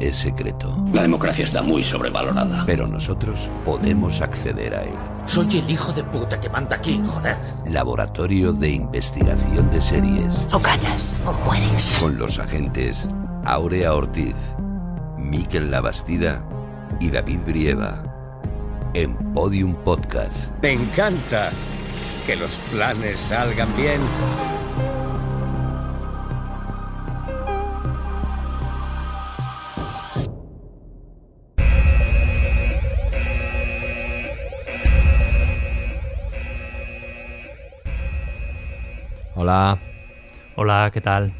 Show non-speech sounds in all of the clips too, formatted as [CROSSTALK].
es secreto, La democracia está muy sobrevalorada. pero nosotros podemos acceder a él. Soy el hijo de puta que manda aquí, joder. Laboratorio de Investigación de Series. O ganas o mueres. Con los agentes Aurea Ortiz, Miquel Labastida y David Brieva. En Podium Podcast. Me encanta que los planes salgan bien. Hola, Hola, ¿qué tal?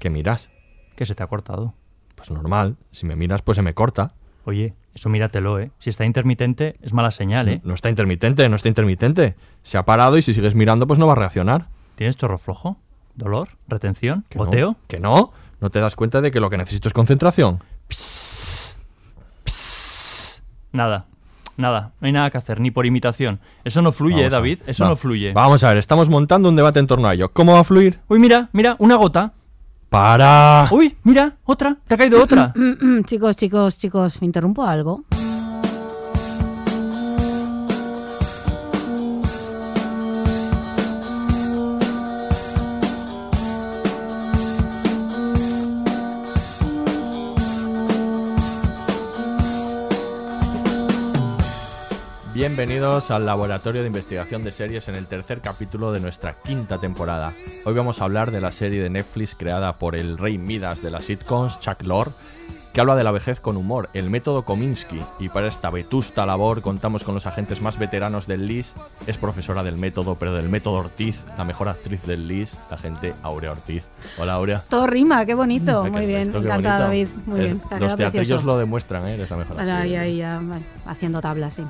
¿qué miras? ¿Qué se te ha cortado? Pues normal, si me miras pues se me corta. Oye, eso míratelo, ¿eh? Si está intermitente, es mala señal, ¿eh? No está intermitente, no está intermitente. Se ha parado y si sigues mirando pues no va a reaccionar. ¿Tienes chorro flojo? ¿Dolor? ¿Retención? ¿Que no? ¿Goteo? ¿Que no? ¿No te das cuenta de que lo que necesito es concentración? Nada, nada. No hay nada que hacer, ni por imitación. Eso no fluye, ¿eh, David? Eso Va. no fluye. Vamos a ver, estamos montando un debate en torno a ello. ¿Cómo va a fluir? Uy, mira, mira, una gota. ¡Para! Uy, mira, otra. Te ha caído otra. [COUGHS] [COUGHS] Chicos, chicos, chicos, ¿me interrumpo algo? Bienvenidos al Laboratorio de Investigación de Series en el tercer capítulo de nuestra quinta temporada. Hoy vamos a hablar de la serie de Netflix creada por el rey Midas de las sitcoms, Chuck Lorre, que habla de la vejez con humor, el método Kominsky. Y para esta vetusta labor contamos con los agentes más veteranos del LIS. Es profesora del método, pero del método Ortiz, la mejor actriz del LIS, la agente Aurea Ortiz. Hola Aurea. Todo rima, qué bonito. ¿Qué Muy bien, esto? Encantada. David. Muy bien. Los teatrillos precioso. lo demuestran, ¿eh? Eres la mejor Ahí, actriz. ahí, ahí, ya, haciendo tablas, sí.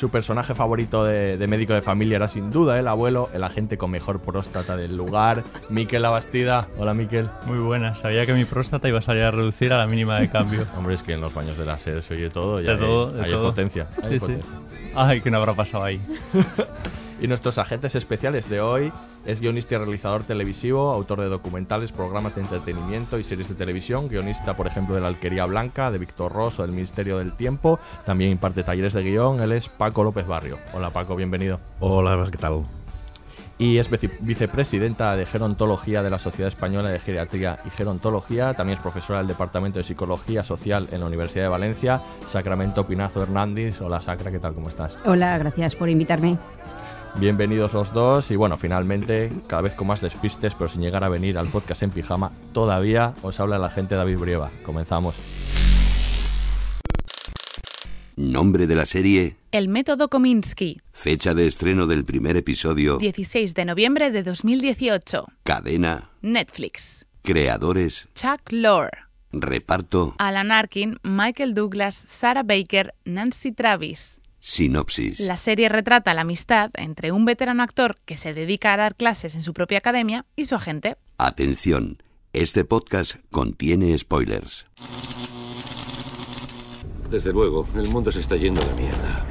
Su personaje favorito de, de médico de familia era sin duda el abuelo, el agente con mejor próstata del lugar, Miquel Labastida. Hola Miquel. Muy buena. Sabía que mi próstata iba a salir a reducir a la mínima de cambio. [LAUGHS] Hombre, es que en los baños de la serie se oye todo, ya De todo, de hay, todo. potencia. hay Sí, sí. potencia. Ay, ¿qué no habrá pasado ahí? [LAUGHS] Y nuestros agentes especiales de hoy es guionista y realizador televisivo, autor de documentales, programas de entretenimiento y series de televisión, guionista, por ejemplo, de La Alquería Blanca, de Víctor Ross o del Ministerio del Tiempo. También imparte talleres de guion. Él es Paco López Barrio. Hola Paco, bienvenido. Hola, ¿qué tal? y es vice- vicepresidenta de Gerontología de la Sociedad Española de Geriatría y Gerontología. También es profesora del Departamento de Psicología Social en la Universidad de Valencia. Sacramento Pinazo Hernández. Hola Sacra, ¿qué tal? ¿Cómo estás? Hola, gracias por invitarme. Bienvenidos los dos y bueno, finalmente, cada vez con más despistes, pero sin llegar a venir al podcast en pijama, todavía os habla la gente David Brieva. Comenzamos. Nombre de la serie, El método Kominsky. fecha de estreno del primer episodio, 16 de noviembre de 2018. cadena, Netflix. creadores, Chuck Lorre. reparto, Alan Arkin, Michael Douglas, Sarah Baker, Nancy Travis. Sinopsis. La serie retrata la amistad entre un veterano actor que se dedica a dar clases en su propia academia y su agente. Atención, este podcast contiene spoilers. Desde luego, el mundo se está yendo a la mierda.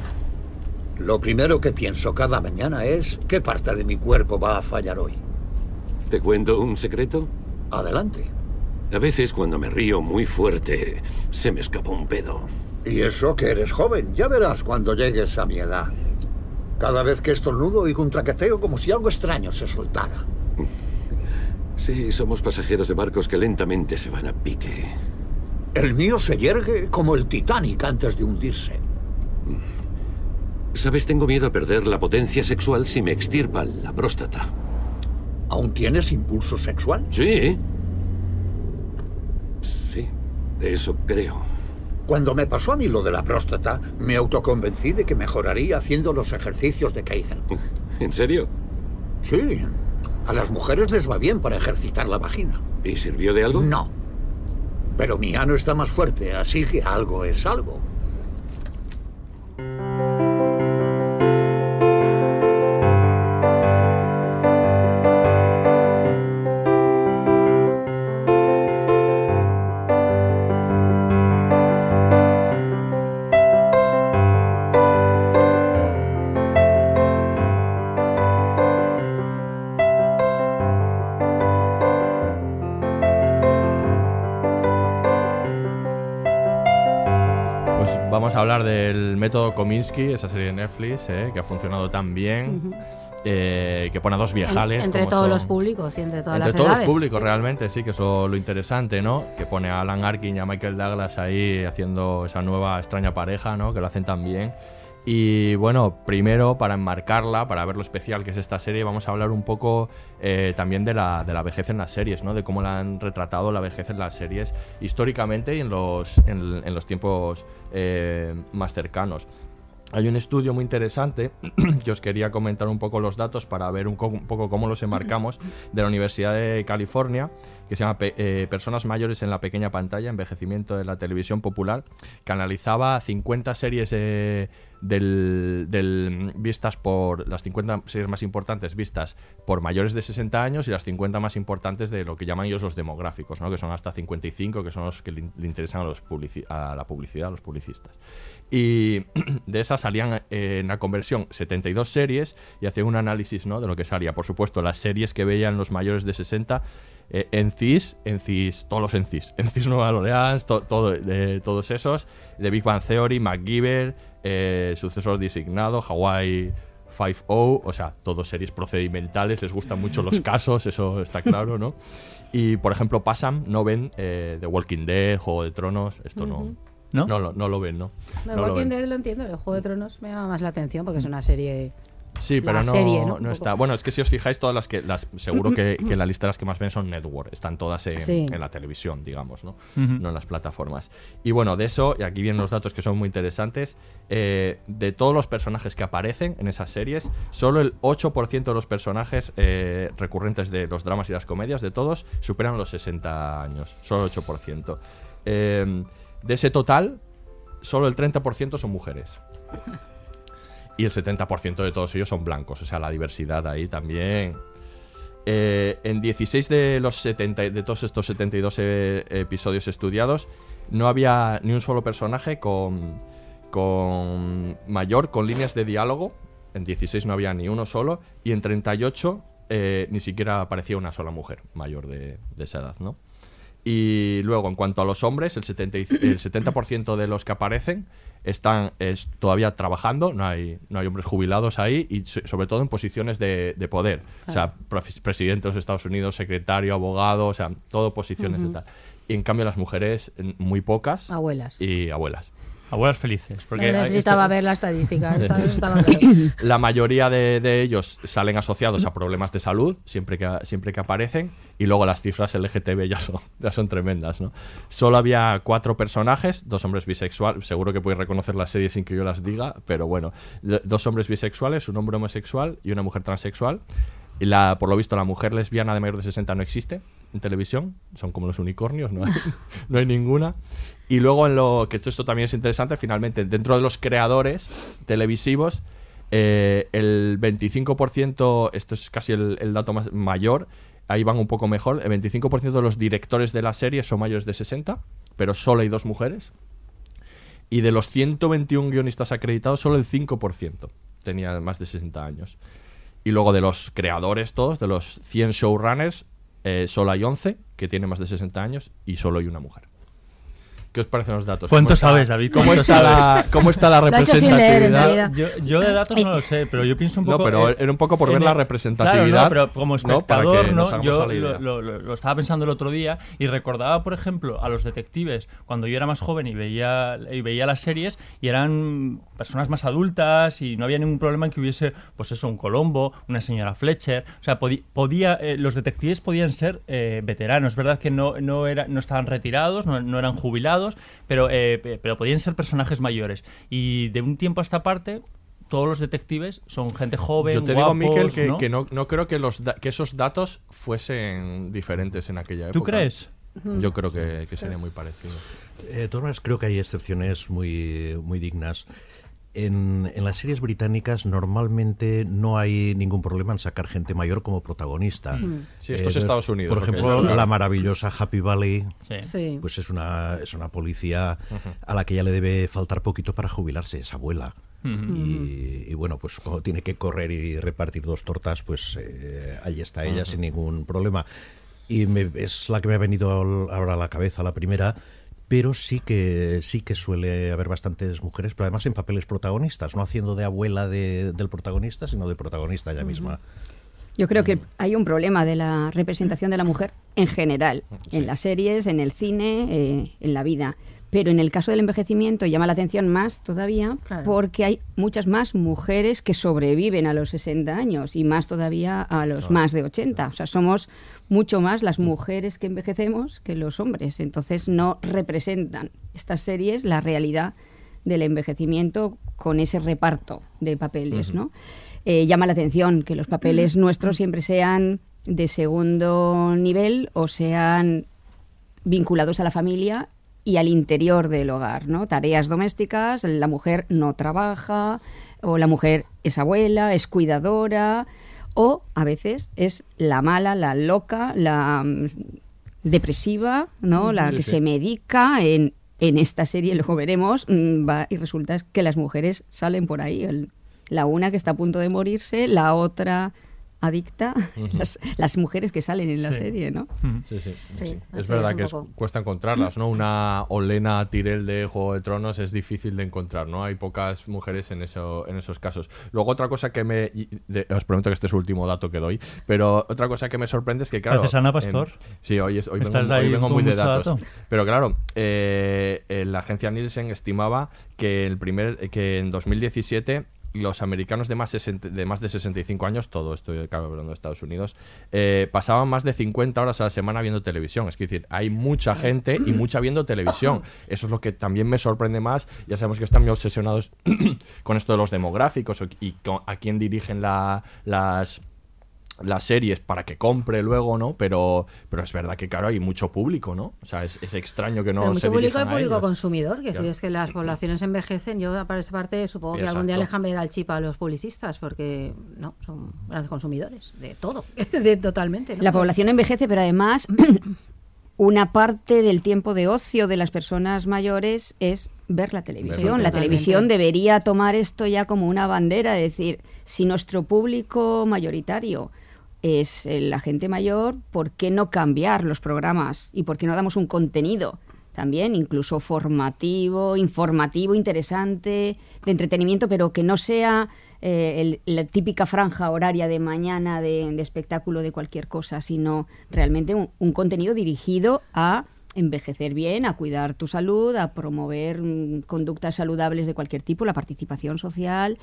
Lo primero que pienso cada mañana es qué parte de mi cuerpo va a fallar hoy. ¿Te cuento un secreto? Adelante. A veces cuando me río muy fuerte, se me escapa un pedo. Y eso que eres joven, ya verás cuando llegues a mi edad. Cada vez que estornudo oigo un traqueteo como si algo extraño se soltara. Sí, somos pasajeros de barcos que lentamente se van a pique. El mío se yergue como el Titanic antes de hundirse. ¿Sabes? Tengo miedo a perder la potencia sexual si me extirpan la próstata. ¿Aún tienes impulso sexual? Sí. Sí, de eso creo. Cuando me pasó a mí lo de la próstata, me autoconvencí de que mejoraría haciendo los ejercicios de Kegel. [LAUGHS] ¿En serio? Sí, a las mujeres les va bien para ejercitar la vagina. ¿Y sirvió de algo? No. Pero mi ano está más fuerte, así que algo es algo. Método Kominsky, esa serie de Netflix, eh, que ha funcionado tan bien. Eh, que pone a dos En- viejales. entre todos son- los públicos y entre todas entre las todos edades. los públicos, sí. realmente, sí, que eso es lo interesante, ¿no? Que pone a Alan Arkin y a Michael Douglas ahí haciendo esa nueva extraña pareja, ¿no? Que lo hacen tan bien. Y bueno, primero, para enmarcarla, para ver lo especial que es esta serie, vamos a hablar un poco eh, también de la, de la vejez en las series, ¿no? De cómo la han retratado la vejez en las series históricamente y en los, en, en los tiempos eh, más cercanos. Hay un estudio muy interesante [CLEARS THROAT] que os quería comentar un poco los datos para ver un, un poco cómo los enmarcamos de la Universidad de California, que se llama eh, Personas mayores en la pequeña pantalla, envejecimiento de la televisión popular, que analizaba 50 series eh, del, vistas por las 50 series más importantes vistas por mayores de 60 años y las 50 más importantes de lo que llaman ellos los demográficos, ¿no? que son hasta 55, que son los que le interesan a, los publici- a la publicidad, a los publicistas. Y [CLEARS THROAT] de esas salían eh, en la conversión 72 series y hacían un análisis ¿no? de lo que salía. Por supuesto, las series que veían los mayores de 60 eh, en CIS, en CIS, todos los en CIS, [LAUGHS] en CIS Nueva Orleans, to- todo, de, todos esos, de Big Bang Theory, MacGyver, eh, Sucesor Designado, Hawaii 5-0, o sea, todos series procedimentales, les gustan mucho los [LAUGHS] casos, eso está claro, ¿no? Y, por ejemplo, pasan, no ven eh, The Walking Dead, Juego de Tronos, esto no, Ujú. ¿No? no, lo- no lo ven, ¿no? No, No lo Walking ven. Dead lo entiendo, el Juego de Tronos me llama más la atención porque es una serie... Sí, la pero no, serie, ¿no? no está. Bueno, es que si os fijáis, todas las que. las Seguro que, que la lista de las que más ven son Network. Están todas en, Sí. en la televisión, digamos, ¿no? Ujú. No en las plataformas. Y bueno, de eso, y aquí vienen los datos que son muy interesantes. eh, de todos los personajes que aparecen en esas series, solo el 8% de los personajes eh, recurrentes de los dramas y las comedias, de todos, superan los 60 años. Solo el 8%. Eh, de ese total, solo el 30% son mujeres. Y el 70% de todos ellos son blancos. O sea, la diversidad ahí también. Eh, en 16 de los 70, de todos estos 72 eh, episodios estudiados, no había ni un solo personaje con, con mayor, con líneas de diálogo. En 16 no había ni uno solo. Y en 38 eh, ni siquiera aparecía una sola mujer mayor de, esa edad, ¿no? Y luego, en cuanto a los hombres, el 70%, y- el 70 de los que aparecen están es, todavía trabajando, no hay, no hay hombres jubilados ahí, y so- sobre todo en posiciones de, de poder. O sea, presidente de los Estados Unidos, secretario, abogado, o sea, todo posiciones de tal. Y en cambio las mujeres, muy pocas, Abuelas. y abuelas. Abuelas felices. Porque necesitaba esto- ver la estadística. [LAUGHS] La mayoría de, de ellos salen asociados a problemas de salud, siempre que, siempre que aparecen, y luego las cifras LGTB ya son, ya son tremendas, ¿no? Solo había cuatro personajes, dos hombres bisexuales, seguro que podéis reconocer la serie sin que yo las diga, pero bueno, dos hombres bisexuales, un hombre homosexual y una mujer transexual. Y la, por lo visto, la mujer lesbiana de mayor de 60 no existe en televisión, son como los unicornios, no hay, [LAUGHS] no hay ninguna. Y luego, en lo que esto, esto también es interesante, finalmente, dentro de los creadores televisivos, eh, el 25%, esto es casi el, el dato más mayor, ahí van un poco mejor, el 25% de los directores de la serie son mayores de 60, pero solo hay dos mujeres. Y de los 121 guionistas acreditados, solo el 5% tenía más de 60 años. Y luego de los creadores todos, de los 100 showrunners, eh, solo hay 11 que tienen más de 60 años y solo hay una mujer. ¿Qué os parecen los datos? ¿Cuánto ¿Cómo está- sabes, David? ¿Cómo ¿Cuánto está, la, ¿Cómo está la Lo ha hecho sin leer, en representatividad? Yo, yo de datos no lo sé, pero yo pienso un No, poco. pero eh, era un poco por ver la representatividad, Claro, no, pero como ¿no? Espectador, ¿no? hagamos yo lo, lo- lo estaba pensando el otro día y recordaba, por ejemplo, a los detectives cuando yo era más joven y veía, y veía las series y eran personas más adultas y no había ningún problema en que hubiese, pues eso, un Colombo, una señora Fletcher. O sea, podía, eh, los detectives podían ser eh, veteranos. Es verdad que no, no, era, no estaban retirados, no, no eran jubilados, pero, eh, pe- pero podían ser personajes mayores. Y de un tiempo a esta parte, todos los detectives son gente joven. Yo te guapos, digo, Miquel, que ¿no? no, que no, no creo que, los da- que esos datos fuesen diferentes en aquella época. ¿Tú crees? Yo creo que, que sería muy parecido. Eh, de todas maneras, creo que hay excepciones muy, muy dignas. En, en las series británicas normalmente no hay ningún problema en sacar gente mayor como protagonista. Mm. Sí, esto es Eh, Estados Unidos, Por ejemplo, es, claro. la maravillosa Happy Valley, Sí. Pues es una, es una policía a la que ya le debe faltar poquito para jubilarse, es abuela. Y, y bueno, pues como tiene que correr y repartir dos tortas, pues eh, ahí está ella sin ningún problema. Y me- es la que me ha venido ahora a la cabeza, la primera. Pero sí que sí que suele haber bastantes mujeres, pero además en papeles protagonistas, no haciendo de abuela de- del protagonista, sino de protagonista ella misma. Yo creo que hay un problema de la representación de la mujer en general, en las series, en el cine, eh, en la vida. Pero en el caso del envejecimiento llama la atención más todavía Claro. porque hay muchas más mujeres que sobreviven a los 60 años y más todavía a los más de 80. O sea, somos mucho más las mujeres que envejecemos que los hombres. Entonces no representan estas series la realidad del envejecimiento con ese reparto de papeles, ¿no? Eh, llama la atención que los papeles nuestros siempre sean de segundo nivel o sean vinculados a la familia y al interior del hogar, ¿no? Tareas domésticas, la mujer no trabaja o la mujer es abuela, es cuidadora o a veces es la mala, la loca, la mm, depresiva, ¿no? La Sí, que sí. se medica en en esta serie, luego veremos, mm, va, y resulta es que las mujeres salen por ahí. el- la una que está a punto de morirse, la otra adicta, las, las mujeres que salen en la Sí. serie, ¿no? Sí, sí. Es verdad es que es- cuesta encontrarlas, ¿no? Una Olena Tyrell de Juego de Tronos es difícil de encontrar, ¿no? Hay pocas mujeres en, eso, en esos casos. Luego otra cosa que me... de- os prometo que este es el último dato que doy, pero otra cosa que me sorprende es que, claro... Gracias, Ana en- Pastor. sí, hoy, es- hoy vengo, hoy vengo muy de datos. dato. Pero claro, eh, eh, la agencia Nielsen estimaba que, el primer, que en 2017 los americanos de más, 60 de más de 65 años, todo estoy claro, hablando de Estados Unidos, eh, pasaban más de 50 horas a la semana viendo televisión. Es decir, hay mucha gente y mucha viendo televisión. Eso es lo que también me sorprende más. Ya sabemos que están muy obsesionados [CLEARS THROAT] con esto de los demográficos y con- a quién dirigen la- las las series para que compre luego, ¿no? Pero, pero es verdad que, claro, hay mucho público, ¿no? O sea, es, es extraño que no Pero se mucho público y público consumidor, que Claro. decir, es que las poblaciones envejecen. Yo, para esa parte, supongo que algún día le dejan ver al chip a los publicistas, porque no son grandes consumidores de todo, [LAUGHS] de totalmente. ¿no? La población envejece, pero además [CLEARS THROAT] una parte del tiempo de ocio de las personas mayores es ver la televisión. la televisión debería tomar esto ya como una bandera, es decir, si nuestro público mayoritario es eh, la gente mayor, ¿por qué no cambiar los programas? ¿Y por qué no damos un contenido? También, incluso formativo, informativo, interesante, de entretenimiento, pero que no sea eh, el- la típica franja horaria de mañana de, espectáculo de cualquier cosa, sino realmente un contenido dirigido a envejecer bien, a cuidar tu salud, a promover mm, conductas saludables de cualquier tipo, la participación social.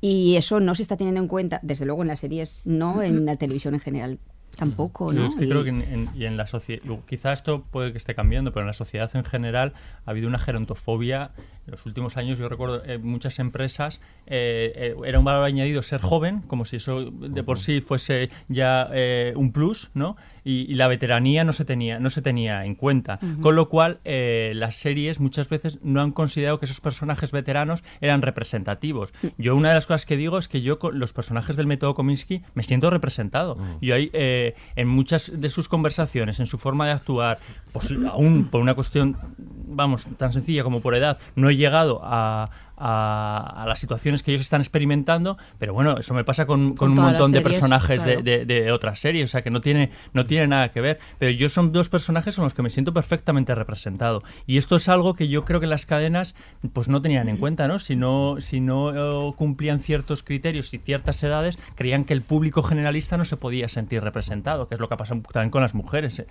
Y eso no se está teniendo en cuenta, desde luego en las series, no en la televisión en general tampoco, Yo ¿no? es que Y- creo que en, en- y en la sociedad, quizá esto puede que esté cambiando, pero en la sociedad en general ha habido una gerontofobia. En los últimos años, yo recuerdo eh, muchas empresas, eh, eh, era un valor añadido ser joven, como si eso de por sí fuese ya eh, un plus, ¿no? Y, y la veteranía no se tenía, no se tenía en cuenta. Ujú. Con lo cual, eh, las series muchas veces no han considerado que esos personajes veteranos eran representativos. Yo una de las cosas que digo es que yo con los personajes del método Kominsky me siento representado. Yo hay eh, en muchas de sus conversaciones, en su forma de actuar, pues aún por una cuestión, vamos, tan sencilla como por edad, no he llegado a, a- a las situaciones que ellos están experimentando, pero bueno, eso me pasa con, con Con un montón de personajes de- claro. de, de otras series, o sea que no tiene, no tiene nada que ver. Pero yo son dos personajes con los que me siento perfectamente representado. Y esto es algo que yo creo que las cadenas pues no tenían en cuenta, ¿no? Si no, si no eh, cumplían ciertos criterios y ciertas edades, creían que el público generalista no se podía sentir representado, que es lo que ha pasado también con las mujeres.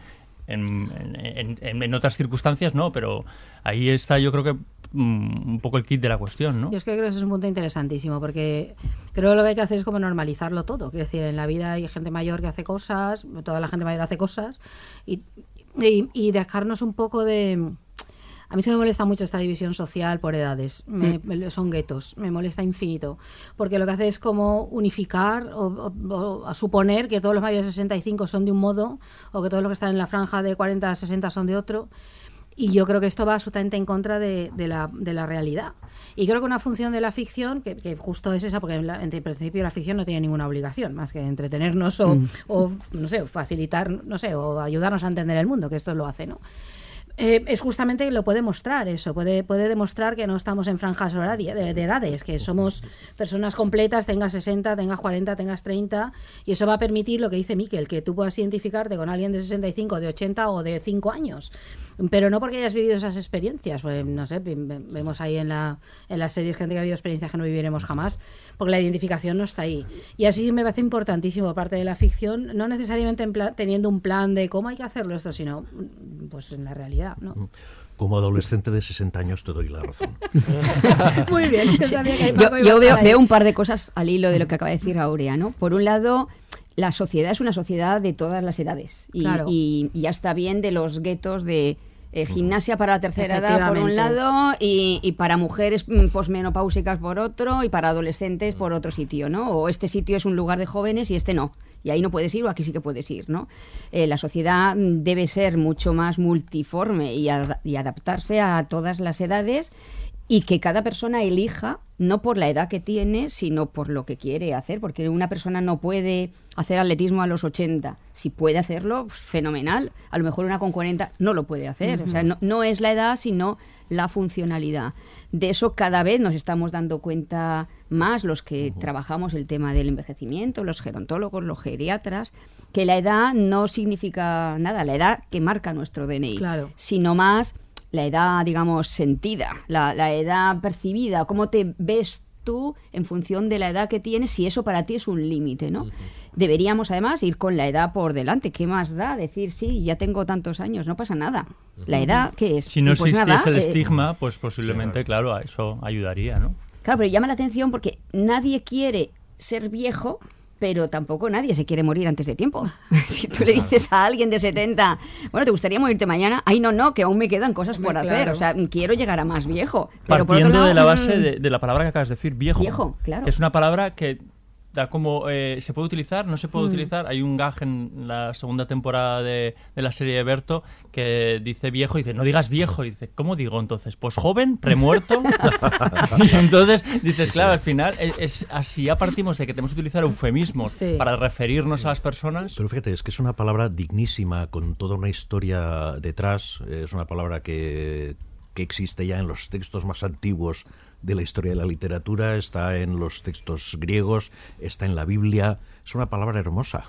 En, en- en- en otras circunstancias no, pero ahí está yo creo que mm, un poco el kit de la cuestión, ¿no? Yo es que creo que eso es un punto interesantísimo, porque creo que lo que hay que hacer es como normalizarlo todo. Quiero decir, en la vida hay gente mayor que hace cosas, toda la gente mayor hace cosas, y, y, y dejarnos un poco de... A mí se me molesta mucho esta división social por edades. Me- me- son guetos. Me molesta infinito. Porque lo que hace es como unificar o, o- o a suponer que todos los mayores de 65 son de un modo o que todos los que están en la franja de 40 a 60 son de otro. Y yo creo que esto va absolutamente en contra de, de la, de la realidad. Y creo que una función de la ficción, que, que justo es esa, porque en, la- en principio la ficción no tiene ninguna obligación más que entretenernos o, Mm. o, no sé, facilitar, no sé, o ayudarnos a entender el mundo, que esto lo hace, ¿no? Eh, es justamente lo puede mostrar eso, puede, puede demostrar que no estamos en franjas horarias de, de edades, que somos personas completas, tengas 60, tengas 40, tengas 30, y eso va a permitir lo que dice Miquel, que tú puedas identificarte con alguien de 65, de 80 o de 5 años. Pero no porque hayas vivido esas experiencias, pues, no sé, vemos ahí en la, en las series gente que ha vivido experiencias que no viviremos jamás, porque la identificación no está ahí. Y así me parece importantísimo, parte de la ficción, no necesariamente en teniendo un plan de cómo hay que hacerlo esto, sino pues en la realidad, ¿no? Como adolescente de 60 años te doy la razón. [LAUGHS] Muy bien. Yo, veo, un par de cosas al hilo de lo que acaba de decir Aurea, ¿no? Por un lado, la sociedad es una sociedad de todas las edades y, ya está bien de los guetos de eh, gimnasia para la tercera edad por un lado y, para mujeres mm, posmenopáusicas por otro y para adolescentes por otro sitio, ¿no? O este sitio es un lugar de jóvenes y este no. Y ahí no puedes ir o aquí sí que puedes ir, ¿no? Eh, la sociedad debe ser mucho más multiforme y, y adaptarse a todas las edades y que cada persona elija no por la edad que tiene, sino por lo que quiere hacer, porque una persona no puede hacer atletismo a los 80. Si puede hacerlo, fenomenal. A lo mejor una con 40 no lo puede hacer. O sea, no, es la edad, sino la funcionalidad. De eso cada vez nos estamos dando cuenta más los que trabajamos el tema del envejecimiento, los gerontólogos, los geriatras, que la edad no significa nada, la edad que marca nuestro DNI, sino más la edad, digamos, sentida, la, la edad percibida, cómo te ves tú en función de la edad que tienes, si eso para ti es un límite, ¿no? Deberíamos además ir con la edad por delante. ¿Qué más da decir, sí, ya tengo tantos años, no pasa nada? La edad, ¿qué es? Si no pues existiese el eh, estigma, pues posiblemente, claro, a eso ayudaría, ¿no? Claro, pero llama la atención porque nadie quiere ser viejo pero tampoco nadie se quiere morir antes de tiempo. [LAUGHS] si tú le dices a alguien de 70, bueno, ¿te gustaría morirte mañana? Ay, no, no, que aún me quedan cosas por hacer. O sea, quiero llegar a más viejo. Pero Partiendo de la base mm, de, la palabra que acabas de decir, viejo. Viejo, claro. es una palabra que como eh, se puede utilizar, no se puede mm. utilizar. Hay un gag en la segunda temporada de, la serie de Berto que dice viejo y dice, no digas viejo. Y dice, ¿cómo digo entonces? Pues joven, premuerto. [LAUGHS] [LAUGHS] y entonces dices, claro, al final es, así ya partimos de que tenemos que utilizar eufemismos para referirnos a las personas. Pero fíjate, es que es una palabra dignísima, con toda una historia detrás. Es una palabra que, que existe ya en los textos más antiguos de la historia de la literatura, está en los textos griegos, está en la Biblia. Es una palabra hermosa.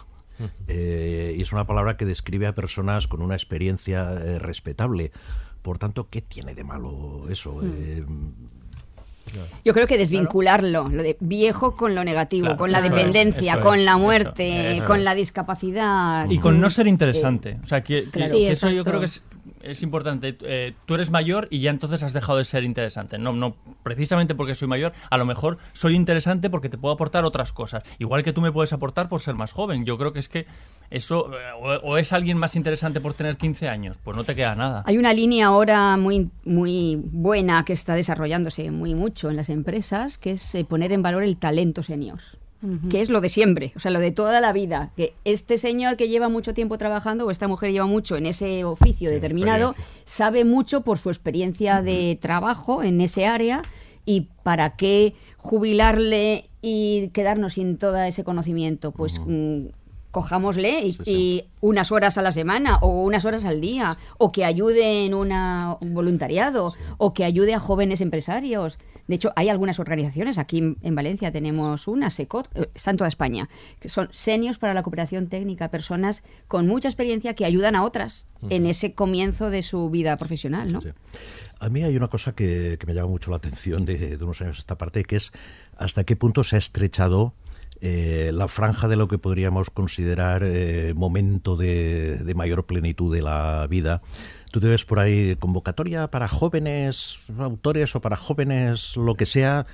Eh, y es una palabra que describe a personas con una experiencia eh, respetable. Por tanto, ¿qué tiene de malo eso? Eh, yo creo que desvincularlo, lo de viejo con lo negativo, con la dependencia, con la muerte, con la discapacidad. Y con no ser interesante. o sea, que, eso yo creo que es es importante. Eh, tú eres mayor y ya entonces has dejado de ser interesante. No, no, precisamente porque soy mayor, a lo mejor soy interesante porque te puedo aportar otras cosas. Igual que tú me puedes aportar por ser más joven. Yo creo que es que eso, eh, o, es alguien más interesante por tener 15 años, pues no te queda nada. Hay una línea ahora muy, muy buena que está desarrollándose muy mucho en las empresas, que es eh, poner en valor el talento senior que es lo de siempre, o sea, lo de toda la vida, que este señor que lleva mucho tiempo trabajando o esta mujer lleva mucho en ese oficio determinado, sabe mucho por su experiencia de trabajo en ese área y para qué jubilarle y quedarnos sin todo ese conocimiento, pues mm, cojámosle y, unas horas a la semana o unas horas al día o que ayude en un voluntariado o que ayude a jóvenes empresarios de hecho, hay algunas organizaciones, aquí en Valencia tenemos una, SECOT, eh, está en toda España, que son senios para la cooperación técnica, personas con mucha experiencia que ayudan a otras en ese comienzo de su vida profesional. ¿no? A mí hay una cosa que, me llama mucho la atención de, unos años a esta parte, que es hasta qué punto se ha estrechado eh, la franja de lo que podríamos considerar eh, momento de, mayor plenitud de la vida. Tú te ves por ahí convocatoria para jóvenes autores o para jóvenes lo que sea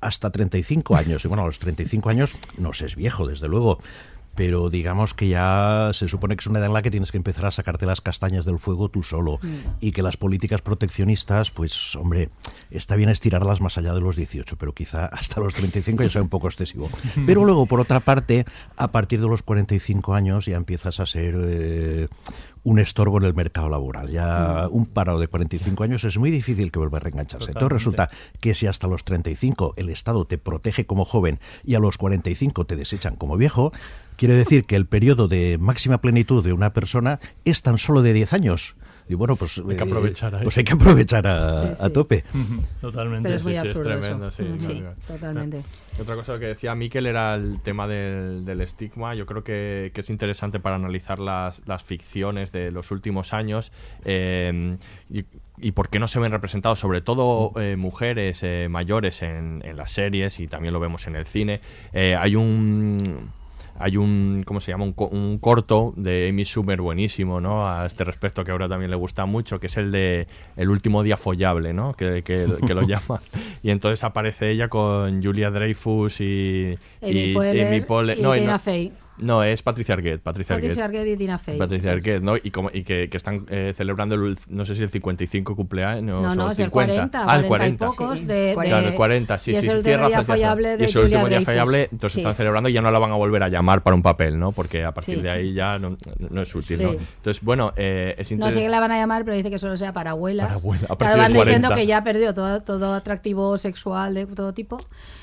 hasta 35 años. Y bueno, a los 35 años no se es viejo, desde luego, pero digamos que ya se supone que es una edad en la que tienes que empezar a sacarte las castañas del fuego tú solo mm. y que las políticas proteccionistas, pues hombre, está bien estirarlas más allá de los 18, pero quizá hasta los 35 ya sea un poco excesivo. [LAUGHS] Pero luego, por otra parte, a partir de los 45 años ya empiezas a ser eh, un estorbo en el mercado laboral. Ya mm. un paro de 45 años es muy difícil que vuelva a reengancharse. Entonces resulta que si hasta los 35 el Estado te protege como joven y a los 45 te desechan como viejo, quiere decir que el periodo de máxima plenitud de una persona es tan solo de 10 años. Y bueno, pues hay que eh, aprovechar ahí. pues hay que aprovechar a, Sí, a tope. [LAUGHS] Totalmente. Pero es muy sí, sí, es tremendo, eso. sí, totalmente. Otra cosa que decía Miquel era el tema del, del estigma. Yo creo que, que es interesante para analizar las, las ficciones de los últimos años eh, y, y por qué no se ven representados, sobre todo eh, mujeres eh, mayores en, en las series y también lo vemos en el cine. Eh, hay un hay un, ¿cómo se llama? Un, co- un corto de Amy Schumer buenísimo, ¿no? A este respecto que ahora también le gusta mucho, que es el de El último día follable, ¿no? Que, que- [LAUGHS] que lo llama. Y entonces aparece ella con Julia Dreyfus y... Amy y Poehler Amy Poehler- y no, Tina no, Fey. No, es Patricia Arquette. Patricia, Patricia Arquette. Arquette y Tina Fey. Patricia Arquette, ¿no? Y, como- y que, que están eh, celebrando, el, no sé si el 55 cumpleaños No, o no, es el 50. 40, ah, el 40 y 40. pocos sí. de- Claro, el 40, sí, y sí, es el último día follable de Y es el último día follable, entonces Sí. están celebrando y ya no la van a volver a llamar para un papel, ¿no? Porque a partir Sí. de ahí ya no, no es útil. ¿no? Entonces, bueno, eh, es No sé interesante. la van a llamar, pero dice que solo sea para abuelas. Para abuela, a Claro, partir van de diciendo 40. que ya perdió todo, todo atractivo sexual de todo tipo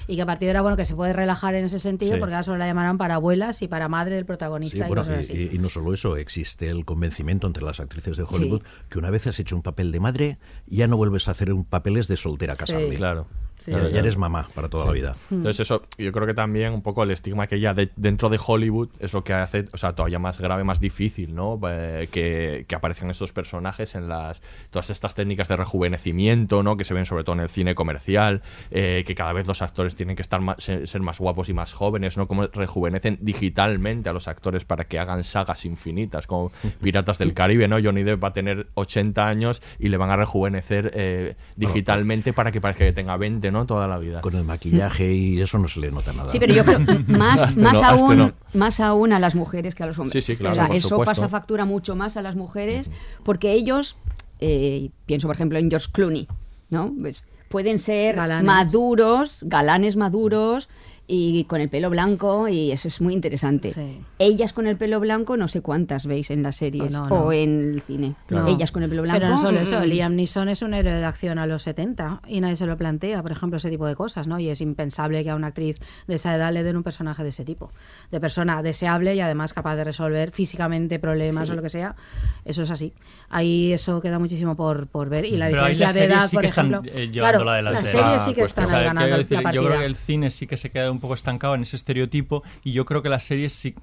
y que a partir de ahora, bueno, que se puede relajar en ese sentido Sí. porque ahora solo la llamarán para abuelas y para madre del protagonista Sí, y bueno, cosas así. y, y no solo eso, existe el convencimiento entre las actrices de Hollywood que una vez has hecho un papel de madre, ya no vuelves a hacer un papeles de soltera casable. Claro. Sí. Ya, eres mamá para toda Sí. la vida. Entonces eso, yo creo que también un poco el estigma que ya de- dentro de Hollywood es lo que hace, o sea, todavía más grave, más difícil, ¿no? Eh, que, que aparezcan estos personajes en las todas estas técnicas de rejuvenecimiento, ¿no? Que se ven sobre todo en el cine comercial, eh, que cada vez los actores tienen que estar más, ser, ser más guapos y más jóvenes, ¿no? Como rejuvenecen digitalmente a los actores para que hagan sagas infinitas, como [LAUGHS] Piratas del Caribe, ¿no? Johnny Depp va a tener 80 años y le van a rejuvenecer eh, digitalmente para que parezca que tenga 20, ¿no? Toda la vida. Con el maquillaje y eso no se le nota nada. Sí, pero yo creo [LAUGHS] más, más, no, aún, no. más aún a las mujeres que a los hombres. Sí, sí, claro, o sea, por eso supuesto. pasa factura mucho más a las mujeres porque ellos, eh, pienso por ejemplo en George Clooney, ¿no? Pues pueden ser Galanes. maduros, galanes maduros y con el pelo blanco y eso es muy interesante. Sí. Ellas con el pelo blanco no sé cuántas veis en las series no, no. o en el cine. No. Ellas con el pelo blanco. Pero no solo eso, mm, Liam Neeson es un héroe de acción a los 70 y nadie se lo plantea, por ejemplo, ese tipo de cosas, ¿no? Y es impensable que a una actriz de esa edad le den un personaje de ese tipo. De persona deseable y además capaz de resolver físicamente problemas Sí. o lo que sea. Eso es así. Ahí eso queda muchísimo por, por ver. Y la Pero ahí diferencia las de edad, sí por que están ejemplo. eh, claro, llevándola de la las serie. series sí que Pues, están ganando decir, la partida. Yo creo que el cine sí que se queda un poco estancado en ese estereotipo y yo creo que las series sí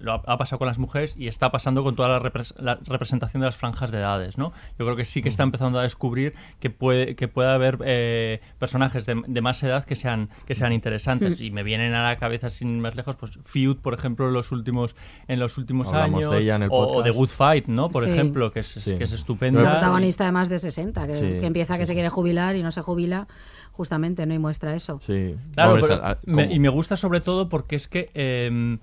lo ha, ha pasado con las mujeres y está pasando con toda la, repres- la representación de las franjas de edades, ¿no? Yo creo que sí que está empezando a descubrir que puede que puede haber eh, personajes de, de más edad que sean que sean interesantes y me vienen a la cabeza sin más lejos pues Feud por ejemplo en los últimos en los últimos Hablamos años de ella en el o, o. The Good Fight, ¿no? Por Sí. ejemplo, que es, Sí. que es Una estupenda. protagonista de más de 60, que, Sí, que empieza que sí, se quiere jubilar y no se jubila, justamente, ¿no? Y muestra eso. Sí. Claro, pero esa- ah, me- y me gusta sobre todo porque es que em,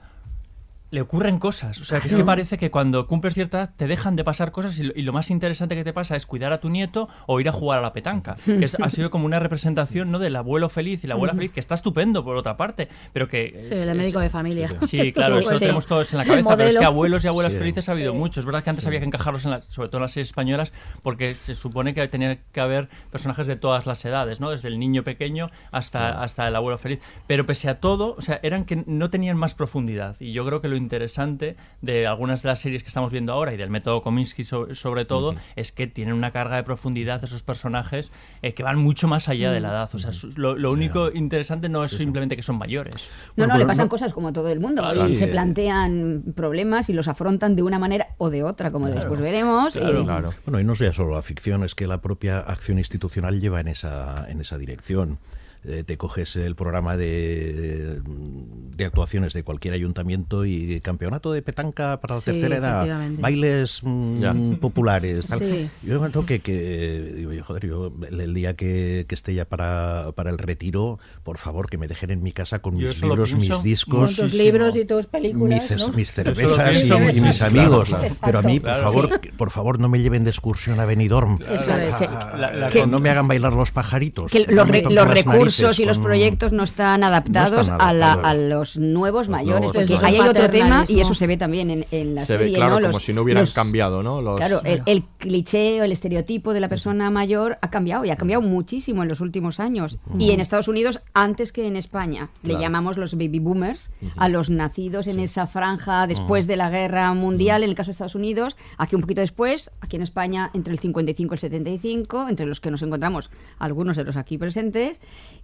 le ocurren cosas. O sea, que es que parece que cuando cumples cierta edad te dejan de pasar cosas y lo, y lo más interesante que te pasa es cuidar a tu nieto o ir a jugar a la petanca. Que es- ha sido como una representación ¿no? del abuelo feliz y la abuela feliz, que está estupendo por otra parte, pero que... Sí, es- el médico es- de familia. Sí, [LAUGHS] claro, Sí, eso lo sí. tenemos todos en la cabeza, pero es que abuelos y abuelas Sí. felices ha habido mucho. Es verdad que antes había que encajarlos, en la- sobre todo en las series españolas, porque se supone que tenía que haber personajes de todas las edades, ¿no? Desde el niño pequeño hasta, hasta el abuelo feliz. Pero pese a todo, o sea, eran que no tenían más profundidad. Y yo creo que lo interesante de algunas de las series que estamos viendo ahora y del método Kominsky so- sobre todo es que tienen una carga de profundidad esos personajes eh, que van mucho más allá de la edad. O sea, su- lo, lo único interesante no es simplemente que son mayores. No, Bueno, no, le pasan no- cosas como a todo el mundo. Claro. y Sí, se plantean problemas y los afrontan de una manera o de otra, como después veremos. Claro, y- claro. Bueno, y no sea solo la ficción, es que la propia acción institucional lleva en esa, en esa dirección. Eh, te coges el programa de, de actuaciones de cualquier ayuntamiento y campeonato de petanca para la Sí, tercera edad, bailes mm, Ya. populares. Tal. Sí. Yo me acuerdo que, que digo, yo, joder, yo el, día que, que esté ya para, para el retiro, por favor, que me dejen en mi casa con Yo mis libros, mis discos. Con tus muchísimo. libros y tus películas, mis, cervezas y, mis amigos. Claro, claro. Pero a mí, por Claro. favor, por favor, no me lleven de excursión a Benidorm. Eso es. Ah, La- la que no me hagan bailar los pajaritos. Que no los, me re- los las recursos cursos y los proyectos no están adaptados, están a, la- adaptados. a los nuevos mayores, nuevos porque ahí hay otro tema y eso se ve también en, en la Se ve, serie. claro, ¿no? como Los- si no hubieran los- cambiado, ¿no? Los- Claro, el, el cliché o el estereotipo de la persona mayor ha cambiado y ha cambiado muchísimo en los últimos años. Y en Estados Unidos antes que en España. Le Claro. llamamos los baby boomers a los nacidos en esa franja después de la guerra mundial, en el caso de Estados Unidos, aquí un poquito después, aquí en España entre el 55 y el 75, entre los que nos encontramos algunos de los aquí presentes,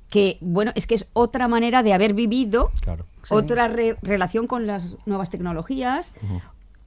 que bueno, es que es otra manera de haber vivido, Claro. otra re- relación con las nuevas tecnologías,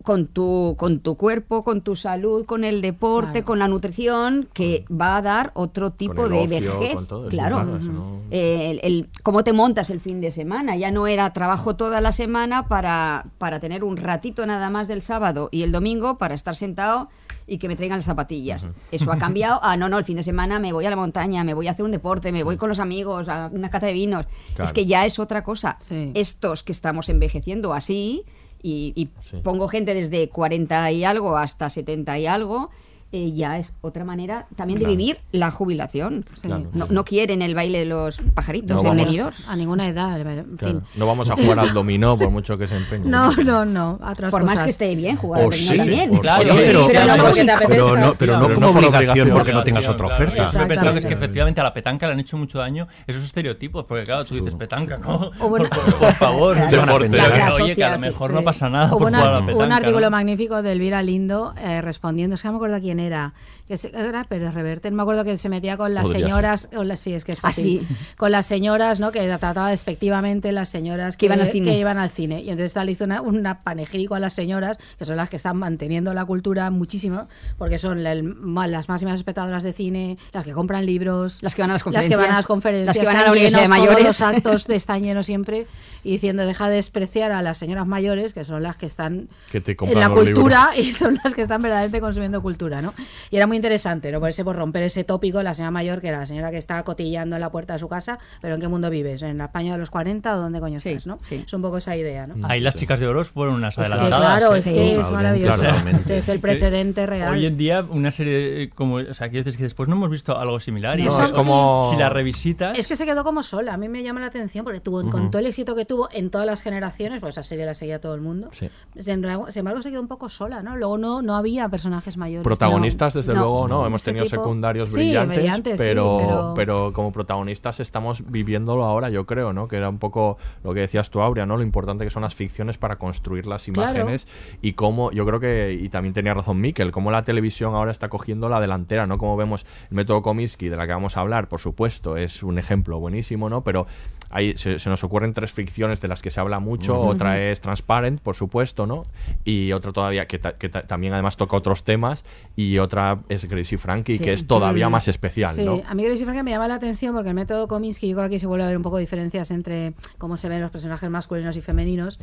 con tu, con tu cuerpo, con tu salud, con el deporte, Claro. con la nutrición, que va a dar otro tipo el de ocio, vejez. con todo, sí, claro. claro, eso no- el, el- cómo te montas el fin de semana. Ya no era trabajo toda la semana para, para tener un ratito nada más del sábado y el domingo para estar sentado y que me traigan las zapatillas. Eso ha cambiado. [LAUGHS] Ah, no, no, el fin de semana me voy a la montaña, me voy a hacer un deporte, me voy con los amigos a una cata de vinos. Claro. Es que ya es otra cosa. Sí. Estos que estamos envejeciendo así, y, y Sí. pongo gente desde 40 y algo hasta 70 y algo, eh, ya es otra manera también Claro. de vivir la jubilación. Claro. No, no quieren el baile de los pajaritos No Benidorm. A ninguna edad, en Claro. fin. No vamos a jugar al dominó por mucho que se empeñe. No, no, no. a otras Por más que esté bien jugar O al dominó sí, también. pero, pero no pero- porque te pero apetezca. no, pero no Pero como obligación porque no tengas otra oferta. Yo he pensado que es que efectivamente a la petanca le han hecho mucho daño esos estereotipos, porque claro, tú dices petanca, ¿no? Por, por- por favor, Claro. [LAUGHS] deporte. La- la Oye, que a lo asocia, mejor sí. no pasa nada Hubo, por una- jugar a la hubo petanca. un artículo magnífico de Elvira Lindo eh, respondiendo, es que no me acuerdo quién era, que se- era Pérez Reverte, no me acuerdo que se metía con las Podría señoras, con las, sí, es que es Ah, fácil, sí. con las señoras, ¿no? Que trataba despectivamente las señoras Que iban al cine. que iban al cine. Y entonces tal hizo una, una panegírico a las señoras, que son las que están manteniendo la cultura muchísimo, porque son la- el- las máximas espectadoras de cine, las que compran libros, Las que van a las las que van a las conferencias, conferencias, las que van a están la Universidad de llenos, todos Mayores. los actos de- están [LAUGHS] llenos siempre y diciendo deja de despreciar a las señoras mayores que son las que están Que te en la cultura y son las que están verdaderamente consumiendo cultura, ¿no? Y era muy interesante, ¿no? Por ese por romper ese tópico, la señora mayor que era la señora que está cotillando en la puerta de su casa, pero ¿en qué mundo vives? ¿En la España de los 40 o dónde coño Sí, estás, no? sí. Es un poco esa idea, ¿no? Ahí las chicas de Oros fueron unas Es que, adelantadas. claro, es que Sí. es maravilloso. Ese es el precedente real. Hoy en día, una serie eh, como. O sea, quiero decir que después no hemos visto algo similar. Y eso, es como- Si la revisitas. Es que se quedó como sola. A mí me llama la atención porque tuvo, con todo el éxito que tuvo en todas las generaciones, pues esa serie la seguía todo el mundo. Sí. Sin embargo, sin embargo, se quedó un poco sola, ¿no? Luego no, no había personajes mayores. Protagonistas, No, desde no. luego, no. Hemos Este tenido tipo- secundarios Sí, brillantes, sí, pero, pero- como protagonistas estamos viviéndolo ahora, yo creo, ¿no? Que era un poco lo que decías tú, Aurea, ¿no? Lo importante que son las ficciones para construir las Claro. imágenes y cómo, yo creo que, y también tenía razón Miquel, cómo la televisión ahora está cogiendo la delantera, ¿no? Como vemos el método Comiskey, de la que vamos a hablar, por supuesto, es un ejemplo buenísimo, ¿no? Pero ahí se, se nos ocurren tres ficciones de las que se habla mucho, otra es Transparent, por supuesto, ¿no? Y otra todavía, que, ta- que ta- también además toca otros temas, y otra es Gracie Frankie, Sí. que es todavía Mm. más especial, Sí, ¿no? a mí Gracie Frankie me llama la atención porque el método Kominsky, yo creo que aquí se vuelve a ver un poco diferencias entre cómo se ven los personajes masculinos y femeninos.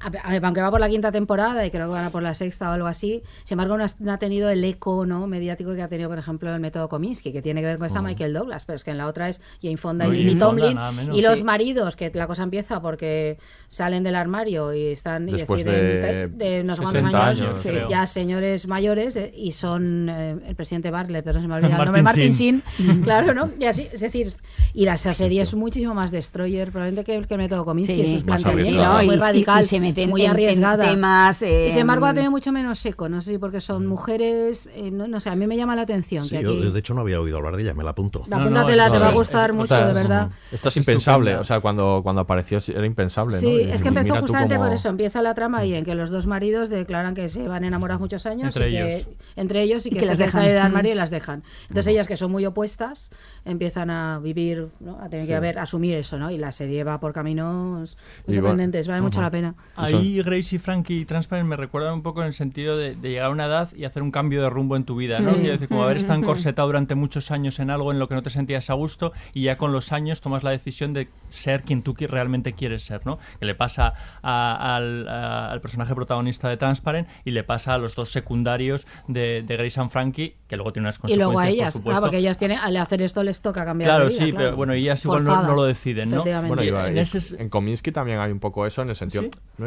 A- a- aunque va por la quinta temporada y creo que van a por la sexta o algo así, sin embargo no ha, no ha tenido el eco ¿no? mediático que ha tenido, por ejemplo, el método Kominsky, que tiene que ver con esta Michael Douglas, pero es que en la otra es Jane Fonda No, y y Fonda, Tomlin. y los. Maridos, que la cosa empieza porque salen del armario y están y Después deciden de de no sé cuántos 60 años, años, ya señores mayores de- y son eh, el presidente Bartlett, pero no se me olvida el Martin nombre, Martin. Sin, [LAUGHS] claro, ¿no? Y así, es decir, y la esa serie es muchísimo más destroyer probablemente que, que el método Kominsky, Sí, en sus planteamientos, es muy Y- y- radical, y se meten muy en- en arriesgada. temas, eh, y sin embargo ha tenido mucho menos seco, no sé si porque son mujeres, eh, no, no sé, a mí me llama la atención Sí, que yo, aquí... de hecho no había oído hablar de ella, me la apunto. La No, no, apúntatela, es- te va a gustar es- mucho, de verdad. Esta es impensable, o sea, cuando, cuando apareció era impensable, Sí, ¿no? Y- es que y empezó justamente cómo- por eso. Empieza la trama ahí en que los dos maridos declaran que se van enamorados muchos años. Entre y que- ellos. entre ellos y Y que, que se dejan. del armario Mm. y las dejan. Entonces ellas, que son muy opuestas, empiezan a vivir, ¿no? a tener que haber, asumir eso, ¿no? Y la serie va por caminos Y sorprendentes, vale mucho la pena. Ahí Gracie, Frankie y Transparent me recuerdan un poco en el sentido de, de llegar a una edad y hacer un cambio de rumbo en tu vida, ¿no? Sí. Quiero decir, como haber estado encorsetado [LAUGHS] durante muchos años en algo en lo que no te sentías a gusto y ya con los años tomas la decisión de ser quien tú realmente quieres ser, ¿no? Que le pasa a- al, a- al personaje protagonista de Transparent y le pasa a los dos secundarios de, de Grace and Frankie, que luego tiene unas Y consecuencias, luego a por ellas, supuesto. ah, porque ellas tienen, al hacer esto les toca cambiar Claro, de vida, sí, claro. pero bueno, ellas igual no, lo deciden, ¿no? Bueno, Y iba- en y ese es- en Kominsky también hay un poco eso en el sentido.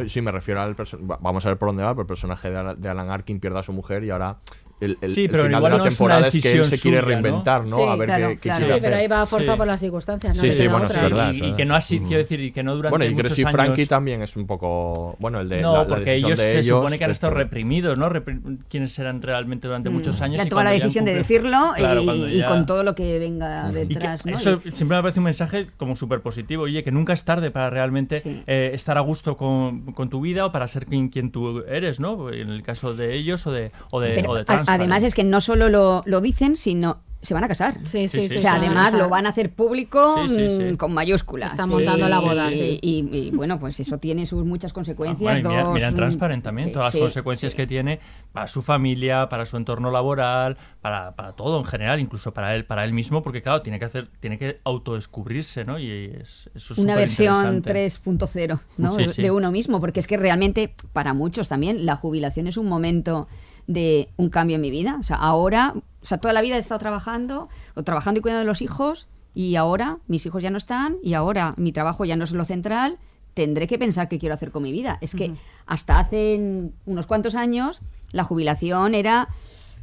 ¿Sí? me refiero al. Vamos a ver por dónde va, pero el personaje de, Alan- de Alan Arkin pierde a su mujer y ahora el, el- Sí, el pero final igual de no la es una temporada es que él se quiere suya, ¿no? reinventar, ¿no? Sí, a ver claro, qué, qué claro. quiere Sí, pero hacer. ahí va forzado Sí. por las circunstancias. No Sí, sí, bueno, es otra. verdad. y, y que no así, quiero decir, y que no durante Bueno, y Gracie años... Frankie también es un poco. Bueno, el de. No, la, la porque decisión ellos de se ellos, supone que han estado reprimidos, ¿no? Repri- quienes eran realmente durante muchos años. Ya y toma la decisión de decirlo [LAUGHS] Claro, y, ya- con todo lo que venga [LAUGHS] detrás. ¿no? eso siempre me parece un mensaje como súper positivo, oye, que nunca es tarde para realmente eh, estar a gusto con, tu vida o para ser quien, tú eres, ¿no? En el caso de ellos o de, o además es que no solo lo, lo dicen, sino se van a casar. Sí, sí, sí, O sea, sí, además sí. lo van a hacer público Sí, sí, sí. mm, con mayúsculas. Están montando la boda, Y- sí. Y, y, bueno, pues eso tiene sus muchas consecuencias. Bueno, y mira, mm, Transparent también, sí, todas las sí, consecuencias sí. que tiene para su familia, para su entorno laboral, para, para todo en general, incluso para él, para él mismo, porque claro, tiene que hacer, tiene que autodescubrirse, ¿no? Y es, eso es Una versión superinteresante. 3.0 ¿no? Sí, de, sí. de uno mismo, porque es que realmente para muchos también la jubilación es un momento de un cambio en mi vida. O sea, ahora, o sea, toda la vida he estado trabajando, o trabajando y cuidando de los hijos, y ahora mis hijos ya no están, y ahora mi trabajo ya no es lo central, tendré que pensar qué quiero hacer con mi vida. Es que hasta hace unos cuantos años la jubilación era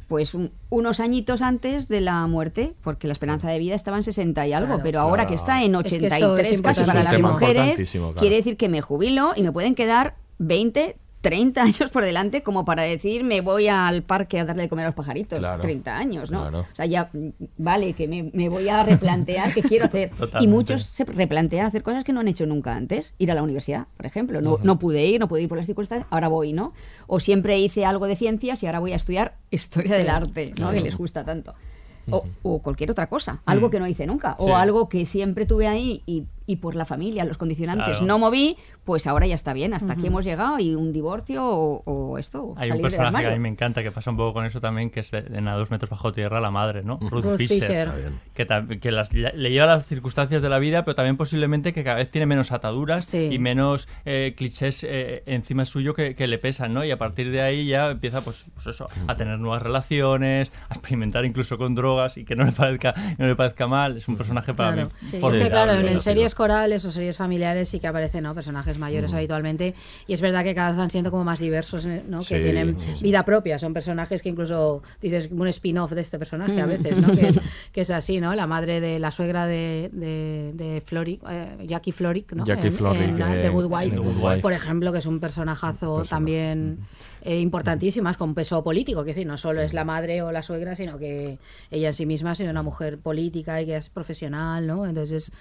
pues un- unos añitos antes de la muerte, porque la esperanza de vida estaba en 60 y algo, Claro. pero ahora Claro. que está en Es que es 83 casi para las mujeres, claro. quiere decir que me jubilo y me pueden quedar 20, 30 años por delante como para decir me voy al parque a darle de comer a los pajaritos. Claro. 30 años, ¿no? Claro. O sea, ya vale que me, me voy a replantear qué quiero hacer. [LAUGHS] Y muchos se replantean hacer cosas que no han hecho nunca antes. Ir a la universidad, por ejemplo. No, no pude ir, no pude ir por las circunstancias, ahora voy, ¿no? O siempre hice algo de ciencias y ahora voy a estudiar historia del arte, ¿no? Que les gusta tanto. O, o cualquier otra cosa, algo que no hice nunca, Sí. o algo que siempre tuve ahí y, y por la familia, los condicionantes, Claro. no moví, pues ahora ya está bien, hasta aquí hemos llegado y un divorcio o, o esto, Hay un personaje que a mí me encanta que pasa un poco con eso también, que es de, de a dos metros bajo tierra la madre, ¿no? Ruth, Ruth Fisher. Fisher. Que, que las- le lleva las circunstancias de la vida, pero también posiblemente que cada vez tiene menos ataduras Sí. y menos eh, clichés eh, encima suyo que, que le pesan, ¿no? Y a partir de ahí ya empieza, pues, pues eso, a tener nuevas relaciones, a experimentar incluso con drogas y que no le parezca, no le parezca mal. Es un personaje para Claro, mí. sí. Es que claro, en, en sí, series corales o series familiares sí que aparecen ¿no? personajes mayores habitualmente y es verdad que cada vez van siendo como más diversos, ¿eh? ¿no? Sí, que tienen sí, vida propia, son personajes que incluso dices un spin-off de este personaje a veces, ¿no? que, es, [LAUGHS] que es así, ¿no? La madre de la suegra de, de, de Floric, eh, Jackie Floric, ¿no? Jackie En- Floric, en eh, The Good Wife, The Good Wife. por ejemplo, que es un personajazo también eh, importantísimo, más con peso político, que decir, no solo es la madre o la suegra, sino que ella en sí misma ha sido una mujer política y que es profesional, ¿no? Entonces,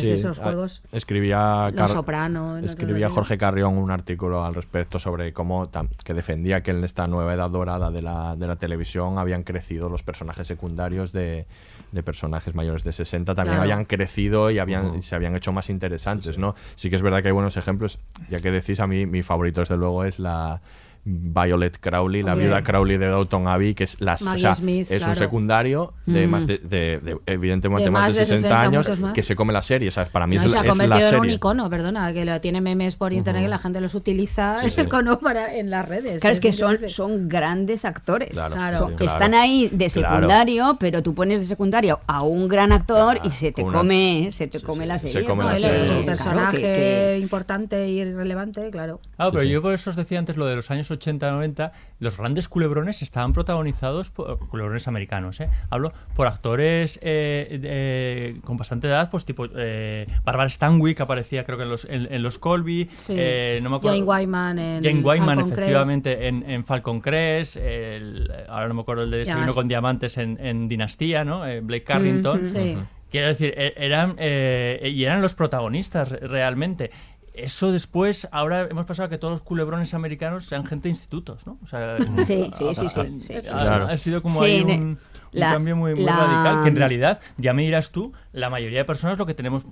Sí, esos a- juegos... Escribía, Los Soprano, no escribía. Jorge Carrión un artículo al respecto sobre cómo que defendía que en esta nueva edad dorada de la, de la televisión habían crecido los personajes secundarios de, de personajes mayores de 60 también Claro. habían crecido y habían y se habían hecho más interesantes, ¿no? Sí que es verdad que hay buenos ejemplos, ya que decís a mí mi favorito desde luego es la Violet Crowley, la viuda Crowley de Downton Abbey, que es, las, o sea, Smith, es un secundario de Mm. más de, de- de- evidentemente De más, más de de 60, 60, años que se come la serie, ¿sabes? Para mí No, es, se ha es la convertido en un serie. icono, perdona, que lo tiene memes por internet que la gente los utiliza Sí, sí. [LAUGHS] el icono para, en las redes. Claro, es que son, son grandes actores. Claro, Claro. Son- sí, claro. Están ahí de Claro. secundario, pero tú pones de secundario a un gran actor Claro, y se te una- come, se te Sí, come sí, la se serie. come ¿no? la serie. es un personaje claro, que- que- importante y relevante, claro. Ah, pero yo por eso os decía antes lo de los años 80-90, los grandes culebrones estaban protagonizados por culebrones americanos, ¿eh? Hablo por actores eh, eh, con bastante edad, pues tipo eh, Barbara Stanwyck aparecía creo que en los, en, en los Colby, Sí. eh, no me acuerdo. Jane Wyman en Jane Wyman, Falcon Crest. efectivamente, en, en Falcon Crest, el- ahora no me acuerdo el de Desayuno con Diamantes en, en Dinastía, ¿no? Eh, Blake Carrington. Sí. Quiero decir, e- eran eh, y eran los protagonistas re- realmente. Eso después, ahora hemos pasado a que todos los culebrones americanos sean gente de institutos, ¿no? O sea, Sí, sí, sí, sí, ha- sí, ha- sí. Claro. Ha sido como Sí, ahí ne- un, un la- cambio muy, muy la- radical, que en realidad, ya me dirás tú, la mayoría de personas lo que tenemos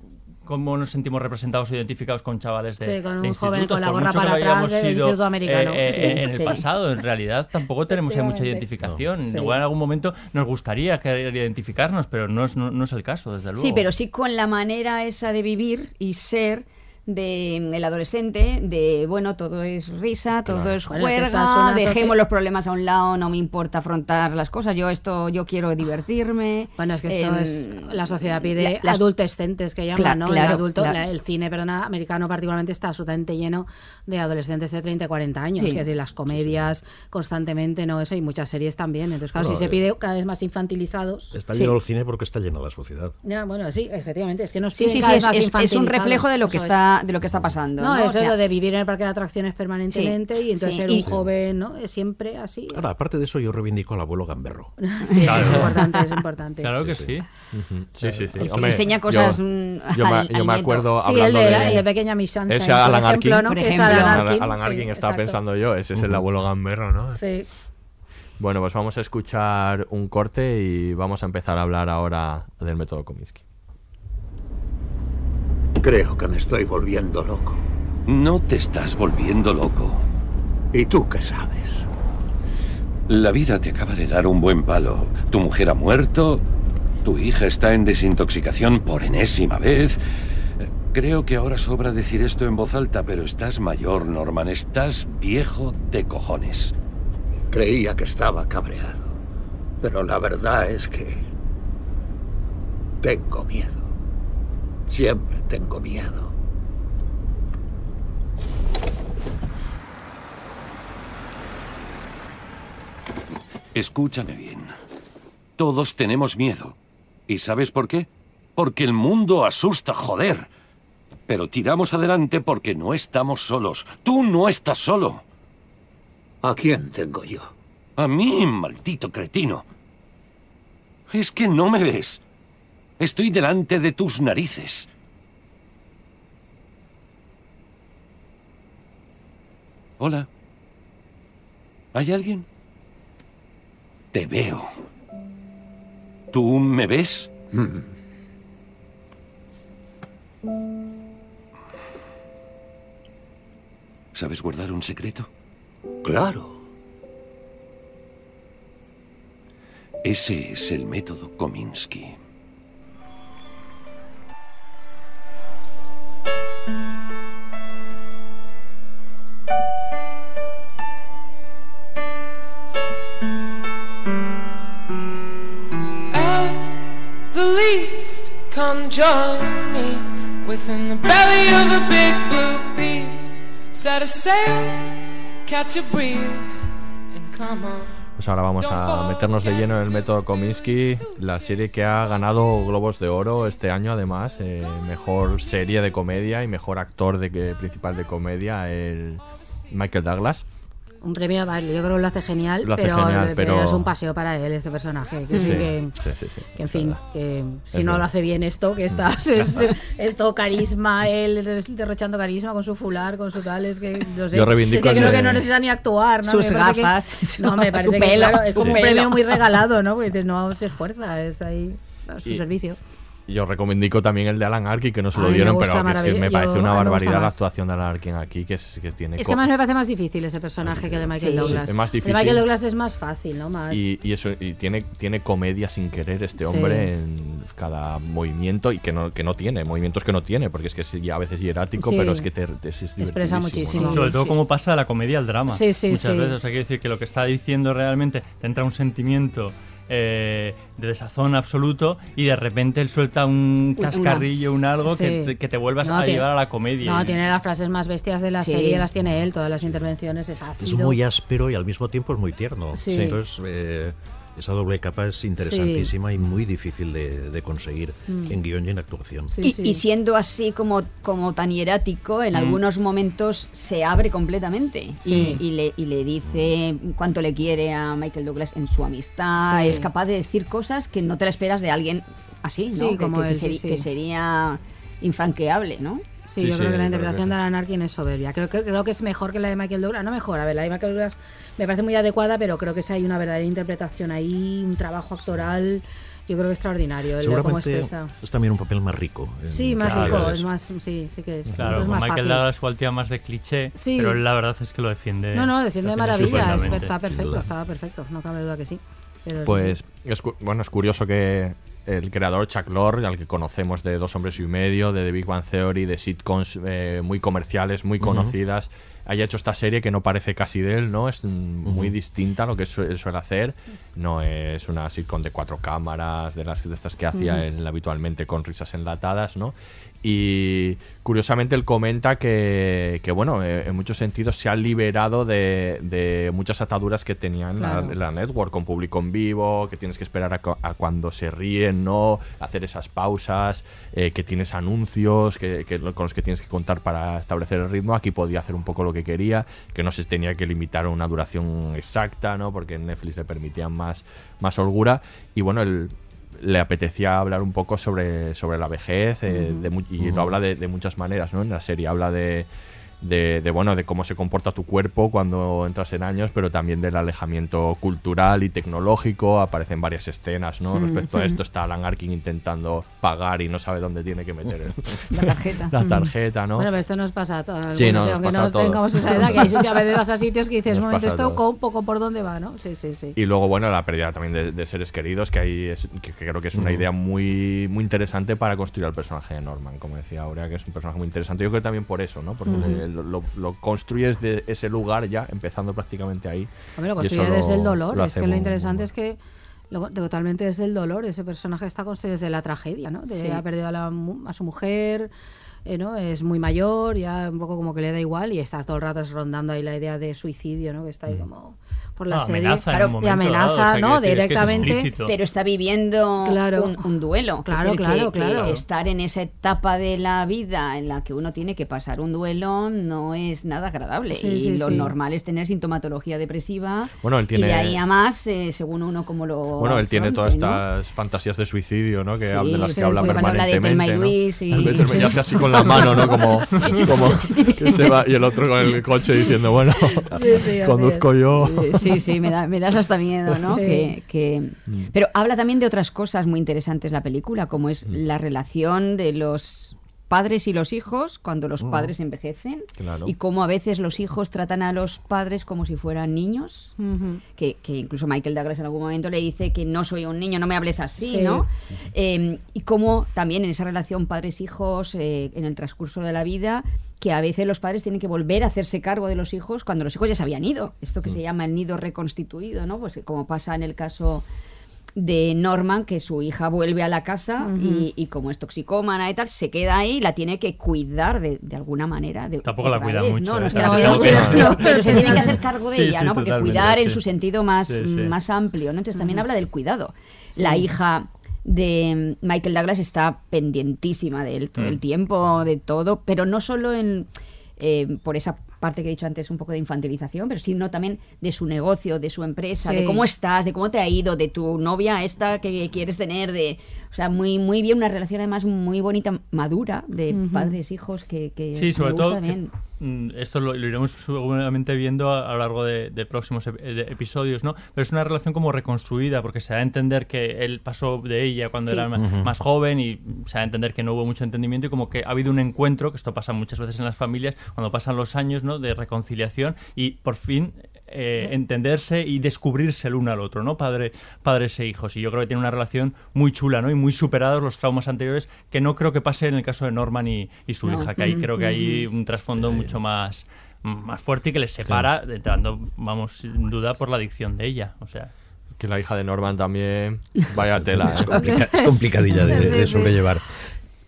cómo nos sentimos representados o identificados con chavales de, Sí, con de un joven con la gorra para atrás del instituto americano. eh, eh, Sí, en el sí. pasado, en realidad tampoco tenemos ahí mucha identificación. Sí. Igual en algún momento nos gustaría querer identificarnos, pero no es, no, no es el caso, desde luego. Sí, pero sí con la manera esa de vivir y ser de el adolescente, de bueno, todo es risa, todo Claro. es Bueno, es que juerga, dejemos los problemas a un lado, no me importa afrontar las cosas, yo esto, yo quiero divertirme. Bueno, es que esto Em, es. La sociedad pide la- adultescentes que llaman, Cla- ¿no? claro, el, adulto, claro. la- el cine, perdona, americano particularmente está absolutamente lleno de adolescentes de 30 y 40 años. Sí. Es decir, las comedias constantemente, ¿no? Eso, y muchas series también. Entonces, claro, Bueno, si se pide cada vez más infantilizados. Está Sí. lleno el cine porque está llena la sociedad. Ya, bueno, sí, efectivamente. Es que nos sí, cada sí, vez es, más es- es un reflejo de lo que Eso es. Está de lo que está pasando. No, No, es O sea, lo de vivir en el parque de atracciones permanentemente y entonces sí, ser y- un joven, ¿no? Es siempre así. Ahora, aparte de eso, yo reivindico al abuelo gamberro. [LAUGHS] Sí, Claro. eso es importante, es importante. Claro que sí. Sí, sí, sí. El que Hombre, enseña cosas, yo, mm, yo me, al- yo al me nieto. acuerdo Sí, hablando el de, de... la, el de Pequeña Sunshine, Ese Alan ejemplo, Arkin. ¿no? Por Que es ejemplo. Alan Alan, Arkin. Alan sí, Arkin estaba exacto. pensando yo, ese es el abuelo gamberro, ¿no? Sí. Bueno, pues vamos a escuchar un corte y vamos a empezar a hablar ahora del método Kominsky. Creo que me estoy volviendo loco. No te estás volviendo loco. ¿Y tú qué sabes? La vida te acaba de dar un buen palo. Tu mujer ha muerto, tu hija está en desintoxicación por enésima vez. Creo que ahora sobra decir esto en voz alta, pero estás mayor, Norman. Estás viejo de cojones. Creía que estaba cabreado. Pero la verdad es que... Tengo miedo. Siempre tengo miedo. Escúchame bien. Todos tenemos miedo. ¿Y sabes por qué? Porque el mundo asusta, joder. Pero tiramos adelante porque no estamos solos. Tú no estás solo. ¿A quién tengo yo? A mí, maldito cretino. Es que no me ves. Estoy delante de tus narices. Hola. ¿Hay alguien? Te veo. ¿Tú me ves? [LAUGHS] ¿Sabes guardar un secreto? Claro. Ese es el método Kominsky. Come join me within the belly of a big blue beast. Set a sail, catch a breeze, and come on. Pues ahora vamos a meternos de lleno en el método Kominsky, la serie que ha ganado Globos de Oro este año, además, eh, mejor serie de comedia y mejor actor de principal de comedia, el Michael Douglas. Un premio, vale, yo creo que lo hace genial, Lo hace pero, genial, pero- es un paseo para él este personaje. Que, Sí, sí que, sí, sí, sí, que en fin, verdad. que si Es no verdad. lo hace bien esto, que estás [LAUGHS] es, es todo carisma, él derrochando carisma con su fular, con su tal, es que no sé, Yo reivindico es que creo de- que no necesita ni actuar, ¿no? Sus Me parece que- gafas, su- no, me [LAUGHS] su parece que, pelo, claro, es su un pelo. premio muy regalado, ¿no? [LAUGHS] Porque dices, no se esfuerza, es ahí a su Y- servicio. Yo reivindico también el de Alan Arkin, que no se lo dieron, pero que es que me parece Yo- una barbaridad la actuación de Alan Arkin aquí, que, es, que tiene... Es que más me parece más difícil ese personaje que el de Michael Sí. Douglas. Es más El de difícil. Michael Douglas es más fácil, ¿no? Más... Y, y eso y tiene tiene comedia sin querer este Sí. hombre en cada movimiento y que no que no tiene movimientos que no tiene porque es que es ya a veces hierático Sí. pero es que te, te- es Expresa muchísimo. ¿no? Sobre todo cómo pasa de la comedia al drama. Sí, sí, Muchas sí. veces. O sea, quiere decir que lo que está diciendo realmente te entra un sentimiento eh, de desazón absoluto y de repente él suelta un chascarrillo, un algo que, Sí. te, que te vuelvas No, a tiene- llevar a la comedia. No, Y- tiene las frases más bestias de la Sí. serie, las tiene él, todas las intervenciones, es ácido. Es muy áspero y al mismo tiempo es muy tierno. Sí. Entonces, eh, esa doble capa es interesantísima y muy difícil de, de conseguir Mm. en guion y en actuación. Sí, y, sí. y siendo así como, como tan hierático, en Mm. algunos momentos se abre completamente Sí. y, y le, y le dice cuánto le quiere a Michael Douglas en su amistad. Sí. Es capaz de decir cosas que no te la esperas de alguien así, ¿no? Sí, que, como él, que sería infranqueable, ¿no? Sí, Sí, yo sí, creo que la interpretación que de Alan Arkin es soberbia. Creo que, creo que es mejor que la de Michael Douglas. No mejor, a ver, la de Michael Douglas me parece muy adecuada, pero creo que si hay una verdadera interpretación ahí, un trabajo actoral, yo creo que extraordinario. El de cómo Seguramente expresa. es también un papel más rico. Sí, más rico, realidades. es más, sí, sí que es. Claro, es con más Michael. Douglas tira más de cliché, Sí. pero él la verdad es que lo defiende. No, no, defiende de maravilla, está perfecto, estaba perfecto, no cabe duda que sí. Pero pues sí. es, cu- bueno es curioso que el creador Chuck Lorre, al que conocemos de Dos Hombres y Medio, de The Big Bang Theory, de sitcoms eh, muy comerciales, muy conocidas, haya hecho esta serie que no parece casi de él, ¿no? Es muy distinta a lo que su- él suele hacer. No es una sitcom de cuatro cámaras, de las de estas que hacía él habitualmente con risas enlatadas, ¿no? Y curiosamente él comenta que, que, bueno, eh, en muchos sentidos se ha liberado de, de muchas ataduras que tenía en, la, network, con público en vivo, que tienes que esperar a, cu- a cuando se ríen, ¿no? Hacer esas pausas, eh, que tienes anuncios que, con los que tienes que contar para establecer el ritmo. Aquí podía hacer un poco lo que quería, que no se tenía que limitar a una duración exacta, ¿no? Porque en Netflix le permitían más, más holgura. Y bueno, el, le apetecía hablar un poco sobre, sobre la vejez eh, de y lo habla de, de muchas maneras, ¿no? En la serie habla de, de, de, bueno de cómo se comporta tu cuerpo cuando entras en años, pero también del alejamiento cultural y tecnológico. Aparecen varias escenas, ¿no? Mm. Respecto a esto está Alan Arkin intentando pagar y no sabe dónde tiene que meter el- [LAUGHS] La tarjeta. la Mm. tarjeta, ¿no? Bueno, pero esto nos pasa a todos. Sí, no, nos aunque pasa no a tengamos esa [LAUGHS] edad, que hay sitio- a veces vas a sitios que dices, Nos un momento, esto un poco por dónde va, ¿no? Sí, sí, sí. Y luego, bueno, la pérdida también de, de seres queridos, que ahí es, que, que creo que es una Mm. idea muy, muy interesante para construir al personaje de Norman, como decía Aurea, que es un personaje muy interesante. Yo creo también por eso, ¿no? Porque Ujú. Lo, lo- construyes de ese lugar ya, empezando prácticamente ahí. Hombre, lo construye desde el dolor. lo es que lo muy- interesante es que lo- totalmente desde el dolor. Ese personaje está construido desde la tragedia, ¿no? De Sí. ha perdido a, la a su mujer, eh, ¿no? Es muy mayor, ya un poco como que le da igual y está todo el rato rondando ahí la idea de suicidio, ¿no? Que está ahí como por la Ah, serie. amenaza en un y momento amenaza, dado, o sea, ¿no? decir, es que es Directamente. Pero está viviendo Claro. un, un duelo. Claro, decir, claro, que- que claro. estar en esa etapa de la vida en la que uno tiene que pasar un duelo no es nada agradable. Sí, y sí, lo sí. normal es tener sintomatología depresiva. Bueno, él tiene- Y de ahí a más, eh, según uno como lo. Bueno, él tiene todas ¿no? estas fantasías de suicidio, ¿no? Que, Sí, de las que sí, habla sí, cuando habla de permanentemente. Y ¿no? Luis y- y hace así con la [LAUGHS] mano, ¿no? Como, Sí. como que se va y el otro con el coche diciendo, bueno, Sí, sí, conduzco es. yo. Eh, Sí, sí, me, da, me das hasta miedo, ¿no? Sí. Que, que- Mm. Pero habla también de otras cosas muy interesantes la película, como es Mm. la relación de los padres y los hijos cuando los Mm. padres envejecen Claro. y cómo a veces los hijos tratan a los padres como si fueran niños que, que incluso Michael Douglas en algún momento le dice que no soy un niño, no me hables así, Sí. ¿no? Eh, y cómo también en esa relación padres-hijos, eh, en el transcurso de la vida, que a veces los padres tienen que volver a hacerse cargo de los hijos cuando los hijos ya se habían ido. Esto que se llama el nido reconstituido, ¿no? Pues como pasa en el caso de Norman, que su hija vuelve a la casa y, y como es toxicómana y tal, se queda ahí y la tiene que cuidar de, de alguna manera. de- Tampoco la cuida vez. mucho, No, no ¿eh? es que la cuida mucho, no, pero- se tiene que hacer cargo de Sí, ella, sí, ¿no? Porque cuidar en su sentido más, Sí, sí. más amplio, ¿no? Entonces también habla del cuidado. Sí. La hija de Michael Douglas está pendientísima de él todo el Mm. tiempo, de todo, pero no solo en eh, por esa parte que he dicho antes, un poco de infantilización, pero sino también de su negocio, de su empresa, Sí. de cómo estás, de cómo te ha ido, de tu novia esta que quieres tener, de, o sea, muy muy bien, una relación además muy bonita, madura, de padres, hijos, que, que Sí, sobre me gusta todo. que, también. Esto lo, lo iremos seguramente viendo a, a lo largo de, de próximos ep- de episodios, ¿no? Pero es una relación como reconstruida, porque se da a entender que él pasó de ella cuando Sí. era más joven y se da a entender que no hubo mucho entendimiento y como que ha habido un encuentro, que esto pasa muchas veces en las familias, cuando pasan los años, ¿no? De reconciliación y por fin eh, entenderse y descubrirse el uno al otro, ¿no? Padre, padres e hijos. Y yo creo que tiene una relación muy chula, ¿no? Y muy superados los traumas anteriores, que no creo que pase en el caso de Norman y, y su No. hija, que ahí creo que hay un trasfondo mucho más, más fuerte y que les separa, entrando, vamos, sin duda, por la adicción de ella. O sea. Que la hija de Norman también. Vaya [LAUGHS] tela. Es, ¿eh? complica- es [LAUGHS] complicadilla de, de sobrellevar.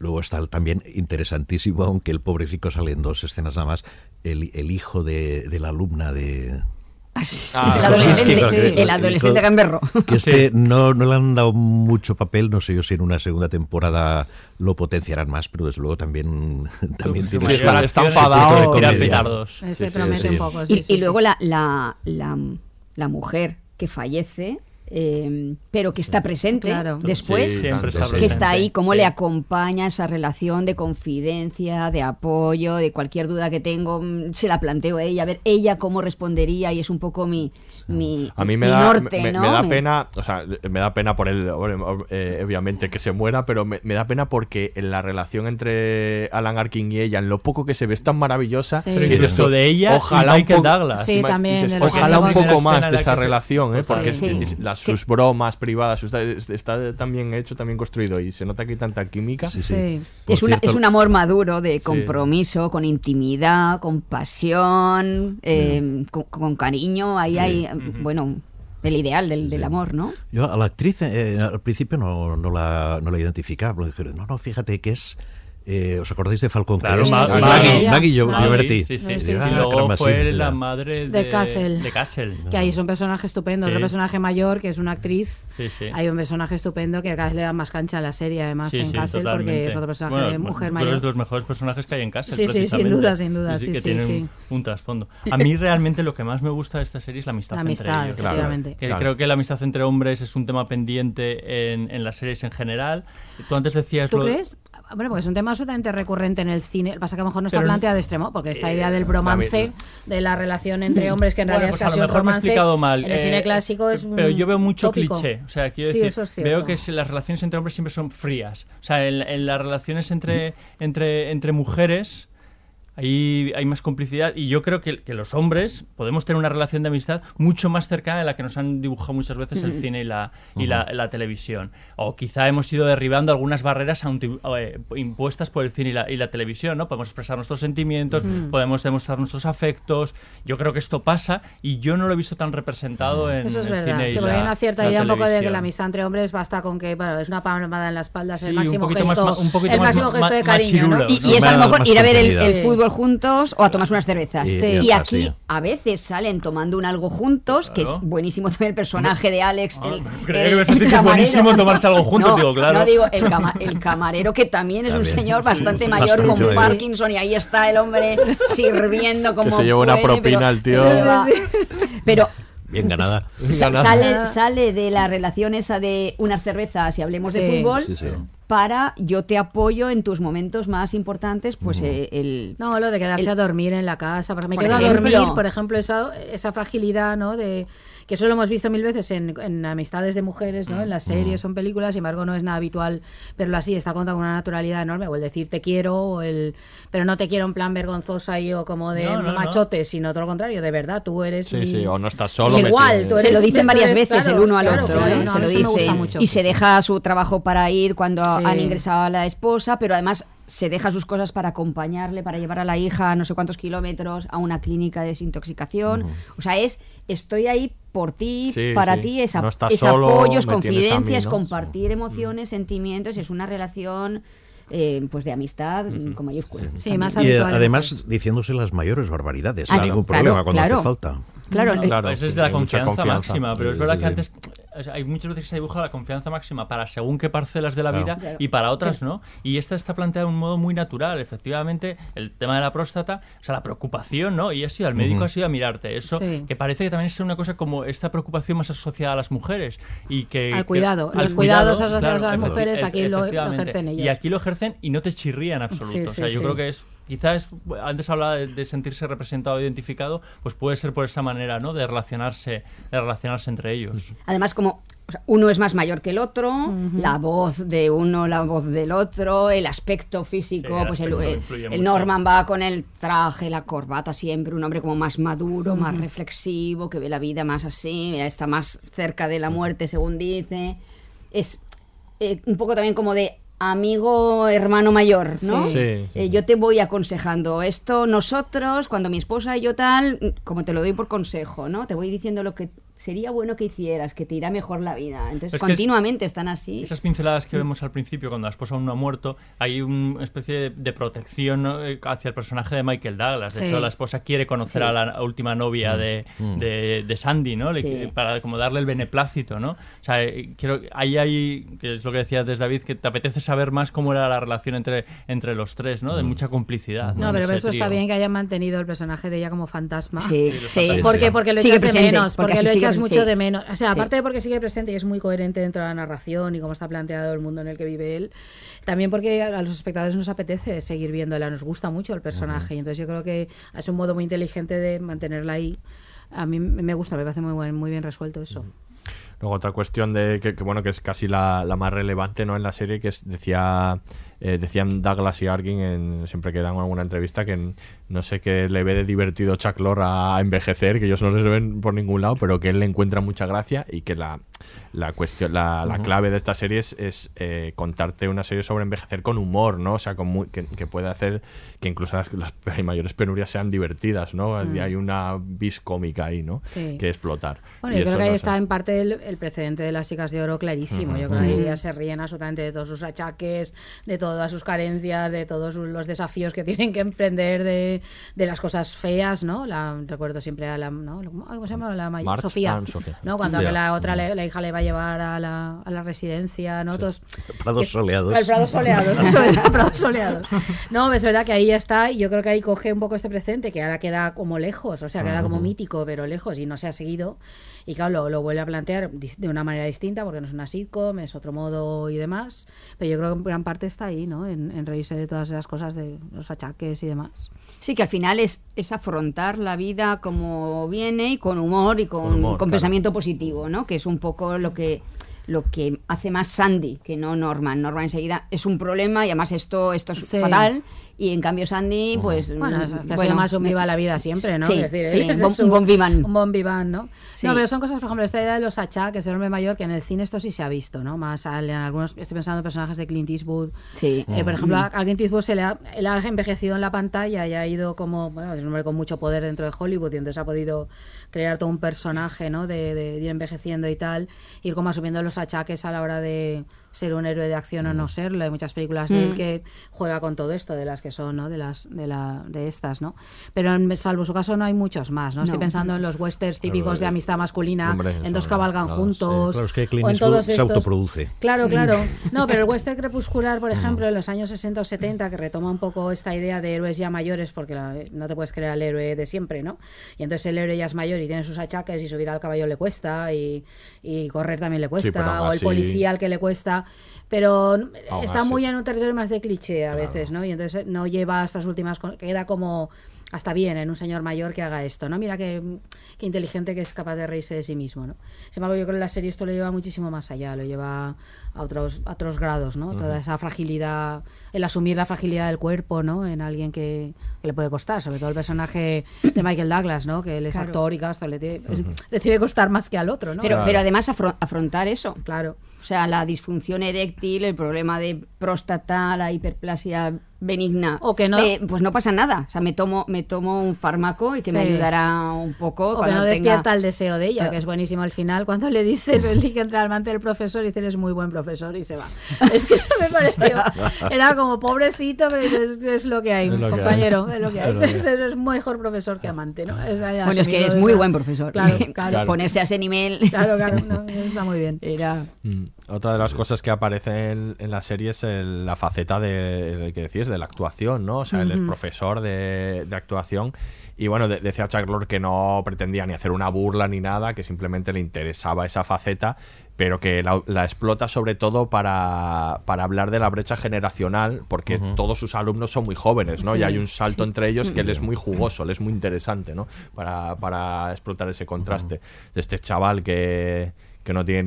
Luego está también interesantísimo, aunque el pobrecito sale en dos escenas nada más, el, el hijo de, de la alumna de... Ah, el adolescente, sí, sí. el adolescente gamberro. Que este no, no le han dado mucho papel, no sé yo si en una segunda temporada lo potenciarán más, pero desde luego también, [LAUGHS] también Sí, tiene sí, su- está- enfadado, petardos. Sí, sí, promete sí. un poco. sí, Y, y luego la, la, la, la mujer que fallece, eh, pero que está presente Claro. después, Sí, que está ahí, cómo Sí. le acompaña esa relación de confidencia, de apoyo, de cualquier duda que tengo, mm, se la planteo a ella, a ver ella cómo respondería y es un poco mi, mi, A mí me mi da, norte, me, ¿no? me da Me- pena, o sea, me da pena por él, eh, obviamente, que se muera, pero me, me da pena porque en la relación entre Alan Arkin y ella, en lo poco que se ve, es tan maravillosa. Incluso tú, de ella y ojalá un Michael poco- Douglas. También, dices, ojalá un poco La más de la esa relación, ¿eh? Porque Sí. Sus bromas privadas, sus- está también hecho, también construido y se nota que hay tanta química. Sí. Es, una- es un amor maduro de compromiso, con intimidad, con pasión, eh, con, con cariño. Ahí hay, bueno, el ideal del, del amor, ¿no? Yo a la actriz eh, al principio no, no, la, no la identificaba, pero dije, no, no, fíjate que es... eh, ¿Os acordáis de Falcón? Claro, Maggie, Maggie. Maggie Gio- Maggie, Gioberti. sí, sí. Y Sí, ah, luego fue la madre de, de- Castle. de Castle. Que ahí es un personaje estupendo. Sí. Otro personaje mayor, que es una actriz. Sí, sí. Hay un personaje estupendo que cada vez le da más cancha a la serie, además, Sí, en sí, Castle, totalmente. porque es otro personaje Bueno, de mujer mayor. Es de los mejores personajes que hay en Castle. Sí, sí, sin duda, sin duda, sí, que sí, tiene sí. Un, un trasfondo. A mí realmente lo que más me gusta de esta serie es la amistad, La entre amistad, ellos. efectivamente. Que Claro. Creo que la amistad entre hombres es un tema pendiente en, en las series en general. Tú antes decías... ¿Tú lo- crees? Bueno, porque es un tema absolutamente recurrente en el cine. Pasa que a lo mejor no está Pero- planteado de extremo, porque esta idea del bromance, de la relación entre hombres, que en Bueno, realidad pues es a casi lo un mejor me he explicado mal. en el Eh, cine clásico es Pero yo veo mucho tópico. cliché. O sea, quiero Sí, decir, es veo que las relaciones entre hombres siempre son frías. O sea, en, en las relaciones entre, entre, entre mujeres ahí hay más complicidad y yo creo que, que los hombres podemos tener una relación de amistad mucho más cercana de la que nos han dibujado muchas veces el cine y la, y la, la televisión. O quizá hemos ido derribando algunas barreras eh, impuestas por el cine y la, y la televisión, ¿no? Podemos expresar nuestros sentimientos, podemos demostrar nuestros afectos. Yo creo que esto pasa y yo no lo he visto tan representado en Eso es el verdad. cine y Sí, la- hay una cierta idea un poco de que la amistad entre hombres basta con que bueno, es una palmada en la espalda, es el Sí, un máximo más gesto, ma- un el más máximo ma- gesto de cariño, ¿no? Y, y es a lo Más- mejor más ir a ver el, el fútbol juntos o a tomarse unas cervezas. Sí, y aquí sí. a veces salen tomando un algo juntos, que es buenísimo también el personaje de Alex. Ah, el, [LAUGHS] creía el- que el que es buenísimo tomarse algo juntos, No, digo, claro. No digo, el, cama- el camarero que también es un señor bastante Sí, mayor bastante con mayor. Parkinson y ahí está el hombre sirviendo como se lleva una propina pero al tío. Pero Bien ganada. [LAUGHS] Sa- Ganada. sale, sale de la relación esa de unas cervezas y hablemos de fútbol Sí, sí. para yo te apoyo en tus momentos más importantes, pues eh, el... No, lo de quedarse El- a dormir en la casa. Me Por quedo a ejemplo. dormir, por ejemplo, esa, esa fragilidad, ¿no? De, que eso lo hemos visto mil veces en, en amistades de mujeres, ¿no? En las series o en películas, sin embargo no es nada habitual verlo así, está contado con una naturalidad enorme, o el decir te quiero, o el pero no te quiero en plan vergonzosa y o como de No, no, no. machote, sino todo lo contrario, de verdad, tú eres Sí, mi- sí, o no estás solo. Es igual, tú se eres- lo dicen varias eres- veces claro, el uno al claro, otro, claro, ¿eh? no, se lo dicen. Y se deja su trabajo para ir cuando Sí. han ingresado a la esposa, pero además se deja sus cosas para acompañarle, para llevar a la hija a no sé cuántos kilómetros a una clínica de desintoxicación. O sea, es estoy ahí por ti, Sí, para sí. ti, es, a- No es solo, apoyo, es me tienes a mí, confidencia, es ¿no? compartir emociones, sentimientos, es una relación eh, pues de amistad mm, con mayúsculas. Sí, más Y eh, en además diciéndose las mayores barbaridades, sin ningún claro, problema cuando claro. hace falta. Claro, Mm. eh, Claro, Eso es sí, de la confianza, confianza. máxima, pero es Sí, verdad sí, que sí. antes o sea, hay muchas veces que se dibuja la confianza máxima para según qué parcelas de la Claro. vida Claro. y para otras no. Y esta está planteada de un modo muy natural. Efectivamente, el tema de la próstata, o sea, la preocupación, ¿no? Y has ido al médico, Ujú. has ido a mirarte. Eso Sí. que parece que también es una cosa como esta preocupación más asociada a las mujeres y que Al que- cuidado. al Los cuidados cuidado, asociados claro, a las mujeres, aquí lo- ejercen ellos. Y aquí lo ejercen y no te chirría en absoluto. Sí, o sea, sí, yo sí. creo que es quizás antes hablaba de, de sentirse representado, identificado, pues puede ser por esa manera, ¿no? De relacionarse, de relacionarse entre ellos. Además, como o sea, uno es más mayor que el otro, la voz de uno, la voz del otro, el aspecto físico, Sí, el pues el, aspecto el- influye el mucho. Norman va con el traje, la corbata siempre, un hombre como más maduro, más reflexivo, que ve la vida más así, está más cerca de la muerte, según dice. Es eh, un poco también como de amigo hermano mayor, ¿no? Sí. Sí. Eh, yo te voy aconsejando esto, nosotros, cuando mi esposa y yo tal, como te lo doy por consejo, ¿no? Te voy diciendo lo que sería bueno que hicieras, que te irá mejor la vida. Entonces, Es que es- continuamente están así. Esas pinceladas que vemos al principio cuando la esposa aún no ha muerto, hay una especie de, de protección ¿no? Eh, hacia el personaje de Michael Douglas. De Sí. hecho, la esposa quiere conocer Sí. a la última novia de, Mm. de- de Sandy, ¿no? Le- Sí. Para como darle el beneplácito, ¿no? O sea, eh, creo ahí hay, que es lo que decía antes David, que te apetece saber más cómo era la relación entre, entre los tres, ¿no? De mucha complicidad. No, En pero eso está trío. bien que hayan mantenido el personaje de ella como fantasma. Sí, Sí, ¿Por qué? Porque lo Sigue echas de menos, porque porque, lo echas mucho sí. de menos. O sea, Sí. aparte de porque sigue presente y es muy coherente dentro de la narración y cómo está planteado el mundo en el que vive él, también porque a los espectadores nos apetece seguir viéndola, nos gusta mucho el personaje y entonces yo creo que es un modo muy inteligente de mantenerla ahí. A mí me gusta, me parece muy, buen, muy bien resuelto eso. Luego otra cuestión de que, que, bueno que es casi la, la más relevante no en la serie que es, decía eh, decían Douglas y Arkin, en, siempre que dan alguna entrevista, que n- no sé qué le ve de divertido Chuck Lorre a, envejecer, que ellos no les ven por ningún lado, pero que él le encuentra mucha gracia y que la, la cuestión, la, clave de esta serie es, es, eh, contarte una serie sobre envejecer con humor, ¿no? O sea, con muy- que, que puede hacer que incluso las, las mayores penurias sean divertidas, ¿no? Y hay una vis cómica ahí, ¿no? Sí. Que explotar. Bueno, Y yo creo que ahí no está sé. en parte el, el precedente de las chicas de oro clarísimo. Yo creo que ahí se ríen absolutamente de todos sus achaques, de todas sus carencias, de todos sus- los desafíos que tienen que emprender, de, de las cosas feas, ¿no? La, recuerdo siempre a la, ¿no? ¿Cómo se llama? La mayor, Sofía. and Sofía. ¿no? Cuando Sofía. la otra, le- la hija le va a llevar a la, a la residencia, ¿no? Todos, Prados soleados. Prados soleados, eso es, [LAUGHS] Prados soleados. No, es verdad que ahí ya está, y yo creo que ahí coge un poco este presente, que ahora queda como lejos, o sea, queda como mítico, pero lejos, y no se ha seguido. Y claro, lo, lo vuelve a plantear de una manera distinta, porque no es una sitcom, es otro modo y demás. Pero yo creo que en gran parte está ahí, ¿no? En, en reírse de todas esas cosas, de los achaques y demás. Sí, que al final es, es afrontar la vida como viene y con humor y con, Con humor, con claro. pensamiento positivo, ¿no? Que es un poco lo que lo que hace más Sandy que no Norman. Norman enseguida es un problema y además esto, esto es Sí. fatal y en cambio Sandy pues... Bueno, es que ha sido bueno, más un viva la vida siempre, ¿no? Sí, Es decir, sí, [LAUGHS] es un bon- su- un bon vivant. Un bon vivant, ¿no? Sí. No, pero son cosas, por ejemplo, esta idea de los achaques, el hombre mayor, que en el cine esto sí se ha visto, ¿no? Más en algunos, estoy pensando en personajes de Clint Eastwood. Sí. Eh, por ejemplo, Mm. a Clint Eastwood se le ha, él ha envejecido en la pantalla y ha ido como, bueno, es un hombre con mucho poder dentro de Hollywood y entonces ha podido crear todo un personaje, ¿no? De, de ir envejeciendo y tal, ir como asumiendo los achaques a la hora de ser un héroe de acción o no serlo. Hay muchas películas de él Mm. que juega con todo esto, de las que son, ¿no? De las de, la, de estas, ¿no? Pero en- salvo su caso no hay muchos más, ¿no? Estoy pensando en los westerns típicos Claro, de eh, amistad masculina, hombre, en dos cabalgan juntos. sí. Claro, es que Clint o en Eastwood todos se autoproduce. Claro, claro. Mm. No, pero el western crepuscular, por ejemplo, en los años 60 o 70, que retoma un poco esta idea de héroes ya mayores, porque la- no te puedes creer al héroe de siempre, ¿no? Y entonces el héroe ya es mayor y tiene sus achaques y subir al caballo le cuesta y, y correr también le cuesta, o el así- policía al que le cuesta. Pero Aún está así. muy en un territorio más de cliché a veces, ¿no? Y entonces eh, no lleva estas últimas... con- Queda como hasta bien en un señor mayor que haga esto, ¿no? Mira qué, qué inteligente que es capaz de reírse de sí mismo, ¿no? Sin embargo, yo creo que la serie esto lo lleva muchísimo más allá, lo lleva a otros, a otros grados, ¿no? Toda esa fragilidad, el asumir la fragilidad del cuerpo, ¿no? En alguien que, que le puede costar, sobre todo el personaje de Michael Douglas, ¿no? Que él es Claro. actor y claro, le tiene, es- le tiene que costar más que al otro, ¿no? Pero, pero además afro- afrontar eso. Claro. O sea, la disfunción eréctil, el problema de próstata, la hiperplasia benigna. O que no- eh, pues no pasa nada. O sea, me tomo, me tomo un fármaco y que me ayudará un poco. O que cuando no tenga- despierta el deseo de ella, Eh. que es buenísimo al final, cuando le dice el que entra al amante del profesor y dice, eres muy buen profesor, y se va. [LAUGHS] Es que eso me pareció, [LAUGHS] era como pobrecito, pero es, es lo que hay, Es lo que compañero, hay. es lo que hay. Es lo que hay. Eres mejor profesor que amante, ¿no? Es Bueno, es que es muy esa- buen profesor. Claro, [LAUGHS] claro. Ponerse a ese nivel. Claro, claro, no, está muy bien. Era... Mm. Otra de las cosas que aparece en, en la serie es el- la faceta de, que decías, de la actuación, ¿no? O sea, él es profesor de, de actuación y bueno, de- decía Chuck que no pretendía ni hacer una burla ni nada, que simplemente le interesaba esa faceta, pero que la, la explota sobre todo para, para hablar de la brecha generacional, porque todos sus alumnos son muy jóvenes, ¿no? Sí, y hay un salto sí. entre ellos que él es muy jugoso, él es muy interesante, ¿no? Para, para explotar ese contraste. De este chaval que que no tiene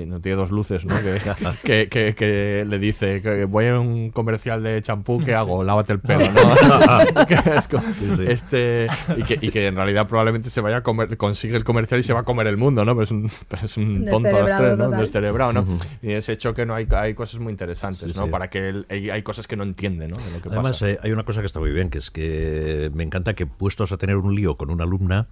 ni no tiene dos luces, ¿no? Que, [LAUGHS] que, que- que le dice que voy a un comercial de champú, ¿qué hago? Lávate el pelo, ¿no? [LAUGHS] Que es como- Sí, sí. Este, y, que, y que en realidad probablemente se vaya a comer, consigue el comercial y se va a comer el mundo, ¿no? Pero es un, pero es un tonto a tres, ¿no? Descerebrado, ¿no? Y ese hecho que no hay, hay cosas muy interesantes, Sí, ¿no? sí. Para que él- hay, hay cosas que no entiende, ¿no? De lo que Además, pasa. eh, hay una cosa que está muy bien, que es que me encanta que puestos a tener un lío con una alumna,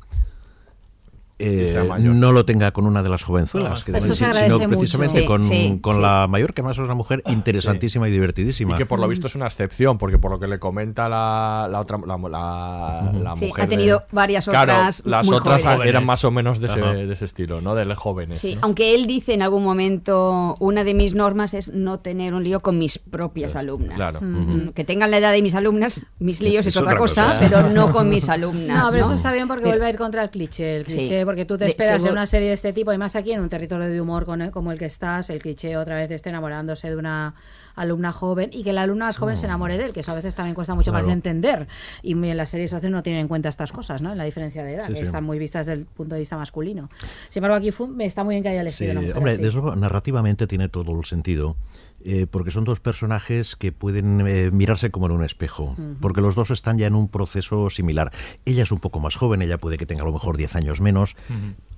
eh, no lo tenga con una de las jovenzuelas, Ah, que si- agradece sino precisamente Sí, con, sí, con sí. la mayor, que además es una mujer interesantísima y divertidísima. Y que por lo visto es una excepción, porque por lo que le comenta la, la otra la, la- la Sí, mujer. ha tenido de- varias Claro, otras las muy otras jóvenes. eran más o menos de ese, de ese estilo, ¿no? De los jóvenes. Sí, ¿no? aunque él dice en algún momento, una de mis normas es no tener un lío con mis propias alumnas. claro. Mm, Que tengan la edad de mis alumnas, mis líos es, Es otra otra cosa, cosa. pero no con mis alumnas. No, pero ¿no? eso está bien porque Pero- vuelve a ir contra el cliché. El Sí. cliché, porque tú te De- esperas en una serie de este tipo, y más aquí en un territorio de humor con- como el que estás, el cliché otra vez esté enamorándose de una alumna joven y que la alumna más joven se enamore de él, que eso a veces también cuesta mucho más de entender. Y en las series a veces no tienen en cuenta estas cosas, ¿no? En la diferencia de edad, Sí, que sí. están muy vistas desde el punto de vista masculino. Sin embargo, aquí está muy bien que haya Sí, elegido una mujer hombre, así. narrativamente tiene todo el sentido. Eh, porque son dos personajes que pueden eh, mirarse como en un espejo, porque los dos están ya en un proceso similar. Ella es un poco más joven, ella puede que tenga a lo mejor 10 años menos,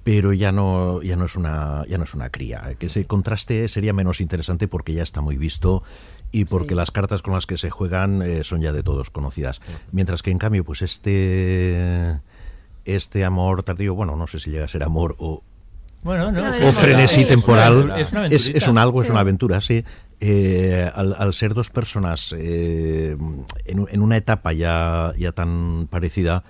pero ya no, ya no es una, ya no es una cría. Que ese contraste sería menos interesante porque ya está muy visto y porque las cartas con las que se juegan eh, son ya de todos conocidas. Mientras que en cambio, pues este este amor tardío, bueno, no sé si llega a ser amor o, Bueno, no, o frenesí temporal. es una es, un algo, es una aventura, sí. Eh, al, al ser dos personas eh, en, en una etapa ya, ya tan parecida,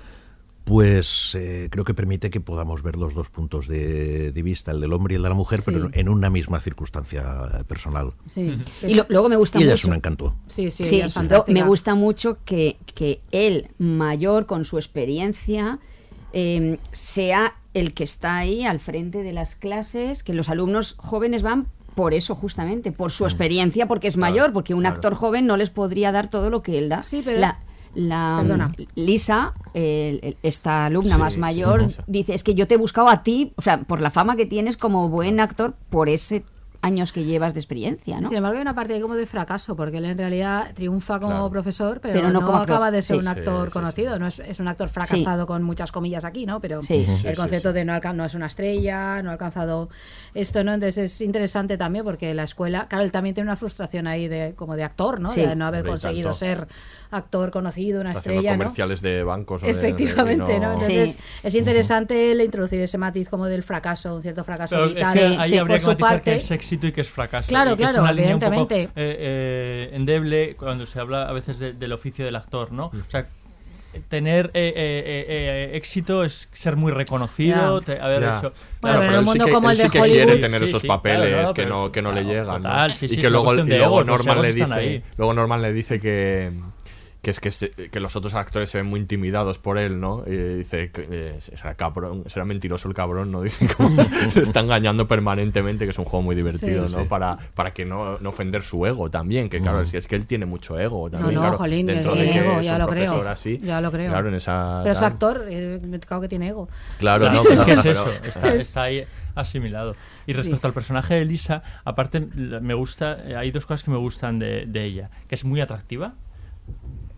pues eh, creo que permite que podamos ver los dos puntos de, de vista, el del hombre y el de la mujer, pero en una misma circunstancia personal. Sí. Y lo- luego me gusta Y ella mucho. es un encanto. Sí, sí, Sí, ella es lo- fantástica. me gusta mucho que, que él, mayor con su experiencia, eh, sea el que está ahí al frente de las clases, que los alumnos jóvenes van por eso justamente, por su experiencia, porque es Claro, mayor, porque un claro. actor joven no les podría dar todo lo que él da. Sí, pero- La, la, Perdona. mm, Lisa, el- el- esta alumna Sí, más mayor, dice, es que yo te he buscado a ti, o sea, por la fama que tienes como buen actor, por ese años que llevas de experiencia, ¿no? Sin embargo, hay una parte ahí como de fracaso, porque él en realidad triunfa como Claro. profesor, pero, Pero no no, como actor. acaba de ser Sí. un actor Sí, sí, conocido. No es, es un actor fracasado con muchas comillas aquí, ¿no? Pero Sí. el Sí, sí, concepto de no, alca- no es una estrella, no ha alcanzado esto, ¿no? Entonces es interesante también porque la escuela, claro, él también tiene una frustración ahí de como de actor, ¿no? Sí. De no haber conseguido ser actor conocido, una Está estrella, ¿no? comerciales de bancos. o de- de Efectivamente, vino. ¿no? Entonces es interesante el introducir ese matiz como del fracaso, un cierto fracaso Pero es vital. que ahí habría que matizar parte. que es éxito y que es fracaso. Claro, y que es claro, una línea un poco, evidentemente. eh, eh, endeble cuando se habla a veces de- del oficio del actor, ¿no? O sea, tener eh, eh, eh, eh, éxito es ser muy reconocido, Ya. te- haber Ya. hecho... Claro, pero él sí que- él sí que quiere tener esos papeles que no, que no le llegan. ¿no? Total, sí, sí, y es que luego, y de luego Norman le dice, luego Norman le dice que que es que, se- que los otros actores se ven muy intimidados por él, ¿no? Y dice que eh, será cabrón, será mentiroso el cabrón, ¿no? [LAUGHS] Dice como le está engañando permanentemente, que es un juego muy divertido, Sí. ¿no? Sí. Para, para que no, no ofender su ego también, que claro, si es que él tiene mucho ego también, no, claro, jolín, dentro de ego, es ya lo creo. así, Ya lo creo. Claro, en esa Pero es actor, eh, me claro que tiene ego. Claro, Claro, [LAUGHS] no, pero es que es eso, está, Es- está ahí asimilado. Y respecto Sí. al personaje de Lisa, aparte me gusta, eh, hay dos cosas que me gustan de, de ella, que es muy atractiva.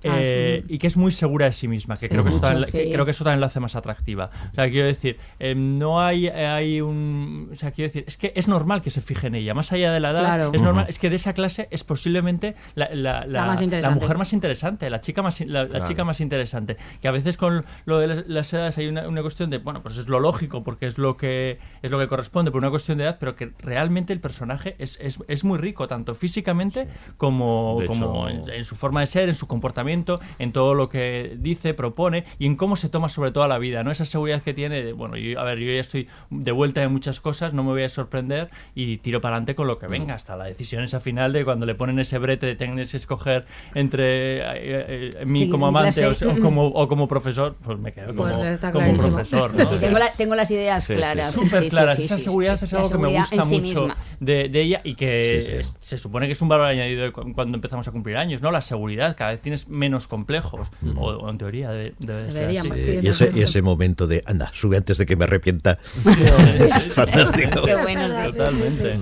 Ah, eh, y que es muy segura de sí misma, que, Sí, creo, que eso también, que creo que eso también lo hace más atractiva. O sea, quiero decir, eh, no hay, hay un... O sea, quiero decir, es que es normal que se fije en ella, más allá de la edad, Claro. es normal, Ujú. es que de esa clase es posiblemente la, la- La la- más la mujer más interesante, la chica más, la, la Claro. chica más interesante. Que a veces con lo de las, las edades hay una, una cuestión de, bueno, pues es lo lógico porque es lo que es lo que corresponde por una cuestión de edad, pero que realmente el personaje es, es, es muy rico, tanto físicamente como, De como hecho- en, en su forma de ser, en su comportamiento, en todo lo que dice, propone y en cómo se toma sobre todo la vida, ¿no? Esa seguridad que tiene de, bueno, yo, a ver, yo ya estoy de vuelta en muchas cosas, no me voy a sorprender y tiro para adelante con lo que venga, hasta la decisión esa final de cuando le ponen ese brete de tener que escoger entre eh, eh, mí Sí, como amante o, como, o como profesor, pues me quedo Pues como, clarísimo. profesor, ¿no? Sí, tengo, la- tengo las ideas Sí, sí. claras. Súper claras. sí, Esa sí, seguridad sí, es algo que me gusta mucho de, de ella y que Sí, sí. es- se supone que es un valor añadido de cu- cuando empezamos a cumplir años, ¿no? La seguridad, cada vez tienes menos complejos, o, o en teoría debe, debe de ser Deberíamos, así. sí, y, ese, y ese momento de, anda, sube antes de que me arrepienta. [LAUGHS] es fantástico. Qué bueno Totalmente.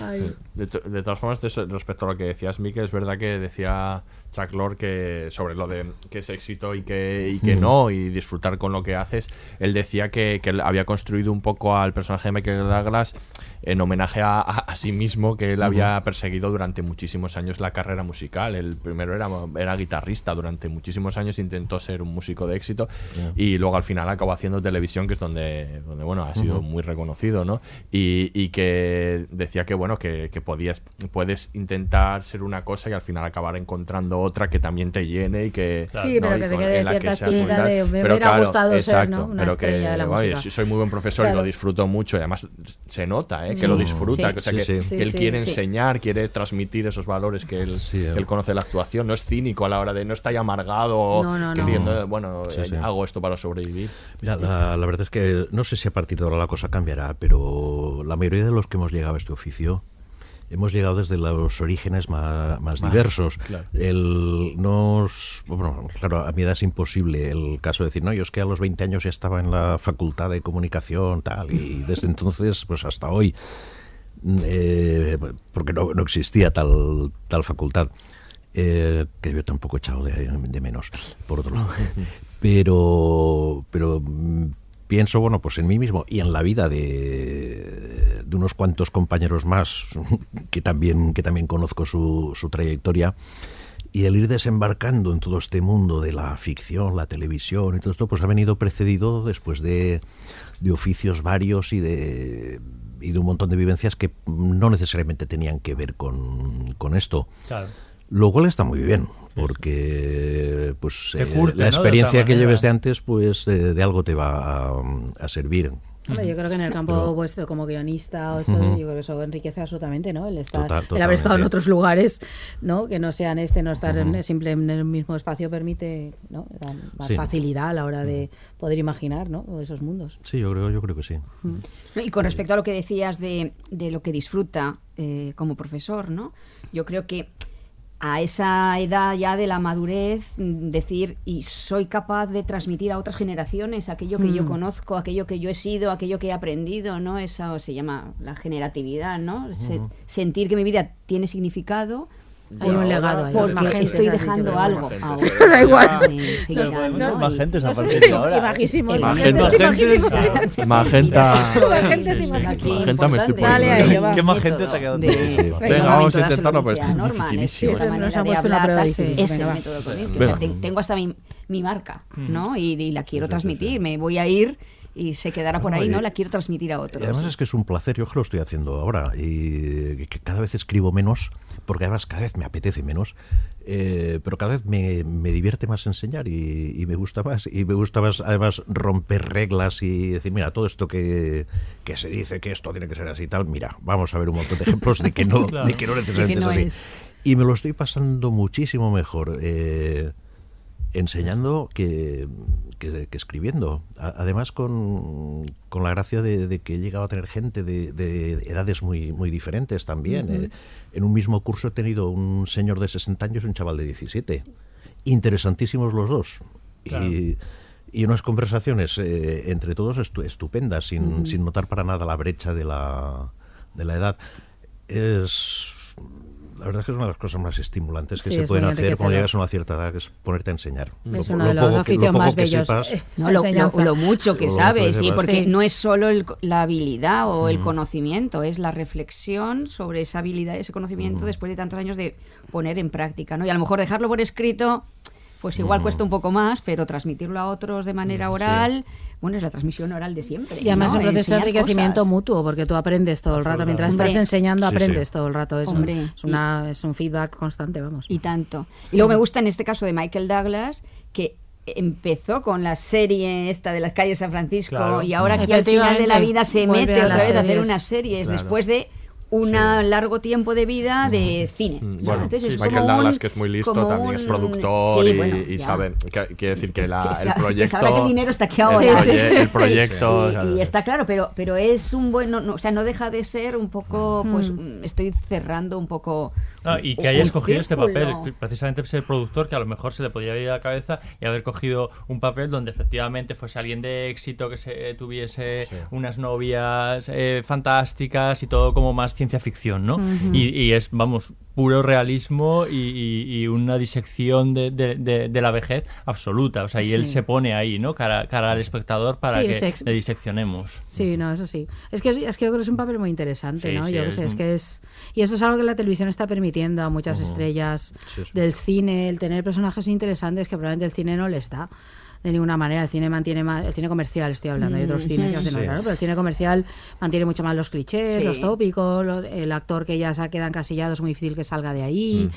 Ay. De, to- de todas formas, de respecto a lo que decías, Mike, es verdad que decía Chuck Lorre que sobre lo de que es éxito y que, y que Mm. no, y disfrutar con lo que haces, él decía que, que él había construido un poco al personaje de Michael Douglas en homenaje a, a- a sí mismo, que él había perseguido durante muchísimos años la carrera musical. El primero era, era guitarrista, durante muchísimos años intentó ser un músico de éxito Ya. y luego al final acabó haciendo televisión, que es donde, donde bueno, ha sido muy reconocido, ¿no? Y, y que decía que, bueno, que, que podías, puedes intentar ser una cosa y al final acabar encontrando otra que también te llene y que... Sí, pero Y que te quede cierta que de, me Pero hubiera gustado ser, ¿no? Una pero estrella que, de la oye, soy muy buen profesor y lo disfruto mucho y además se nota, ¿eh? que Sí. lo disfruta, Sí. o sea, Sí, que, sí. que él Sí, quiere sí. enseñar, quiere transmitir esos valores que él, Sí, que eh. él conoce de la actuación, no es cínico a la hora de no está ahí amargado No, no, no. queriendo, bueno, Sí, eh, sí. hago esto para sobrevivir. Mira, la, la verdad es que no sé si a partir de ahora la cosa cambiará, pero la mayoría de los que hemos llegado a este oficio hemos llegado desde los orígenes más, más Ah, diversos. claro. El nos, bueno, claro, a mi edad es imposible el caso de decir, no, yo es que a los 20 años ya estaba en la facultad de comunicación, tal, y [LAUGHS] desde entonces, pues hasta hoy. eh, porque no, no existía tal, tal facultad. eh, que yo tampoco he echado de, de menos, por otro lado. [LAUGHS] Pero, pero mm, pienso, bueno, pues en mí mismo y en la vida de, de unos cuantos compañeros más [LAUGHS] que también, que también conozco su, su trayectoria. Y el ir desembarcando en todo este mundo de la ficción, la televisión y todo esto, pues ha venido precedido después de, de oficios varios y de, y de un montón de vivencias que no necesariamente tenían que ver con, con esto. Claro. Lo cual está muy bien, porque pues eh, curte, la experiencia que lleves de antes, pues eh, de algo te va a, a servir. Yo creo que en el campo Pero- vuestro como guionista o eso, yo creo que eso enriquece absolutamente, ¿no? El estar, Total, el haber estado en otros lugares, ¿no? Que no sean este, no estar en, Ujú. simple en el mismo espacio permite, ¿no? Más Sí. facilidad a la hora de poder imaginar, ¿no? Esos mundos. Sí, yo creo, yo creo que sí. Y con respecto a lo que decías de, de lo que disfruta eh, como profesor, ¿no? Yo creo que a esa edad ya de la madurez, mm, decir, y soy capaz de transmitir a otras generaciones aquello que yo Mm. conozco, aquello que yo he sido, aquello que he aprendido, ¿no? Eso se llama la generatividad, ¿no? Se- sentir que mi vida tiene significado. Hay un legado ahí. Porque Magentes, estoy dejando algo magentes, a pero- otros. Da igual. No, ¿no? magentes Y- a partir de ahora. Majísimos. Magenta. ¿eh? Majísimos. Magenta me estoy poniendo. ¿Qué más Método gente te ha quedado? Venga, vamos a intentarlo, lo pero esto es Norman, dificilísimo. Es va. método con tengo hasta mi, marca, Mm. ¿no? Y, y la quiero transmitir. Me voy a ir y se quedará por No, ahí, ¿no? La quiero transmitir a Y otros. además es que es un placer, yo que lo estoy haciendo ahora, y que cada vez escribo menos, porque además cada vez me apetece menos, eh, pero cada vez me, me divierte más enseñar y, y me gusta más. Y me gusta más, además, romper reglas y decir, mira, todo esto que, que se dice que esto tiene que ser así y tal, mira, vamos a ver un montón de ejemplos de que no, [LAUGHS] Claro. de que no necesariamente no es así. es. Y me lo estoy pasando muchísimo mejor. eh, enseñando que, que- que escribiendo. A- además, con, con la gracia de, de que he llegado a tener gente de, de edades muy, muy diferentes también. Ujú. Eh, en un mismo curso he tenido un señor de 60 años y un chaval de 17. Interesantísimos los dos. Claro. Y, y unas conversaciones eh, entre todos estu- estupendas, sin, Ujú. sin notar para nada la brecha de la, de la edad. Es. La verdad es que es una de las cosas más estimulantes que Sí, se pueden hacer cuando llegas a una cierta edad, que es ponerte a enseñar. Es Lo- uno lo de los poco que- lo oficios poco más que bellos. sepas, eh, No, lo, lo- enseñanza. lo mucho que Lo sabes, sí, porque Sí. no es solo el co- la habilidad o el Ujú. conocimiento, es la reflexión sobre esa habilidad, ese conocimiento después de tantos años de poner en práctica, ¿no? Y a lo mejor dejarlo por escrito, pues igual cuesta un poco más, pero transmitirlo a otros de manera oral, bueno, es la transmisión oral de siempre. Y además ¿no? es un proceso de enriquecimiento cosas. mutuo, porque tú aprendes todo el rato. Mientras Hombre. estás enseñando, Sí, sí. aprendes todo el rato. Es, un, Hombre, es, una, es un feedback constante, vamos. Y tanto. Y luego me gusta en este caso de Michael Douglas que empezó con la serie esta de las calles de San Francisco Claro. y ahora aquí al final de la vida se Vuelve mete otra vez a hacer unas series Claro. después de un largo tiempo de vida de cine. ¿no? Mm, Bueno, Entonces es Michael como Douglas, un- que es muy listo, también es productor Sí, y, bueno, y ya. sabe, que- quiere decir que, Que la- el que proyecto... sabrá que el dinero está aquí el ahora. Sí. el proyecto... Y- está claro, pero pero es un buen, no, no, o sea, no deja de ser un poco, pues Mm. estoy cerrando un poco. No, y que haya escogido este papel, precisamente ser productor, que a lo mejor se le podía ir a la cabeza y haber cogido un papel donde efectivamente fuese alguien de éxito, que se tuviese Sí. unas novias eh, fantásticas y todo como más ciencia ficción, ¿no? Y, y es, vamos, puro realismo y, y- y una disección de, de- de- de la vejez absoluta. O sea, y él se pone ahí, ¿no? Cara, cara al espectador para Sí, que ex- le diseccionemos. Sí, no, eso sí. Es que, es que yo creo que es un papel muy interesante, Sí, ¿no? yo es sé, es que es... Y eso es algo que la televisión está permitiendo a muchas estrellas del cine, el tener personajes interesantes que probablemente el cine no les da de ninguna manera. El cine mantiene más... El cine comercial, estoy hablando. Hay otros cines que hacen Sí. claro, pero el cine comercial mantiene mucho más los clichés, Sí. los tópicos, los- el actor que ya se queda encasillado es muy difícil que salga de ahí.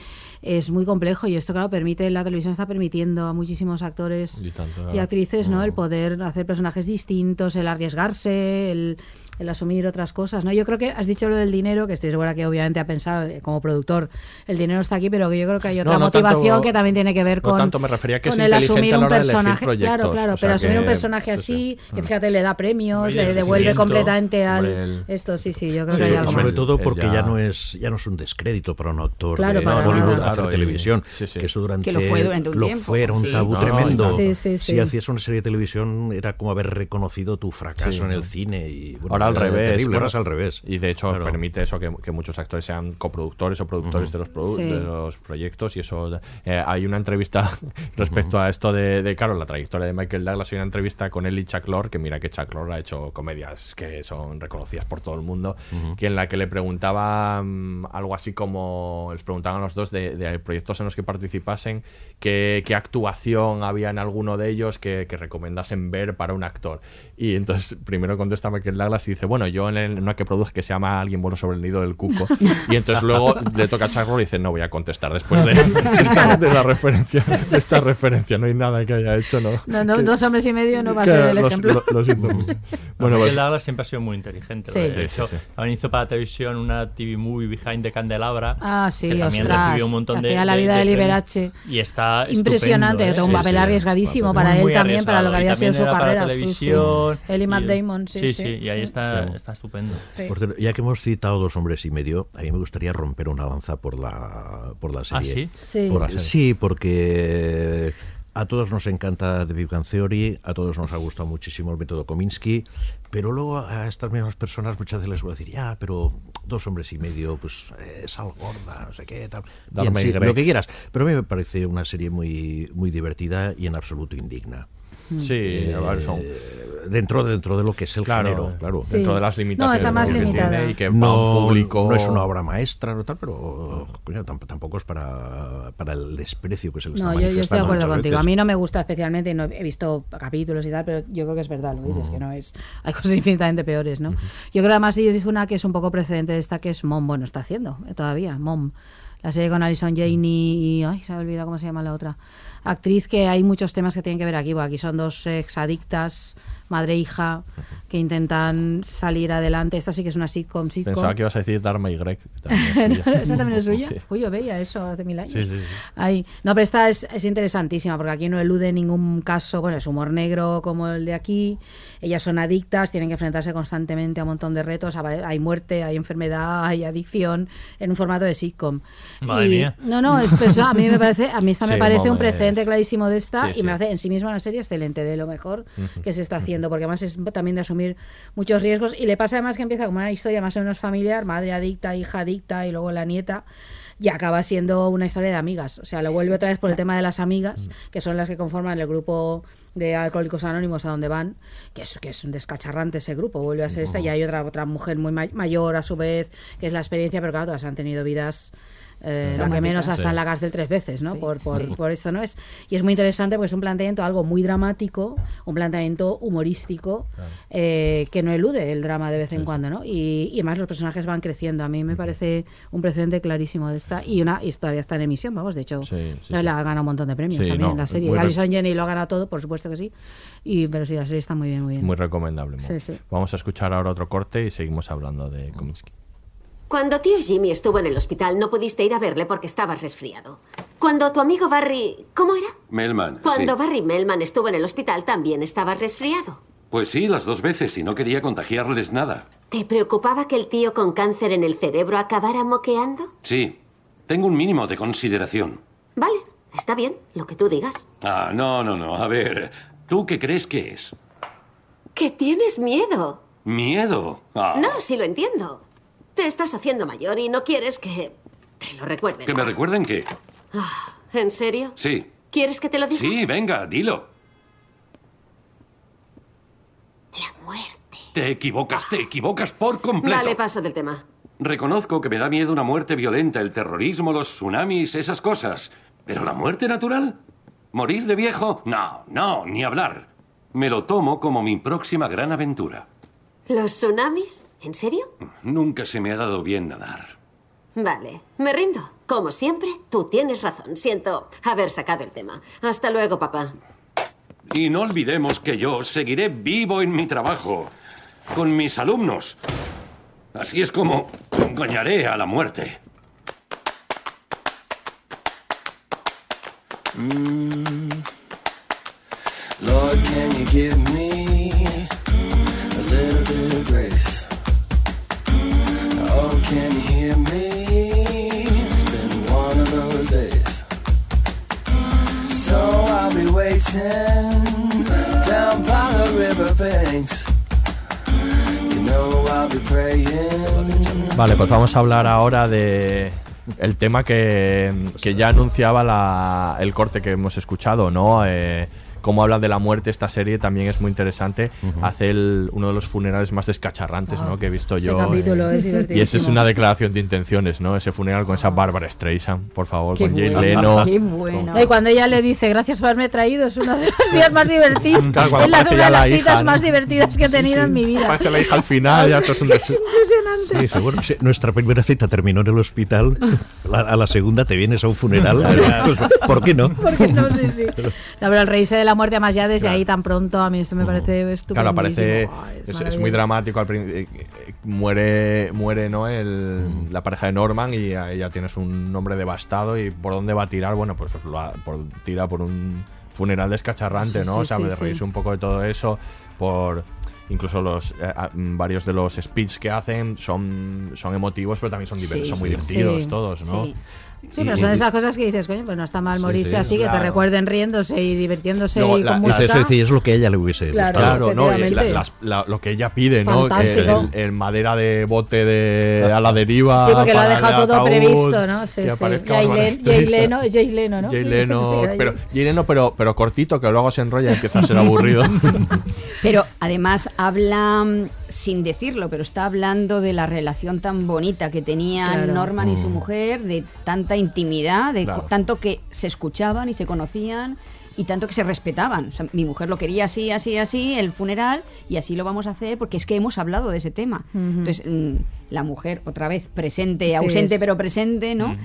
Es muy complejo y esto, claro, permite... La televisión está permitiendo a muchísimos actores Y tanto, y claro. actrices, ¿no? El Mm. poder hacer personajes distintos, el arriesgarse, el, el asumir otras cosas, ¿no? Yo creo que has dicho lo del dinero, que estoy segura que obviamente ha pensado eh, como productor, el dinero está aquí, pero que yo creo que hay otra No, no motivación tanto- que también tiene que ver no con, tanto me refería que es con el asumir un personaje, claro, claro, o sea pero asumir que- un personaje sí, sí. así, que Mm. fíjate, le da premios, le el devuelve completamente al el- esto, sí, sí, yo creo Sí, que hay sobre algo sobre más. todo porque ya- ya... no es ya no es un descrédito para un actor Claro, de Hollywood nada. hacer televisión. Que eso durante, Que lo fue durante un lo tiempo. fue, era un Sí. tabú tremendo. y Sí, sí, sí. Si hacías una serie de televisión era como haber reconocido tu fracaso Sí. en el cine. Y, bueno, ahora al revés. Terrible, bueno, ahora es al revés. Y de hecho Claro. permite eso que, que muchos actores sean coproductores o productores de, los produ- Sí. de los proyectos. Y eso. eh, hay una entrevista [LAUGHS] respecto a esto de, de, claro, la trayectoria de Michael Douglas. Hay una entrevista con él y Chuck Lorre, que mira que Chuck Lorre ha hecho comedias que son reconocidas por todo el mundo. que en la que le preguntaba mm, algo así como. Les preguntaban a los dos de, de proyectos en los que participasen qué, qué actuación había en alguno de ellos que, que recomendasen ver para un actor. Y entonces primero contesta Michael Douglas y dice, bueno, yo en, el- en una que produje que se llama Alguien bueno sobre el nido del cuco. [LAUGHS] y entonces luego le toca a Lorre y dice, no voy a contestar después de, esta, de la referencia, de esta referencia. No hay nada que haya hecho, ¿no? No, no, Que- dos hombres y medio no va a ser el lo- ejemplo. Lo, lo siento mucho. Bueno, Bueno, pues- Douglas siempre ha sido muy inteligente. Sí. De Sí, hecho, sí, sí. también hizo para la televisión una TV movie Behind the Candelabra. Ah, sí, que también ostras, recibió un montón de. la vida de. Liberace. Y está. Impresionante, sea, un ¿eh? papel Sí, sí. arriesgadísimo para él también, para lo que había sido su carrera. Para sí, sí. televisión. Él y Matt Damon, sí, Sí, sí. sí, y ahí está, Está estupendo. Sí. Por cierto, ya que hemos citado dos hombres y medio, a mí me gustaría romper una lanza por la, por la serie. sí? Sí. Por- sí, porque a todos nos encanta The Big Bang Theory, a todos nos ha gustado muchísimo el método Kominsky, pero luego a estas mismas personas muchas veces les voy a decir, ya, pero dos hombres y medio, pues eh, es algo gorda, no sé qué, tal. Bien, sí, lo que quieras. Pero a mí me parece una serie muy, muy divertida y en absoluto indigna. Sí, Eh, a ver, son- dentro, dentro de lo que es el Claro, género, claro. Sí. dentro de las No, limitaciones está más que tiene y que no, público no es una obra maestra no tal, pero coño, tampoco es para, para el desprecio que se le está No, yo, yo estoy de acuerdo contigo. A mí no me gusta especialmente, y no he visto capítulos y tal, pero yo creo que es verdad, lo dices, Mm. que no es. Hay cosas [LAUGHS] infinitamente peores, ¿no? Yo creo que además sí dice una que es un poco precedente de esta que es Mom, bueno, está haciendo eh, todavía, Mom. La serie con Alison Janey y. Ay, se me ha olvidado cómo se llama la otra. Actriz que hay muchos temas que tienen que ver aquí. porque aquí son dos exadictas, madre e hija, que intentan salir adelante. Esta sí que es una sitcom, sitcom. Pensaba que ibas a decir Dharma y Greg. también. [LAUGHS] ¿Esa también es suya? Sí. Uy, yo veía eso hace mil años. Sí, sí, sí. Ahí. No, pero esta es, es interesantísima porque aquí no elude ningún caso, bueno, es humor negro como el de aquí. Ellas son adictas, tienen que enfrentarse constantemente a un montón de retos. Hay muerte, hay enfermedad, hay adicción en un formato de sitcom. Madre Y- mía. No, no, es, pues, a mí me parece, a mí esta me parece un es- precedente clarísimo de esta Sí, y me hace en sí misma una serie excelente, de lo mejor que se está haciendo, porque además es también de asumir muchos riesgos y le pasa además que empieza como una historia más o menos familiar, madre adicta, hija adicta y luego la nieta y acaba siendo una historia de amigas. O sea, lo vuelve otra vez por el tema de las amigas, que son las que conforman el grupo de Alcohólicos Anónimos a donde van, que es, que es un descacharrante ese grupo, vuelve a ser esta, y hay otra, otra mujer muy ma- mayor a su vez, que es la experiencia, pero claro, todas han tenido vidas eh, la que menos hasta Sí. en la cárcel tres veces, ¿no? Sí, por, por, sí. por esto, ¿no? Es, y es muy interesante porque es un planteamiento algo muy dramático, un planteamiento humorístico eh, que no elude el drama de vez en cuando, ¿no? Y, y además los personajes van creciendo. A mí me parece un precedente clarísimo de esta. Y una y todavía está en emisión, vamos, de hecho, Sí, sí, la sí. ha ganado un montón de premios Sí, también no, la serie. muy Alison Jenny lo ha ganado todo, por supuesto que sí. Y, pero sí, la serie está muy bien, muy bien. Muy recomendable. Sí. Vamos a escuchar ahora otro corte y seguimos hablando de Kominsky. Cuando tío Jimmy estuvo en el hospital no pudiste ir a verle porque estabas resfriado. Cuando tu amigo Barry... ¿Cómo era? Melman. Cuando sí. Barry Melman estuvo en el hospital también estabas resfriado. Pues sí, las dos veces y no quería contagiarles nada. ¿Te preocupaba que el tío con cáncer en el cerebro acabara moqueando? Sí, tengo un mínimo de consideración. Vale, está bien, lo que tú digas. Ah, no, no, no. A ver, ¿tú qué crees que es? Que tienes miedo. Miedo. Ah, No, sí lo entiendo. Te estás haciendo mayor y no quieres que te lo recuerden. ¿Que me recuerden qué? ¿En serio? Sí. ¿Quieres que te lo diga? Sí, venga, dilo. La muerte. Te equivocas, te equivocas por completo. Vale, paso del tema. Reconozco que me da miedo una muerte violenta, el terrorismo, los tsunamis, esas cosas. Pero la muerte natural. ¿Morir de viejo? No, no, ni hablar. Me lo tomo como mi próxima gran aventura. ¿Los tsunamis? ¿En serio? Nunca se me ha dado bien nadar. Vale, me rindo. Como siempre, tú tienes razón. Siento haber sacado el tema. Hasta luego, papá. Y no olvidemos que yo seguiré vivo en mi trabajo, con mis alumnos. Así es como engañaré a la muerte. Lord, can you give me Vale, pues vamos a hablar ahora de el tema que, que ya anunciaba la, el corte que hemos escuchado, ¿no? Eh, cómo habla de la muerte esta serie también es muy interesante. Hace el- uno de los funerales más descacharrantes ¿no? que he visto ese yo. capítulo eh, es y esa es una declaración de intenciones, ¿no? Ese funeral con esa Bárbara Streisand, por favor, Qué con bueno, Leno. qué bueno. Y cuando ella le dice gracias por haberme traído, es uno de los días más divertidos. Claro, es la, una de las la citas hija, ¿no? más divertidas que he tenido en mi vida. Aparece la hija al final, ya esto es un des- [LAUGHS] impresionante. Sí, seguro. Sí, nuestra primera cita terminó en el hospital. La- a la segunda te vienes a un funeral. [LAUGHS] Pues, ¿Por qué no? Porque no, sí, sí. [LAUGHS] No, pero el reírse de la muerte, además ya desde ahí tan pronto, a mí esto me parece estupendo. Claro, aparece. Es, es muy dramático. Eh, eh, muere, muere ¿no? El, la pareja de Norman y ya, ya tienes un nombre devastado. ¿Y por dónde va a tirar? Bueno, pues lo ha- por, tira por un funeral descacharrante, Sí, ¿no? sí, o sea, sí, de sí. reírse un poco de todo eso. Por. Incluso los eh, mm, varios de los speech que hacen son, son emotivos, pero también son, diver- Sí, son muy divertidos Sí, todos, ¿no? Sí. Pero son esas cosas que dices, coño, pues no está mal morirse sí, así, que te recuerden riéndose y divirtiéndose Luego, y la- con la-. Es decir, es lo que ella le hubiese gustado. Claro, no, es la- lo que ella pide, ¿no? El, Fantástico. el- el madera de bote de a la deriva. Sí, porque lo ha dejado todo ataúd, previsto, ¿no? Sí, sí. Jay. Leno, Jay Leno, ¿no? Jay Leno, pero, Jay Leno, pero, pero cortito, que luego se enrolla y empieza a ser aburrido. [LAUGHS] Pero además habla, mm, sin decirlo, pero está hablando de la relación tan bonita que tenían Claro. Norman y su Mm. mujer, de tanta intimidad, de Claro. tanto que se escuchaban y se conocían y tanto que se respetaban. O sea, mi mujer lo quería así, así, así, el funeral, y así lo vamos a hacer porque es que hemos hablado de ese tema. Entonces, mm, la mujer, otra vez, presente, Sí, ausente es- pero presente, ¿no?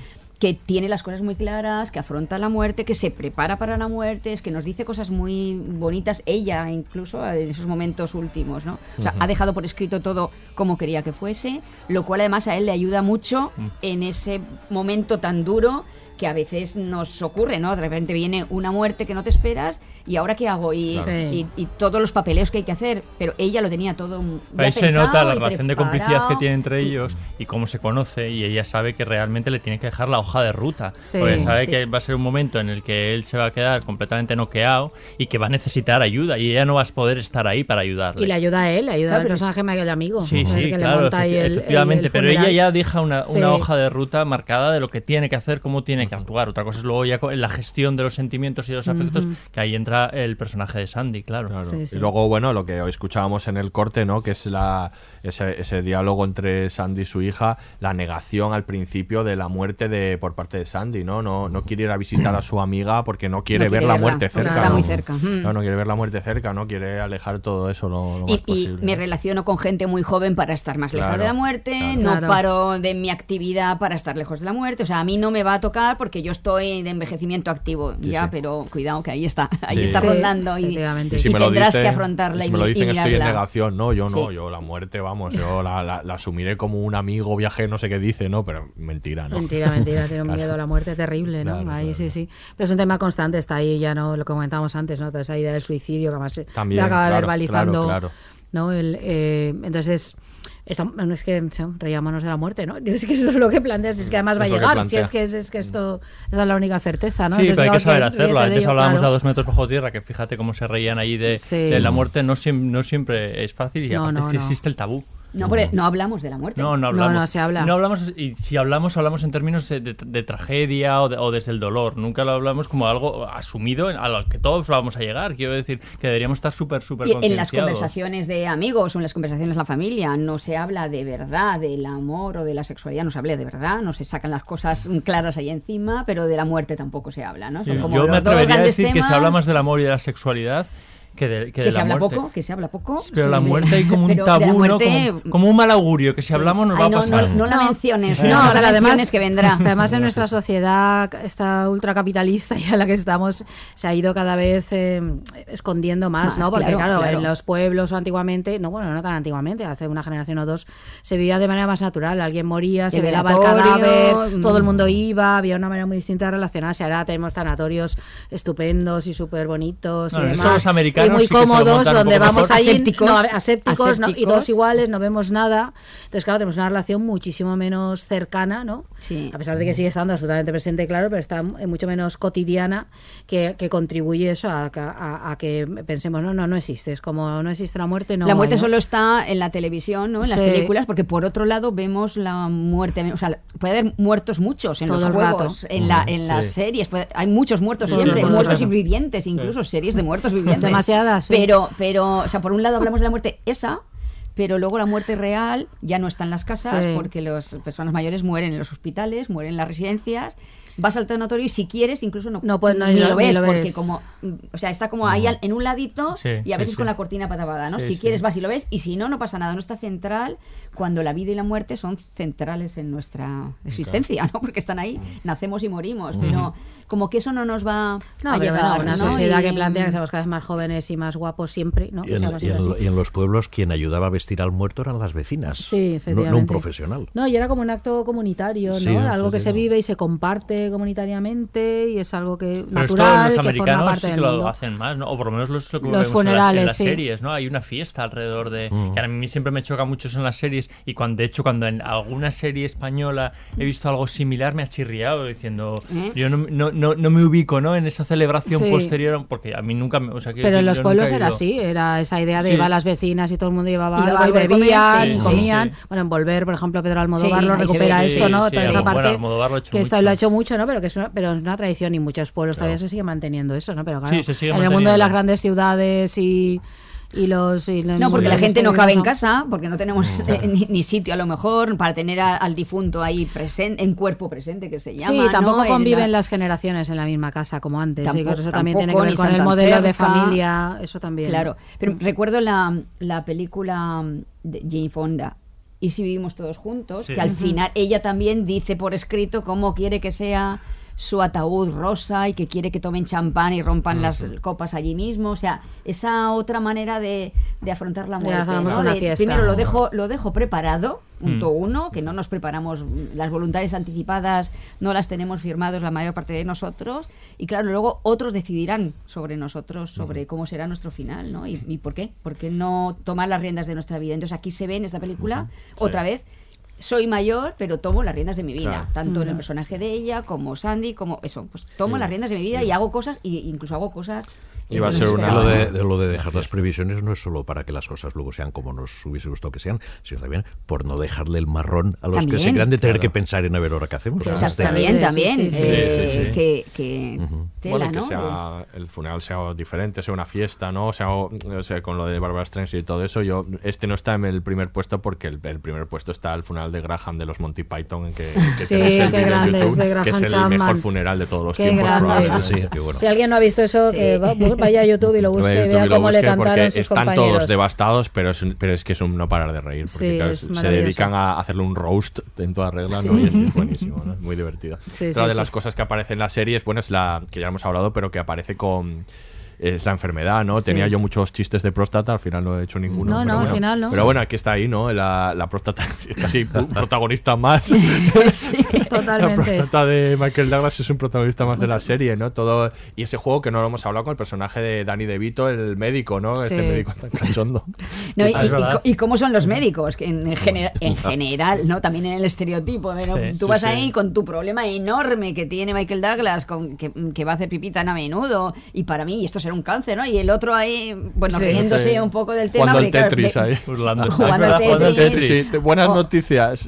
Que tiene las cosas muy claras, que afronta la muerte, que se prepara para la muerte, es que nos dice cosas muy bonitas, ella incluso en esos momentos últimos, ¿no? O sea, ha dejado por escrito todo como quería que fuese, lo cual además a él le ayuda mucho Mm. en ese momento tan duro que a veces nos ocurre, ¿no? De repente viene una muerte que no te esperas y ahora qué hago y, Claro. y- y todos los papeleos que hay que hacer, pero ella lo tenía todo ya Ahí se nota la y relación de complicidad que tiene entre ellos y cómo se conoce y ella sabe que realmente le tiene que dejar la hoja de ruta. Sí. porque sabe Sí. que va a ser un momento en el que él se va a quedar completamente noqueado y que va a necesitar ayuda y ella no va a poder estar ahí para ayudarle. Y le ayuda a él, le ayuda Claro, al personaje Michael amigo. Sí, sí, que le claro, monta ahí efecti- el- el- efectivamente, el pero ella ya deja una, Sí. una hoja de ruta marcada de lo que tiene que hacer, cómo tiene que actuar. Otra cosa es luego ya la gestión de los sentimientos y de los afectos, que ahí entra el personaje de Sandy, claro. Y luego, bueno, lo que hoy escuchábamos en el corte, ¿no? Que es la, ese, ese diálogo entre Sandy y su hija, la negación al principio de la muerte de por parte de Sandy, ¿no? No, no quiere ir a visitar a su amiga porque no quiere, No quiere ver la muerte porque cerca. está ¿no? muy cerca. No, no quiere ver la muerte cerca, ¿no? Quiere alejar todo eso lo, lo Y, más y posible. me relaciono con gente muy joven para estar más lejos de la muerte, claro. no Claro. paro de mi actividad para estar lejos de la muerte. O sea, a mí no me va a tocar porque yo estoy de envejecimiento activo. Sí, ya, sí. pero cuidado que ahí está, [LAUGHS] ahí Sí. está Sí, rondando y, si tendrás dicen- que afrontarla si y, me lo dicen estoy en negación, no, yo no, Sí. yo la muerte, vamos, yo la, la, la asumiré como un amigo viaje, no sé qué dice, ¿no? Pero mentira, ¿no? Mentira, mentira, tiene un [LAUGHS] Claro. miedo a la muerte terrible, ¿no? Claro, ahí sí, sí. Pero es un tema constante, está ahí ya, ¿no? Lo que comentábamos antes, ¿no? Toda esa idea del suicidio que además se- También, lo acaba claro, verbalizando, claro, claro. ¿no? El, eh, entonces, está- no, es que sí, reímonos de la muerte, ¿no? [LAUGHS] Es que eso es lo que planteas, es que además va a llegar, si es que, es que esto esa es la única certeza, ¿no? Sí, Entonces, pero hay que saber hacerlo. te Antes digo, hablábamos claro. a dos metros bajo tierra, que fíjate cómo se reían allí de, Sí. de la muerte. No, no siempre es fácil y No, aparte no, es que existe el tabú. No, porque no hablamos de la muerte. No, no hablamos. no se habla. No hablamos, y si hablamos, hablamos en términos de, de- de tragedia o, de- o desde el dolor. Nunca lo hablamos como algo asumido a lo que todos vamos a llegar. Quiero decir que deberíamos estar súper, súper en las conversaciones de amigos o en las conversaciones de la familia no se habla de verdad del amor o de la sexualidad, no se habla de verdad, no se sacan las cosas claras ahí encima, pero de la muerte tampoco se habla, ¿no? Son como Yo me atrevería a grandes decir que temas se habla más del amor y de la sexualidad que de, que que de se la habla muerte. poco, que se habla poco. Pero sí. la muerte hay como un tabú, ¿no? Como, como un mal augurio, que si hablamos nos Ay, va a pasar. No, no la menciones, Sí. no, No, la pero además, menciones que vendrá. [LAUGHS] además en nuestra sociedad, esta ultracapitalista [LAUGHS] y a la que estamos, se ha ido cada vez eh, escondiendo más, Más, ¿no? Porque claro, claro, claro. en los pueblos o antiguamente, no, bueno, no tan antiguamente, hace una generación o dos, se vivía de manera más natural. Alguien moría, se El velaba el cadáver, mm. todo el mundo iba, había una manera muy distinta de relacionarse. Ahora tenemos tanatorios estupendos y súper bonitos No, y eso demás. los americanos muy sí cómodos, donde vamos ahí Asépticos, no, asépticos, no, y todos iguales, no vemos nada. Entonces, claro, tenemos una relación muchísimo menos cercana, ¿no? Sí. A pesar de que sigue estando absolutamente presente, claro, pero está mucho menos cotidiana que, que contribuye eso a, a- a que pensemos, no, no, no existe. Es como no existe la muerte, no. la muerte hay, ¿no? solo está en la televisión, ¿no? En las Sí. películas, porque por otro lado vemos la muerte, o sea, puede haber muertos muchos en Todo los juegos, rato. en, la, Ujú, en las sí. series, puede- hay muchos muertos el siempre, muertos y vivientes, incluso series de muertos vivientes. Demasiadas. Pero, pero, o sea, por un lado hablamos de la muerte esa, pero luego la muerte real ya no está en las casas Sí. porque las personas mayores mueren en los hospitales, mueren en las residencias. Vas al tanatorio y si quieres incluso no, No, pues, no, ni ni lo ni ves lo porque ves. como mm, o sea está como ahí al- en un ladito Sí, y a veces sí. con la cortina patavada ¿no? Sí, si sí. quieres vas y lo ves y si no no pasa nada no está central cuando la vida y la muerte son centrales en nuestra existencia no porque están ahí nacemos y morimos pero como que eso no nos va No, a pero llevar bueno, una ¿no? sociedad Y- que plantea que seamos cada vez más jóvenes y más guapos siempre, ¿no? Y en, y en- y los pueblos quien ayudaba a vestir al muerto eran las vecinas. Sí, no- efectivamente. No, un profesional. No, y era como un acto comunitario, ¿no? Sí, algo que se no. vive y se comparte comunitariamente y es algo que Pero esto natural, los que forma americanos parte sí del que lo mundo. hacen más, ¿no? O por lo menos los, lo que Los vemos en las- en funerales, las, sí. series, ¿no? Hay una fiesta alrededor de... Mm. Que a mí siempre me choca mucho eso en las series y cuando, de hecho, cuando en alguna serie española he visto algo similar me ha chirriado diciendo... ¿Eh? Yo no, no, no, no me ubico, ¿no? En esa celebración Sí. posterior porque a mí nunca... me- O sea, quiero Pero en los pueblos era así, era esa idea de Sí. iba a las vecinas y todo el mundo llevaba Y algo y bebían sí, y comían. sí. Bueno, en Volver, por ejemplo, Pedro Almodóvar Sí, lo recupera esto, ¿no? sí, Toda esa bueno, parte lo ha hecho que mucho. Mucho, ¿no? Pero que es una, pero es una tradición y muchos pueblos todavía se sigue manteniendo eso, ¿no? Pero claro, Sí, se sigue en el mundo de las grandes ciudades y, y los... y los- no, porque la gente no cabe en casa, porque no tenemos eh, ni, ni sitio a lo mejor para tener a- al difunto ahí presente, en cuerpo presente que se llama. Sí, tampoco ¿no? En conviven la- las generaciones en la misma casa como antes. y Tampoco- que eso también tiene que tampoco, ver con el modelo de cerca. familia, eso también. Claro, pero recuerdo la, la película de Jane Fonda. Y si vivimos todos juntos, Sí. que al final ella también dice por escrito cómo quiere que sea su ataúd rosa y que quiere que tomen champán y rompan las copas allí mismo. O sea, esa otra manera de, de afrontar la muerte. hagamos ¿no? una De- fiesta. primero lo dejo, lo dejo preparado, punto Mm. uno, que no nos preparamos, las voluntades anticipadas no las tenemos firmadas la mayor parte de nosotros. Y claro, luego otros decidirán sobre nosotros, sobre cómo será nuestro final, ¿no? Y, y por qué. ¿Por qué no tomar las riendas de nuestra vida? Entonces aquí se ve en esta película, otra vez, soy mayor, pero tomo las riendas de mi vida, Claro. tanto en el personaje de ella como Sandy, como eso, pues tomo Sí. las riendas de mi vida y hago cosas, y incluso hago cosas. Iba a ser una- lo de, de lo de dejar las previsiones no es solo para que las cosas luego sean como nos hubiese gustado que sean, sino también por no dejarle el marrón a los que se También. crean de tener Claro. que pensar en a ver ahora qué hacemos. Antes de- también, también, Sí, sí, sí. eh, Sí, sí, sí. que, que tela, bueno, que ¿no? sea el funeral sea diferente, sea una fiesta, ¿no? O sea, o, o sea, con lo de Barbara Streisand y todo eso, yo este no está en el primer puesto porque el, el primer puesto está el funeral de Graham de los Monty Python, en que, que Sí, tenéis el en es YouTube, de que es el Chapman. mejor funeral de todos los Qué tiempos, probablemente. Bueno. Si alguien no ha visto eso, Sí. que va- vaya a YouTube y lo busque y vea cómo le cantaron sus están compañeros. todos devastados, pero es, un- pero es que es un no parar de reír, porque Sí, claro, es se dedican a hacerle un roast en toda regla, ¿no? Y es, es buenísimo, ¿no? Es muy divertido. Otra de las cosas que aparece en la serie es, bueno, es la que ya hemos hablado, pero que aparece con es la enfermedad, ¿no? Sí. Tenía yo muchos chistes de próstata, al final no he hecho ninguno. No, pero no, al bueno. final no. Pero bueno, aquí está ahí, ¿no? La, la próstata [LAUGHS] es casi [LAUGHS] un protagonista más. La Totalmente. próstata de Michael Douglas es un protagonista más de la serie, ¿no? Todo y ese juego que no lo hemos hablado con el personaje de Danny DeVito, el médico, ¿no? Este Sí. médico tan cachondo. [LAUGHS] No, y, cómo son los médicos, que en, gener- en general, ¿no? También en el estereotipo. ¿no? Sí, Tú sí, vas sí. ahí con tu problema enorme que tiene Michael Douglas, con, que, que va a hacer pipí tan a menudo, y para mí esto será un cáncer, ¿no? Y el otro ahí, bueno, Sí. riéndose Sí. un poco del tema. Jugando al porque, claro, Tetris ve- ahí. Burlándose. Jugando al jugando al Tetris. Sí, te- buenas O- noticias.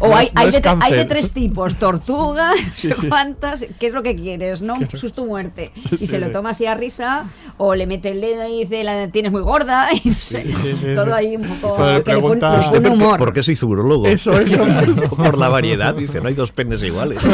O No hay, no hay, de, hay de tres tipos, tortuga, [LAUGHS] Sí, sí. cuántas, ¿qué es lo que quieres? ¿No? Un susto muerte. Y sí, se lo sí. toma así a risa, o le mete el dedo y dice, la tienes muy gorda, [LAUGHS] y no sé, sí, sí, todo sí. ahí un poco... Que le pone- pregunta- le ¿Usted pone por qué- humor. por qué hizo urologo? Eso, eso. [LAUGHS] Por la variedad, dice, no hay dos penes iguales. Eso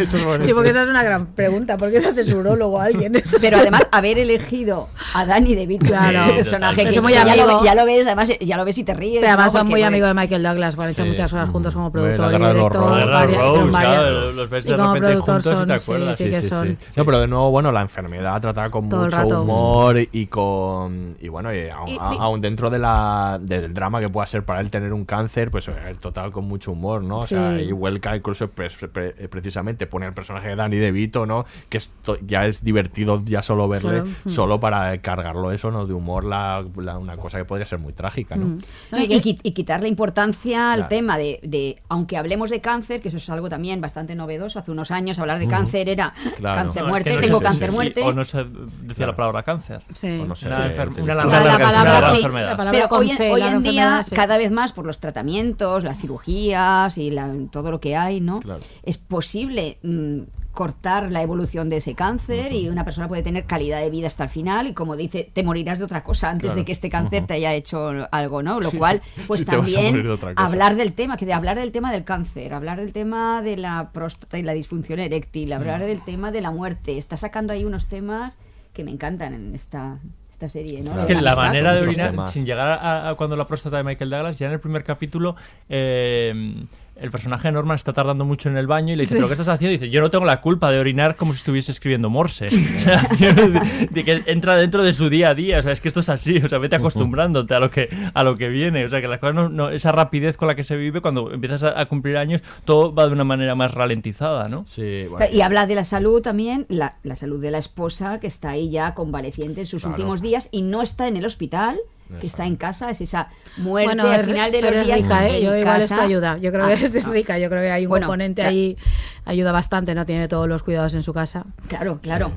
es Sí, buenísimo. porque esa es una gran pregunta. ¿Por qué te haces urólogo a alguien? Pero además, [LAUGHS] haber elegido a Danny DeVito, Claro. ese Sí, personaje que muy ya, amigo. lo, ya lo ves, además ya lo ves y te ríes. Pero además ¿no? son muy bueno, amigos de Michael Douglas, han hecho Sí. muchas cosas juntos como productor la y guerra de los director. Los ves y de como repente productor juntos y te acuerdas. Sí, sí, son. No, pero de nuevo, bueno, la enfermedad tratada con Todo mucho humor y con. Y bueno, y aun, Y- a- aun dentro de la, del drama que pueda ser para él tener un cáncer, pues el total con mucho humor, ¿no? O sea, Sí. y Huelca incluso pues, pre- precisamente pone el personaje de Danny DeVito, ¿no? Que esto ya es divertido ya solo verle Solo, mm. solo para cargarlo eso, ¿no? De humor, la, la- una cosa que podría ser muy trágica, ¿no? Mm. No, y, y qui- y quitarle importancia al Claro. tema de, de, aunque hablemos de cáncer, que eso es algo también bastante novedoso, hace unos años hablar de Ujú. cáncer era Claro. cáncer No, es muerte, que no tengo cáncer sí, muerte. O no se decía la palabra cáncer. Sí. O no se Una enfer- la palabra- enfermedad. la Pero hoy, en- C, hoy la en día, cada vez más por los tratamientos, las cirugías y la- todo lo que hay, ¿no? Claro. Es posible mm, cortar la evolución de ese cáncer y una persona puede tener calidad de vida hasta el final y como dice, te morirás de otra cosa antes Claro. de que este cáncer te haya hecho algo, ¿no? Lo Sí, cual, pues Sí, también de hablar del tema, que de hablar del tema del cáncer, hablar del tema de la próstata y la disfunción eréctil, hablar Mm. del tema de la muerte, está sacando ahí unos temas que me encantan en esta esta serie, ¿no? Es que la manera de orinar, sin llegar a, a cuando la próstata de Michael Douglas, ya en el primer capítulo, eh, el personaje de Norman está tardando mucho en el baño y le dice, Sí. ¿pero qué estás haciendo? Y dice, yo no tengo la culpa de orinar como si estuviese escribiendo Morse. [LAUGHS] O sea, [LAUGHS] quiero decir, de que entra dentro de su día a día. O sea, es que esto es así. O sea, vete acostumbrándote a lo que, a lo que viene. O sea, que las cosas no, no- esa rapidez con la que se vive cuando empiezas a, a cumplir años, todo va de una manera más ralentizada, ¿no? Sí, Y habla de la salud también, la, la salud de la esposa que está ahí ya convaleciente en sus Claro. últimos días y no está en el hospital, que está en casa, es esa muerte Bueno, al final de pero los es días rica, ¿eh? en Yo igual casa. esto ayuda. Yo creo Ah, que es, [LAUGHS] es ah. rica. Yo creo que hay un Bueno, componente ahí, ayuda bastante, ¿no? Tiene todos los cuidados en su casa. Claro, claro.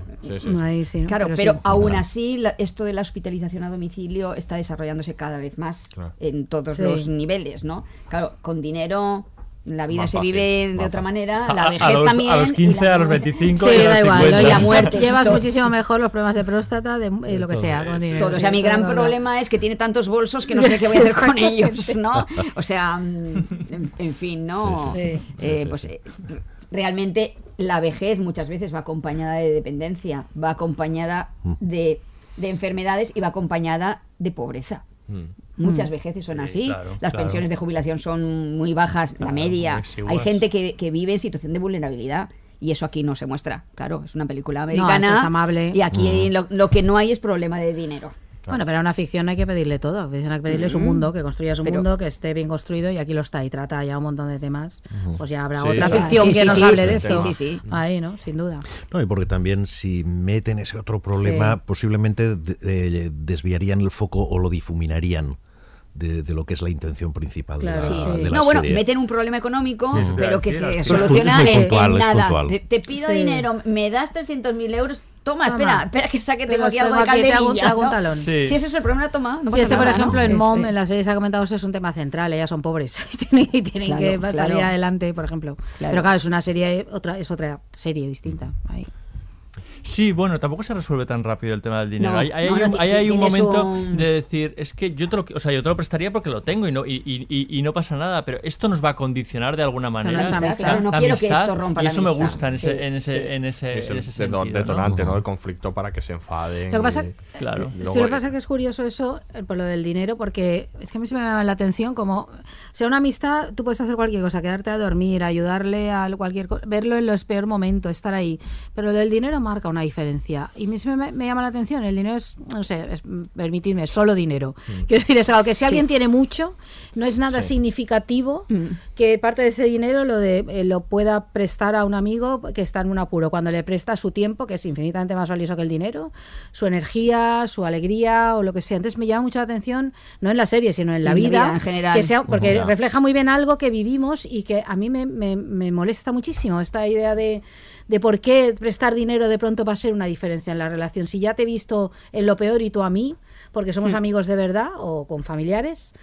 Ahí sí, ¿no? Claro, Pero pero, sí. aún así la- esto de la hospitalización a domicilio está desarrollándose cada vez más Claro. en todos Sí. los niveles, ¿no? Claro, con dinero la vida Más se fácil, vive de otra manera, A- la a vejez los- también. a los y 15, la a los. 25 Sí, y a los da igual, 50. ¿no? Y la muerte. Llevas Todo. muchísimo mejor los problemas de próstata, de eh, lo que todo, sea, con dinero. Todo. O sea, mi gran problema es que tiene tantos bolsos que no [LAUGHS] sé qué voy a hacer con ellos, ¿no? O sea, mm, en, en fin, ¿no? Sí. Eh, Sí, sí, pues eh, realmente la vejez muchas veces va acompañada de dependencia, va acompañada Mm. de, de enfermedades y va acompañada de pobreza. Mm. Muchas vejeces son Sí, así, claro, las claro. pensiones de jubilación son muy bajas, la media. Hay gente que, que vive en situación de vulnerabilidad y eso aquí no se muestra. Claro, es una película americana es amable. y aquí Mm. lo, lo que no hay es problema de dinero. Bueno, pero a una ficción hay que pedirle todo. Hay que pedirle su Mm. mundo, que construya su Pero- mundo, que esté bien construido y aquí lo está y trata ya un montón de temas. Pues ya habrá Sí, otra ficción Sí, que sí, nos sí. hable de Sí, eso. sí, sí. Ahí, ¿no? Sin duda. No, y porque también si meten ese otro problema, Sí. posiblemente de- desviarían el foco o lo difuminarían de, de lo que es la intención principal Claro, de la, sí. de la no, bueno, serie. meten un problema económico, Sí, pero que se soluciona en, puntual, en es nada. Te, te pido Sí. dinero, me das 300.000 euros. Toma, Toma. espera, espera que saque, tengo aquí algo de calderilla. ¿no? talón. Si ese es el problema, toma. No Sí, pasa este, por ejemplo, ¿no? en Mom, en la serie se ha comentado, es un tema central. Ellas son pobres [LAUGHS] y tienen, y tienen Claro, que salir claro. adelante, por ejemplo. Claro. Pero claro, es una serie, otra, es otra serie distinta. Ahí. Sí, bueno, tampoco se resuelve tan rápido el tema del dinero. No, hay hay, no, hay no, un, ti- hay- hay un tienes momento un- de decir, es que yo te lo, o sea, yo te lo prestaría porque lo tengo y no, y, y- y- y no pasa nada, pero esto nos va a condicionar de alguna manera. amistad, claro, no la quiero que amistad, esto rompa y la eso me gusta en ese, Sí, en ese, sí. en ese, Es en el ese deton- sentido, ¿no? detonante, ¿no? El conflicto para que se enfaden. Lo que pasa, y- Claro. y Sí, luego- lo que pasa es que es curioso eso, eh, por lo del dinero, porque es que a mí se me llama la atención como, o sea, una amistad, tú puedes hacer cualquier cosa, quedarte a dormir, ayudarle a cualquier cosa, verlo en los peor momentos, estar ahí, pero lo del dinero marca una diferencia. Y a mí se me, me llama la atención, el dinero es, no sé, es, permitidme, solo dinero. Quiero decir, es algo que si alguien tiene mucho, no es nada Sí. significativo Mm. que parte de ese dinero lo de eh, lo pueda prestar a un amigo que está en un apuro cuando le presta su tiempo que es infinitamente más valioso que el dinero su energía su alegría o lo que sea entonces me llama mucho la atención no en la serie sino en la En la vida, vida en general. que sea porque refleja muy bien algo que vivimos y que a mí me, me- me molesta muchísimo esta idea de de por qué prestar dinero de pronto va a ser una diferencia en la relación. Si ya te he visto en lo peor y tú a mí porque somos amigos de verdad o con familiares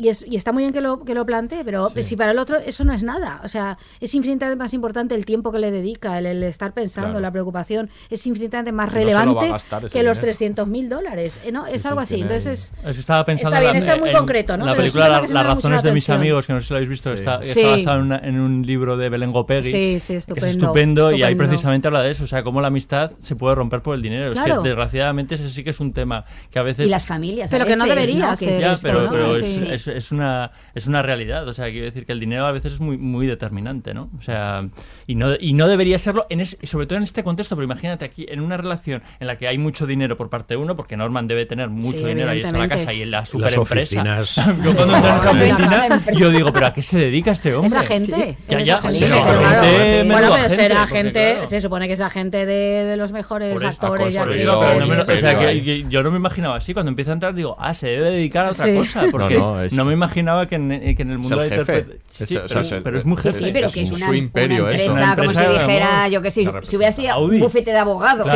y, es, y está muy bien que lo, que lo plantee, pero si para el otro eso no es nada. O sea, es infinitamente más importante el tiempo que le dedica, el, el estar pensando, Claro. la preocupación, es infinitamente más no lo relevante que los dinero. 300.000 mil dólares. ¿eh? ¿no? es sí, algo así. tiene- Entonces, Es estaba pensando Está bien, en la, eso es muy en concreto, ¿no? la película La- Las razones la de mis amigos, que no sé si lo habéis visto, Sí. está, basado en, una- en un libro de Belén Gopegui. Sí, sí, que estupendo, es estupendo, y ahí precisamente habla de eso, o sea, cómo la amistad se puede romper por el dinero. Es que desgraciadamente ese sí que es un tema que a veces... Y las familias. a Pero que no debería ser Que- Ya, esto, pero, es, es una, es una realidad. O sea, quiero decir que el dinero a veces es muy, muy determinante, ¿no? O sea, y no, y no debería serlo, en es- sobre todo en este contexto, pero imagínate aquí, en una relación en la que hay mucho dinero por parte de uno, porque Norman debe tener mucho Sí, dinero, ahí está la casa y en la Las superempresa. oficinas. [LAUGHS] yo cuando entro en esa oficina, yo digo, ¿pero a qué se dedica este hombre? Esa gente. Ya, esa ya, gente. sí, Sí, claro, bueno, pero será gente, claro. se supone que esa gente de, de los mejores eso, actores y por actrices. eso, pero no me lo- o sea, Pero que, yo no me imaginaba así. Cuando empieza a entrar, digo, ah, se debe dedicar a otra Sí. cosa. Porque No, no, no, es- me imaginaba que en, eh, que en el mundo el de jefe. Es- Sí, pero, es el- pero es muy jefe. sí, pero es que es un- una, su imperio una eso. empresa, Una como si dijera, yo que sé, si hubiera sido Audi. un bufete de abogados,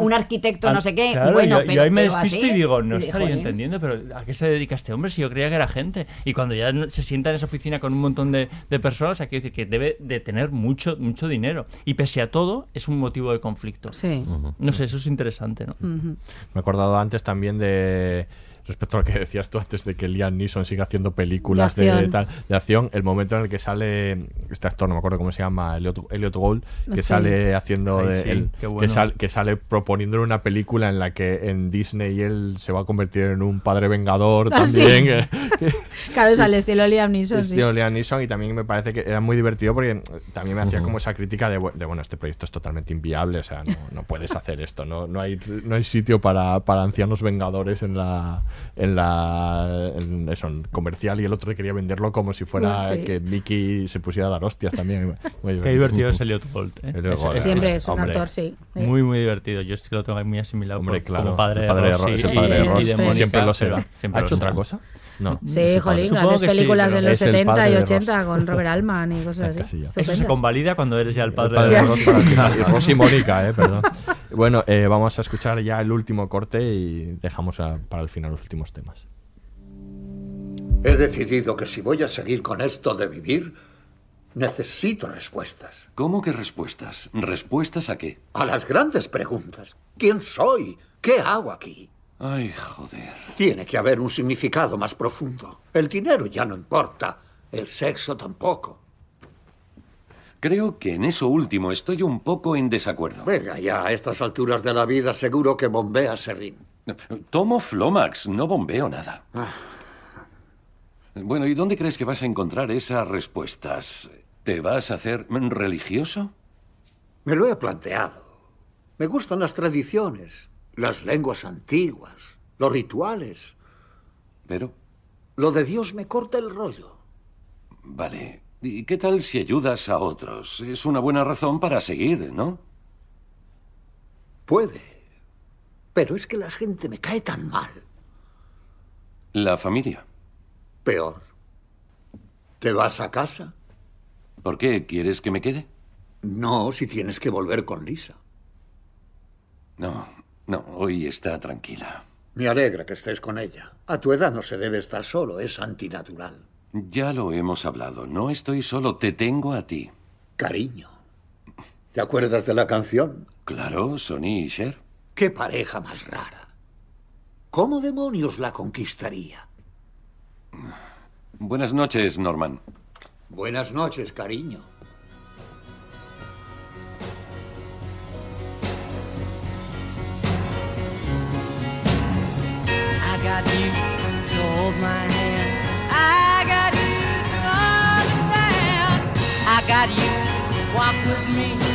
un arquitecto, no sé qué, Claro, bueno, yo, pero, yo ahí me despisto así, y digo, no estaría entendiendo, pero ¿a qué se dedica este hombre si yo creía que era gente? Y cuando ya se sienta en esa oficina con un montón de, de personas, hay que decir que debe de tener mucho, mucho dinero. Y pese a todo, es un motivo de conflicto. Sí. No sé, eso es interesante, ¿no? Me he acordado antes también de respecto a lo que decías tú antes de que Liam Neeson siga haciendo películas De de, de acción, el momento en el que sale este actor, no me acuerdo cómo se llama, Elliot, Elliot Gould, que Sí. sale haciendo Ay, de- sí, el- qué que, bueno. sal- que sale proponiendo una película en la que en Disney él se va a convertir en un padre vengador Ah, sí. también. eh, [LAUGHS] [LAUGHS] Claro, es al estilo Liam Neeson. sí. Estilo Liam Neeson y también me parece que era muy divertido porque también me hacía como esa crítica de, bu- de, bueno, este proyecto es totalmente inviable, o sea, no, no puedes hacer esto, no, no, hay, no hay sitio para, para ancianos vengadores en la en la en eso, en comercial y el otro quería venderlo como si fuera Sí. que Mickey se pusiera a dar hostias también. [LAUGHS] Muy Qué divertido es Elliot Gould. ¿eh? Elliot Es- es- Siempre es un Hombre. actor, sí. Muy, muy divertido. Yo sí que lo tengo muy asimilado Hombre, por- claro, como padre, el padre de de Ro- Ross es y- de y- y de Mónica, siempre lo será. siempre ¿Ha lo hecho otra cosa? No. Sí, jolín, grandes películas en los es el 70 padre y de Ross. 80 con Robert Altman y cosas [LAUGHS] así. Eso se convalida cuando eres ya el El padre, de de Ross. Ross para el final. Y Ross y Mónica, eh, perdón. Bueno, eh, vamos a escuchar ya el último corte y dejamos a- para el final los últimos temas. He decidido que si voy a seguir con esto de vivir, necesito respuestas. ¿Cómo que respuestas? ¿Respuestas a qué? A las grandes preguntas. ¿Quién soy? ¿Qué hago aquí? Ay, joder. Tiene que haber un significado más profundo. El dinero ya no importa. El sexo tampoco. Creo que en eso último estoy un poco en desacuerdo. Venga, ya a estas alturas de la vida seguro que bombea serrín. Tomo Flomax, no bombeo nada. Bueno, ¿y dónde crees que vas a encontrar esas respuestas? ¿Te vas a hacer religioso? Me lo he planteado. Me gustan las tradiciones, las lenguas antiguas, los rituales. Pero, Lo de Dios me corta el rollo. vale. ¿Y qué tal si ayudas a otros? Es una buena razón para seguir, ¿no? Puede. Pero es que la gente me cae tan mal. La familia. Peor. ¿Te vas a casa? ¿Por qué? ¿Quieres que me quede? No, si tienes que volver con Lisa. No, no, hoy está tranquila. Me alegra que estés con ella. A tu edad no se debe estar solo, es antinatural. Ya lo hemos hablado. No estoy solo, te tengo a ti. Cariño. ¿Te acuerdas de la canción? Claro, Sonny y Cher. Qué pareja más rara. ¿Cómo demonios la conquistaría? Buenas noches, Norman. Buenas noches, cariño. You to hold my hand. I got you to understand. I got you to walk with me.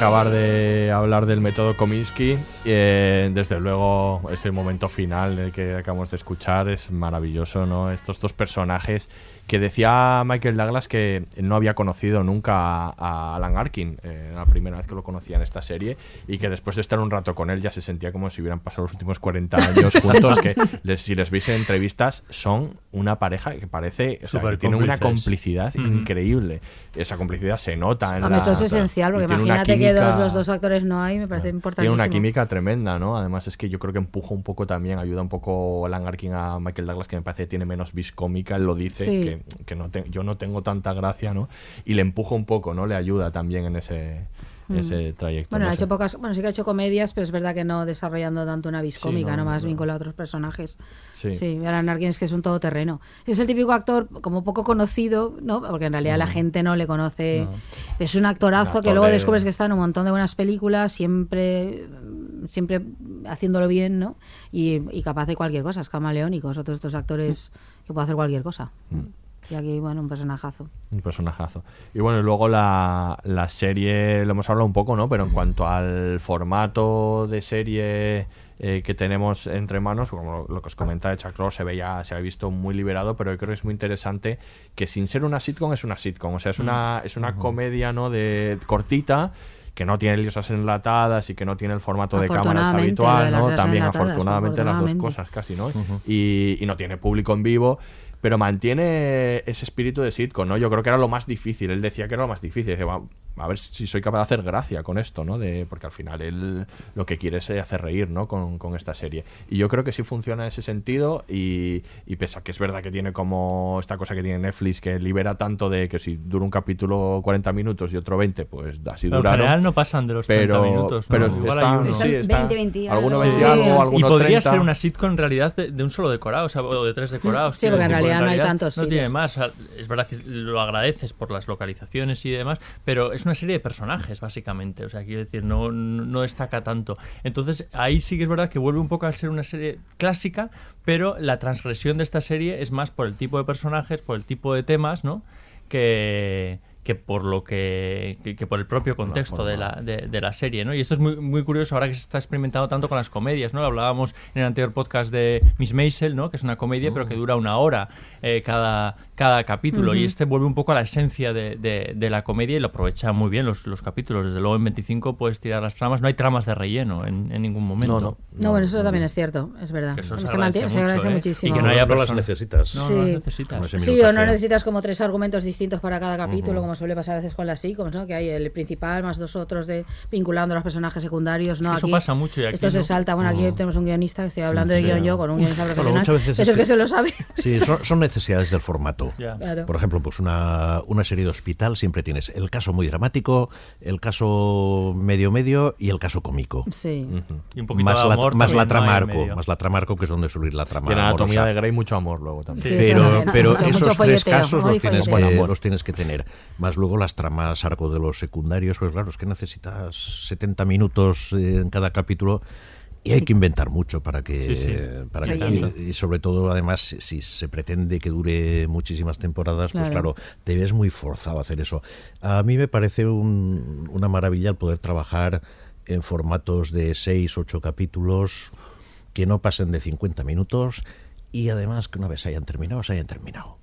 Acabar de hablar del método Kominsky. Eh, desde luego, ese momento final el que acabamos de escuchar es maravilloso, ¿no? Estos dos personajes que decía Michael Douglas que no había conocido nunca a, a Alan Arkin, eh, la primera vez que lo conocía en esta serie, y que después de estar un rato con él ya se sentía como si hubieran pasado los últimos 40 años [LAUGHS] juntos, que les- si les veis en entrevistas son una pareja que parece, o sea, que Súper tiene una complicidad increíble. Esa complicidad se nota en Hombre, la- esto es esencial, porque y tiene una imagínate que dos, los dos actores no hay, me parece importante. tiene una química tremenda, ¿no? Además es que yo creo que empuja un poco también, ayuda un poco Alan Arkin a Michael Douglas, que me parece que tiene menos vis cómica, él lo dice, Sí. que, que no te- yo no tengo tanta gracia, ¿no? Y le empuja un poco, ¿no? Le ayuda también en ese, Mm. ese trayecto. Bueno, no ha hecho pocas, bueno, sí que ha hecho comedias, pero es verdad que no desarrollando tanto una vis cómica, no, no, más no. vinculado a otros personajes. Sí. Sí, Alan Arkin es que es un todoterreno. Es el típico actor como poco conocido, ¿no? Porque en realidad la gente no le conoce. No. Es un actorazo actor que luego de- descubres que está en un montón de buenas películas, siempre siempre haciéndolo bien, ¿no? Y, y capaz de cualquier cosa, es camaleónico, es otro de estos actores que puede hacer cualquier cosa. Y aquí, bueno, un personajazo. Un personajazo. Y bueno, y luego la, la serie, lo hemos hablado un poco, ¿no? Pero en cuanto al formato de serie eh, que tenemos entre manos, como lo que os comenta de Chuck Lorre, se veía, se había visto muy liberado, pero yo creo que es muy interesante que sin ser una sitcom es una sitcom. O sea, es una, es una comedia, ¿no? De cortita que no tiene lisas enlatadas y que no tiene el formato de cámaras habitual, ¿no? También afortunadamente las dos cosas casi, ¿no? y, y no tiene público en vivo, pero mantiene ese espíritu de sitcom, ¿no? Yo creo que era lo más difícil. Él decía que era lo más difícil. Dice, "Va, a ver si soy capaz de hacer gracia con esto, ¿no? De, porque al final él lo que quiere es eh, hacer reír, ¿no? Con, con esta serie. Y yo creo que sí funciona en ese sentido y, y pese a que es verdad que tiene como esta cosa que tiene Netflix que libera tanto de que si dura un capítulo 40 minutos y otro 20, pues así Pero en general no pasan de los 30 pero, minutos, ¿no? Pero Igual está, hay uno. sí, está, 20, 20 alguno algo. 20 Sí. algo, y podría 30. ser una sitcom en realidad de, de un solo decorado, o, sea, o de tres decorados. Sí, porque en realidad no hay tantos No sitios. tiene más. o sea, es verdad que lo agradeces por las localizaciones y demás, pero es una serie de personajes, básicamente. O sea, quiero decir, no, no destaca tanto. Entonces, ahí sí que es verdad que vuelve un poco a ser una serie clásica, pero la transgresión de esta serie es más por el tipo de personajes, por el tipo de temas, ¿no? Que que por lo que, que, que por el propio contexto de la, de, de la serie, ¿no? Y esto es muy, muy curioso ahora que se está experimentando tanto con las comedias, ¿no? Hablábamos en el anterior podcast de Miss Maisel, ¿no? Que es una comedia, pero que dura una hora eh, cada, cada capítulo. Y Ujú. este vuelve un poco a la esencia de, de- de la comedia y lo aprovecha muy bien los, los capítulos. Desde luego en 25 puedes tirar las tramas. No hay tramas de relleno en, en ningún momento. No, no. No, bueno, eso también es cierto, es verdad. Que eso se, se mantiene- agradece se agradece mucho, ¿eh? muchísimo. Y que no haya No las necesitas. No, Sí. no las necesitas. Sí, o no necesitas como tres argumentos distintos para cada capítulo, Ujú. como suele pasar a veces con las sitcoms, ¿no? Que hay el principal más dos otros de vinculando a los personajes secundarios, ¿no? Eso Aquí pasa mucho y aquí esto se no. salta. Bueno, aquí tenemos un guionista que estoy hablando Sí, de guion sí. yo con un guionista profesional. muchas veces es el que se lo sabe. Sí, son, son necesidades del formato. Ya. Claro. Por ejemplo, pues una, una serie de hospital siempre tienes el caso muy dramático, el caso medio medio y el caso cómico. Sí. Y un poquito Más de la, amor más la también, trama ¿no? Ahí en arco, medio. más la trama arco que es donde suele ir la trama Y en Anatomía amorosa. de Grey mucho amor luego también. Sí, pero pero Mucho- mucho esos tres folleteo, casos los tienes, que, los tienes que tener. Más luego las tramas arco de los secundarios, pues claro, es que necesitas 70 minutos eh, en cada capítulo y hay que inventar mucho para que, Sí, sí. para que y, y sobre todo además si, si se pretende que dure muchísimas temporadas, pues Claro. claro, te ves muy forzado a hacer eso. A mí me parece un- una maravilla el poder trabajar en formatos de 6, 8 capítulos que no pasen de 50 minutos y además que una vez hayan terminado, se hayan terminado.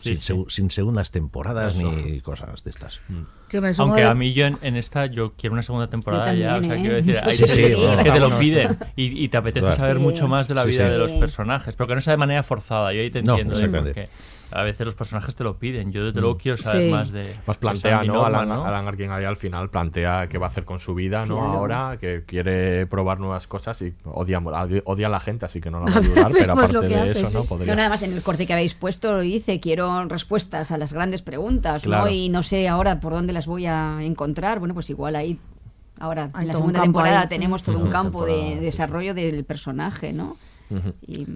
Sí, sin, sin segundas temporadas Eso. ni cosas de estas. Supongo Aunque que- a mí yo en, en esta yo quiero una segunda temporada ya, o sea, quiero ¿eh? decir, [LAUGHS] hay Sí, que bueno, te lo piden y, y te apetece Claro. saber Sí. mucho más de la Sí, vida sí. de los personajes, pero que no sea de manera forzada, yo ahí te No, entiendo, ¿eh? porque a veces los personajes te lo piden, yo desde luego quiero saber Sí. más de Más plantea, ¿no? Norman, Alan, ¿no? Alan Arkin ahí al final plantea qué va a hacer con su vida, ¿no? Claro. Ahora, que quiere probar nuevas cosas y odia, odia a la gente, así que no la va a [LAUGHS] ayudar, pero Pues aparte de hace, eso, ¿no? Podría... No, nada más en el corte que habéis puesto lo dice, quiero respuestas a las grandes preguntas, Claro. ¿no? Y no sé ahora por dónde las voy a encontrar. Bueno, pues igual ahí, ahora Hay en la segunda temporada ahí. tenemos todo un campo de desarrollo del personaje, ¿no? Ujú. Y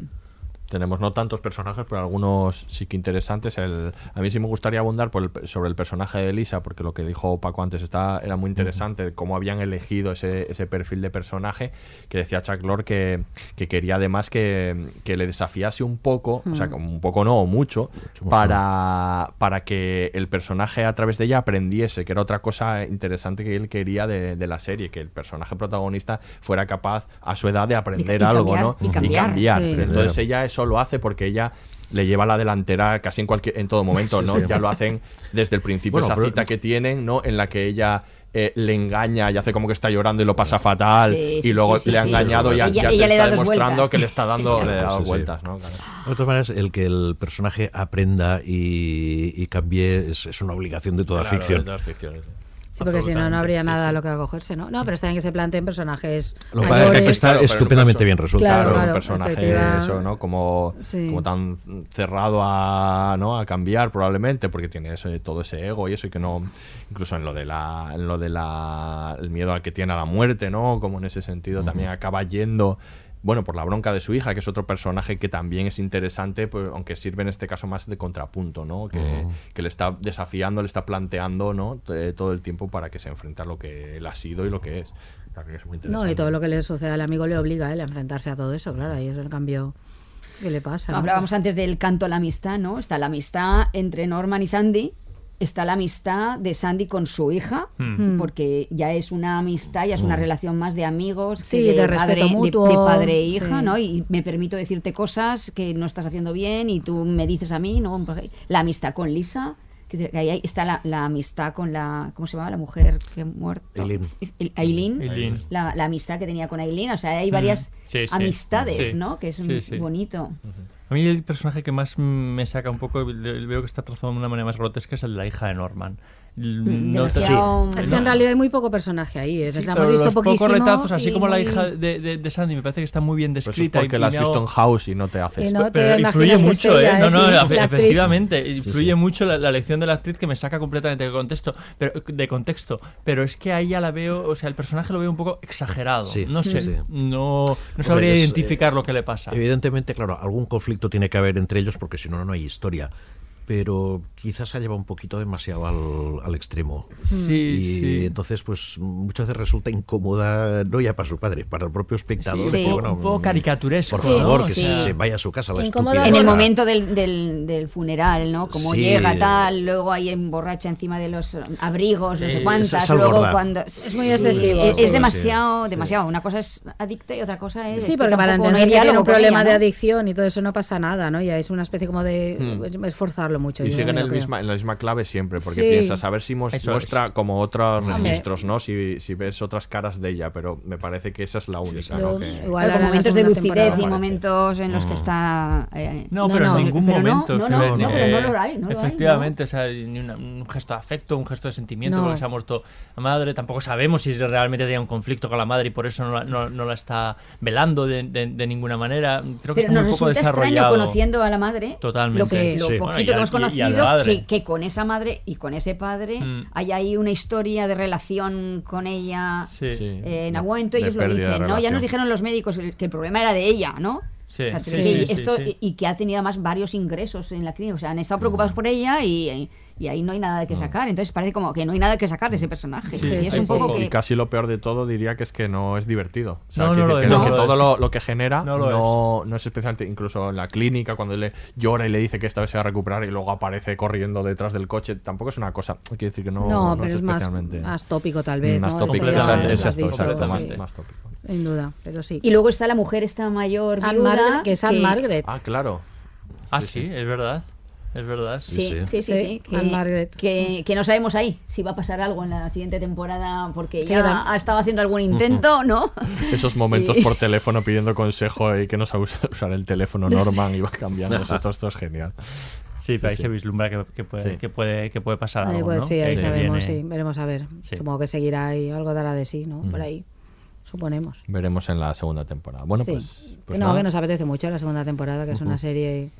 Tenemos no tantos personajes, pero algunos sí que interesantes. El, a mí sí me gustaría abundar por el- sobre el personaje de Elisa, porque lo que dijo Paco antes está, era muy interesante, de cómo habían elegido ese, ese perfil de personaje, que decía Chuck Lorre que, que quería además que, que le desafiase un poco, o sea, un poco no, o mucho, mucho. para, para que el personaje a través de ella aprendiese, que era otra cosa interesante que él quería de, de la serie, que el personaje protagonista fuera capaz a su edad de aprender y algo, cambiar, ¿no? y cambiar, sí. Entonces ella eso lo hace porque ella le lleva la delantera casi en cualquier en todo momento, Sí, ¿no? sí. Ya lo hacen desde el principio Bueno, esa pero- cita que tienen, ¿no? En la que ella eh, le engaña y hace como que está llorando y lo pasa fatal Sí, sí, y luego sí, sí, le ha sí. engañado y ya, Ella- ya te ella le da está demostrando vueltas. que le está dando, le da Sí, dos sí. vueltas, ¿no? Claro. De todas maneras, el que el personaje aprenda y, y cambie es, es una obligación de toda Claro, ficción. de todas ficciones. Sí, porque si no, no habría nada a lo que acogerse, ¿no? No, pero está bien que se planteen personajes. Lo que pasa es que mayores. está Claro, estupendamente bien resuelto. Claro, Claro, un personaje eso, ¿no? Como, Sí. como tan cerrado a, ¿no? a cambiar probablemente, porque tiene ese- todo ese ego y eso, y que no, incluso en lo de la, en lo de la, el miedo al que tiene a la muerte, ¿no? Como en ese sentido también acaba yendo, bueno, por la bronca de su hija, que es otro personaje que también es interesante, pues, aunque sirve en este caso más de contrapunto, ¿no? Que, le está desafiando, le está planteando, ¿no? T- Todo el tiempo para que se enfrente a lo que él ha sido y lo que es. También es muy interesante. No, y todo lo que le sucede al amigo le obliga a él a enfrentarse a todo eso, claro, ahí es el cambio que le pasa. ¿no? Hablábamos antes del canto a la amistad, ¿no? Está la amistad entre Norman y Sandy. Está la amistad de Sandy con su hija, Hmm. porque ya es una amistad, ya es una Mm. relación más de amigos, que Sí, de respeto padre, de- mutuo, de padre e hija, sí. ¿no? Y me permito decirte cosas que no estás haciendo bien y tú me dices a mí, ¿no? La amistad con Lisa, que ahí está la, la amistad con la, ¿cómo se llama? La mujer que ha muerto. Aileen. Aileen. La, la amistad que tenía con Aileen, o sea, hay varias Mm. Sí, sí. amistades, Sí. ¿no? Que es Sí, sí. bonito. A mí el personaje que más me saca un poco, veo que está trazado de una manera más grotesca, es el de la hija de Norman. Mm, No te- demasiado- Es que en realidad hay muy poco personaje ahí, es Sí, la pero hemos visto los poquísimo. pocos retazos, así como la hija de, de- de Sandy, me parece que está muy bien Pues eso es descrita. porque y- la has visto hago- en House y no te haces. No te Pero influye mucho, ¿eh? No, no, actriz. efectivamente. Influye sí. mucho la, la elección de la actriz que me saca completamente de contexto. Pero, de contexto. Pero es que ahí ya la veo, o sea, el personaje lo veo un poco exagerado. Sí, no sé, sí. no, no sabría es, identificar eh, lo que le pasa. Evidentemente, claro, algún conflicto tiene que haber entre ellos porque si no, no hay historia. Pero quizás se ha llevado un poquito demasiado al, al extremo. Sí, y sí. entonces, pues muchas veces resulta incómoda, no ya para su padre, para el propio espectador. Sí, un poco caricaturesco, Por ¿no? favor, O que se, se vaya a su casa la. En el momento del, del, del funeral, ¿no? Como Sí. llega tal, luego hay emborracha encima de los abrigos, no sé cuántas, es luego gorda. cuando... Es muy excesivo, Es, demasiado, Sí. demasiado. Una cosa es adicta y otra cosa es... Sí, porque para no entender hay que tiene diálogo un problema ella, de ¿no? adicción y todo eso no pasa nada, ¿no? Ya es una especie como de Hmm. esforzarlo mucho. Y siguen no misma, en la misma clave siempre, porque Sí. piensas a ver si muestra como otros registros, ¿no? Si, si ves otras caras de ella, pero me parece que esa es la única, ¿no? Dos, Que- igual con en momentos de lucidez y momentos en los que Mm. está... eh, No, No, pero no, en ningún pero no, momento. no, se no, ve, no, pero no lo hay, no lo hay, Efectivamente, o sea, ni una- un gesto de afecto, un gesto de sentimiento, No. porque se ha muerto la madre. Tampoco sabemos si realmente tenía un conflicto con la madre y por eso no la, no, no está velando de, de- de ninguna manera. Creo que Pero está muy poco resulta extraño desarrollado. conociendo a la madre, Totalmente. lo, que, lo Sí. poquito Bueno, hemos conocido, que, que con esa madre y con ese padre Mm. hay ahí una historia de relación con ella. Sí. Eh, en algún momento de ellos lo de dicen, ¿no? Ya nos dijeron los médicos que el problema era de ella, ¿no? Sí, O sea, sí, que sí, sí, esto, sí. Y que ha tenido además varios ingresos en la clínica. O sea, han estado preocupados por ella y, y ahí no hay nada que sacar. Entonces parece como que no hay nada que sacar de ese personaje. Sí, y es un poco casi lo peor de todo diría que es que no es divertido. O sea, No, no lo que, es, que no lo todo es. lo, lo que genera No no, lo no, es especialmente, incluso en la clínica, cuando le llora y le dice que esta vez se va a recuperar y luego aparece corriendo detrás del coche, tampoco es una cosa, quiero decir que no, No, no pero es es más, especialmente... más tópico tal vez. más ¿no? tópico, más, sí, más tópico. Sin duda, pero sí. Y luego está la mujer esta mayor Anne viuda, Margaret, que es Anne Margaret. Ah, claro. Ah, sí, es verdad. Es verdad. Sí, sí, sí, Sí, sí, que, que, que no sabemos ahí si va a pasar algo en la siguiente temporada porque ya ha estado haciendo algún intento, [LAUGHS] ¿no? Esos momentos Sí. por teléfono pidiendo consejo y que no sabe us- [LAUGHS] usar el teléfono [LAUGHS] Norman y va cambiando. Esto, esto es genial. Sí, pero ahí sí. se vislumbra que, que puede, Sí. que, puede, que puede pasar Ahí, algo, pues, ¿no? sí, ahí sabemos, viene- sí, veremos a ver. Sí. Supongo que seguirá ahí, algo dará de sí, ¿no? Por Mm. ahí, suponemos. Veremos en la segunda temporada. Bueno, Sí. pues, pues que no, nada. que nos apetece mucho la segunda temporada, que es una serie...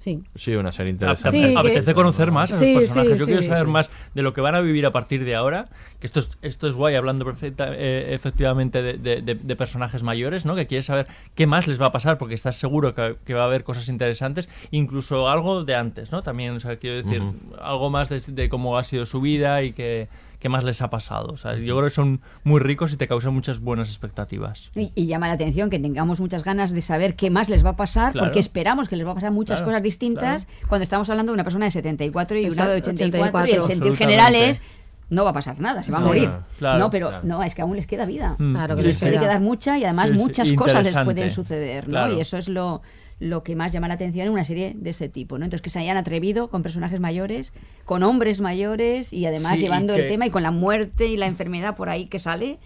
Sí. Sí, una serie A- interesante. Sí, que- apetece conocer más a Sí, los personajes. sí, Yo sí, quiero saber sí. más de lo que van a vivir a partir de ahora. Que esto es, esto es guay, hablando perfecta, eh, efectivamente de, de- de- de personajes mayores, ¿no? Que quieres saber qué más les va a pasar, porque estás seguro que, que va a haber cosas interesantes, incluso algo de antes, ¿no? También, o sea, quiero decir, algo más de, de cómo ha sido su vida y qué, qué más les ha pasado. O sea, yo creo que son muy ricos y te causan muchas buenas expectativas. Y, y llama la atención que tengamos muchas ganas de saber qué más les va a pasar, Claro. porque esperamos que les va a pasar muchas Claro, cosas distintas cuando estamos hablando de una persona de 74 y una Exacto, de 84, y el 84. sentir general es no va a pasar nada, se va a Sí. morir. Claro, no, pero claro. no, es que aún les queda vida. Mm. Claro que les puede queda. quedar mucha y además Sí, sí, muchas cosas les pueden suceder, ¿no? Claro. Y eso es lo, lo que más llama la atención en una serie de ese tipo, ¿no? Entonces que se hayan atrevido con personajes mayores, con hombres mayores y además Sí, y llevando que- el tema y con la muerte y la enfermedad por ahí que sale.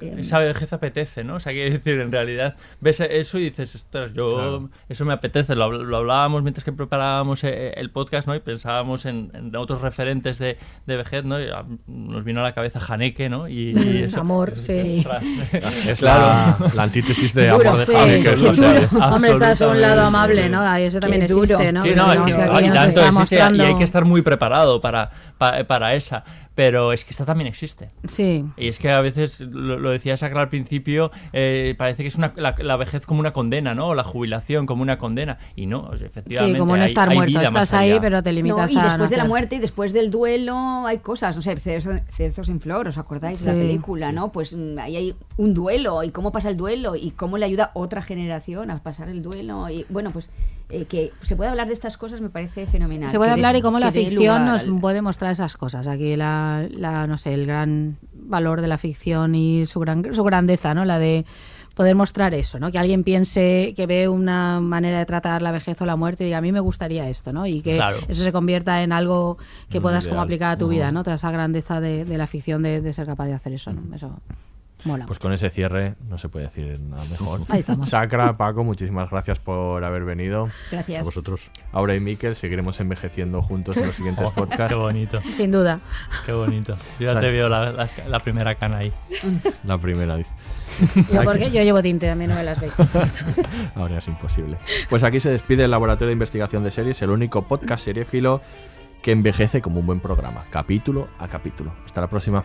Eh, Esa vejez apetece, ¿no? O sea, quiere decir, en realidad ves eso y dices, ostras, yo, Claro. eso me apetece. Lo, habl- lo hablábamos mientras que preparábamos eh, el podcast, ¿no? Y pensábamos en, en otros referentes de, de vejez, ¿no? Y, ah, nos vino a la cabeza Haneke, ¿no? Y, y Mm, eso. amor, sí. ostras. Es [LAUGHS] la, la antítesis de Duro, amor de sí, Haneke, ¿no? O sea. Hombre, estás a un lado amable, ¿no? Ahí eso también existe, ¿no? Sí, no, y, tanto existe, mostrando- y hay que estar muy preparado para, pa- para esa. Pero es que esta también existe. Sí. Y es que a veces, lo, lo decía Sacra al principio, eh, parece que es una, la, la vejez como una condena, ¿no? O la jubilación como una condena. Y no, o sea, efectivamente. Sí, como no hay- estar hay muerto. Estás ahí, allá. pero te no, limitas y a después de la muerte y después del duelo hay cosas, no sé, Cerezos en Flor, ¿os acordáis de la Sí. película, no? Pues mm, ahí hay un duelo y cómo pasa el duelo y cómo le ayuda otra generación a pasar el duelo y bueno, pues eh, que se puede hablar de estas cosas me parece fenomenal. Se puede hablar y cómo la ficción nos al- puede mostrar esas cosas. Aquí la, la, no sé, el gran valor de la ficción y su gran su grandeza, ¿no? La de poder mostrar eso, ¿no? Que alguien piense que ve una manera de tratar la vejez o la muerte y diga, a mí me gustaría esto, ¿no? Y que Claro. eso se convierta en algo que puedas como aplicar a tu vida. ¿no? Toda esa grandeza de, de la ficción de, de ser capaz de hacer eso, ¿no? Eso mola. Pues con ese cierre no se puede decir nada mejor. [LAUGHS] Ahí estamos. Sacra, Paco, muchísimas gracias por haber venido. Gracias. A vosotros. Aura y Miquel seguiremos envejeciendo juntos en los siguientes [LAUGHS] Oh, podcasts. qué bonito, Sin duda. qué bonito. Yo ya O sea, te veo la, la- la primera cana ahí. [LAUGHS] La primera vez. Yo, porque yo llevo tinte, a mí no me las veis. Ahora es imposible. Pues aquí se despide el Laboratorio de Investigación de Series, el único podcast seriéfilo que envejece como un buen programa, capítulo a capítulo. Hasta la próxima.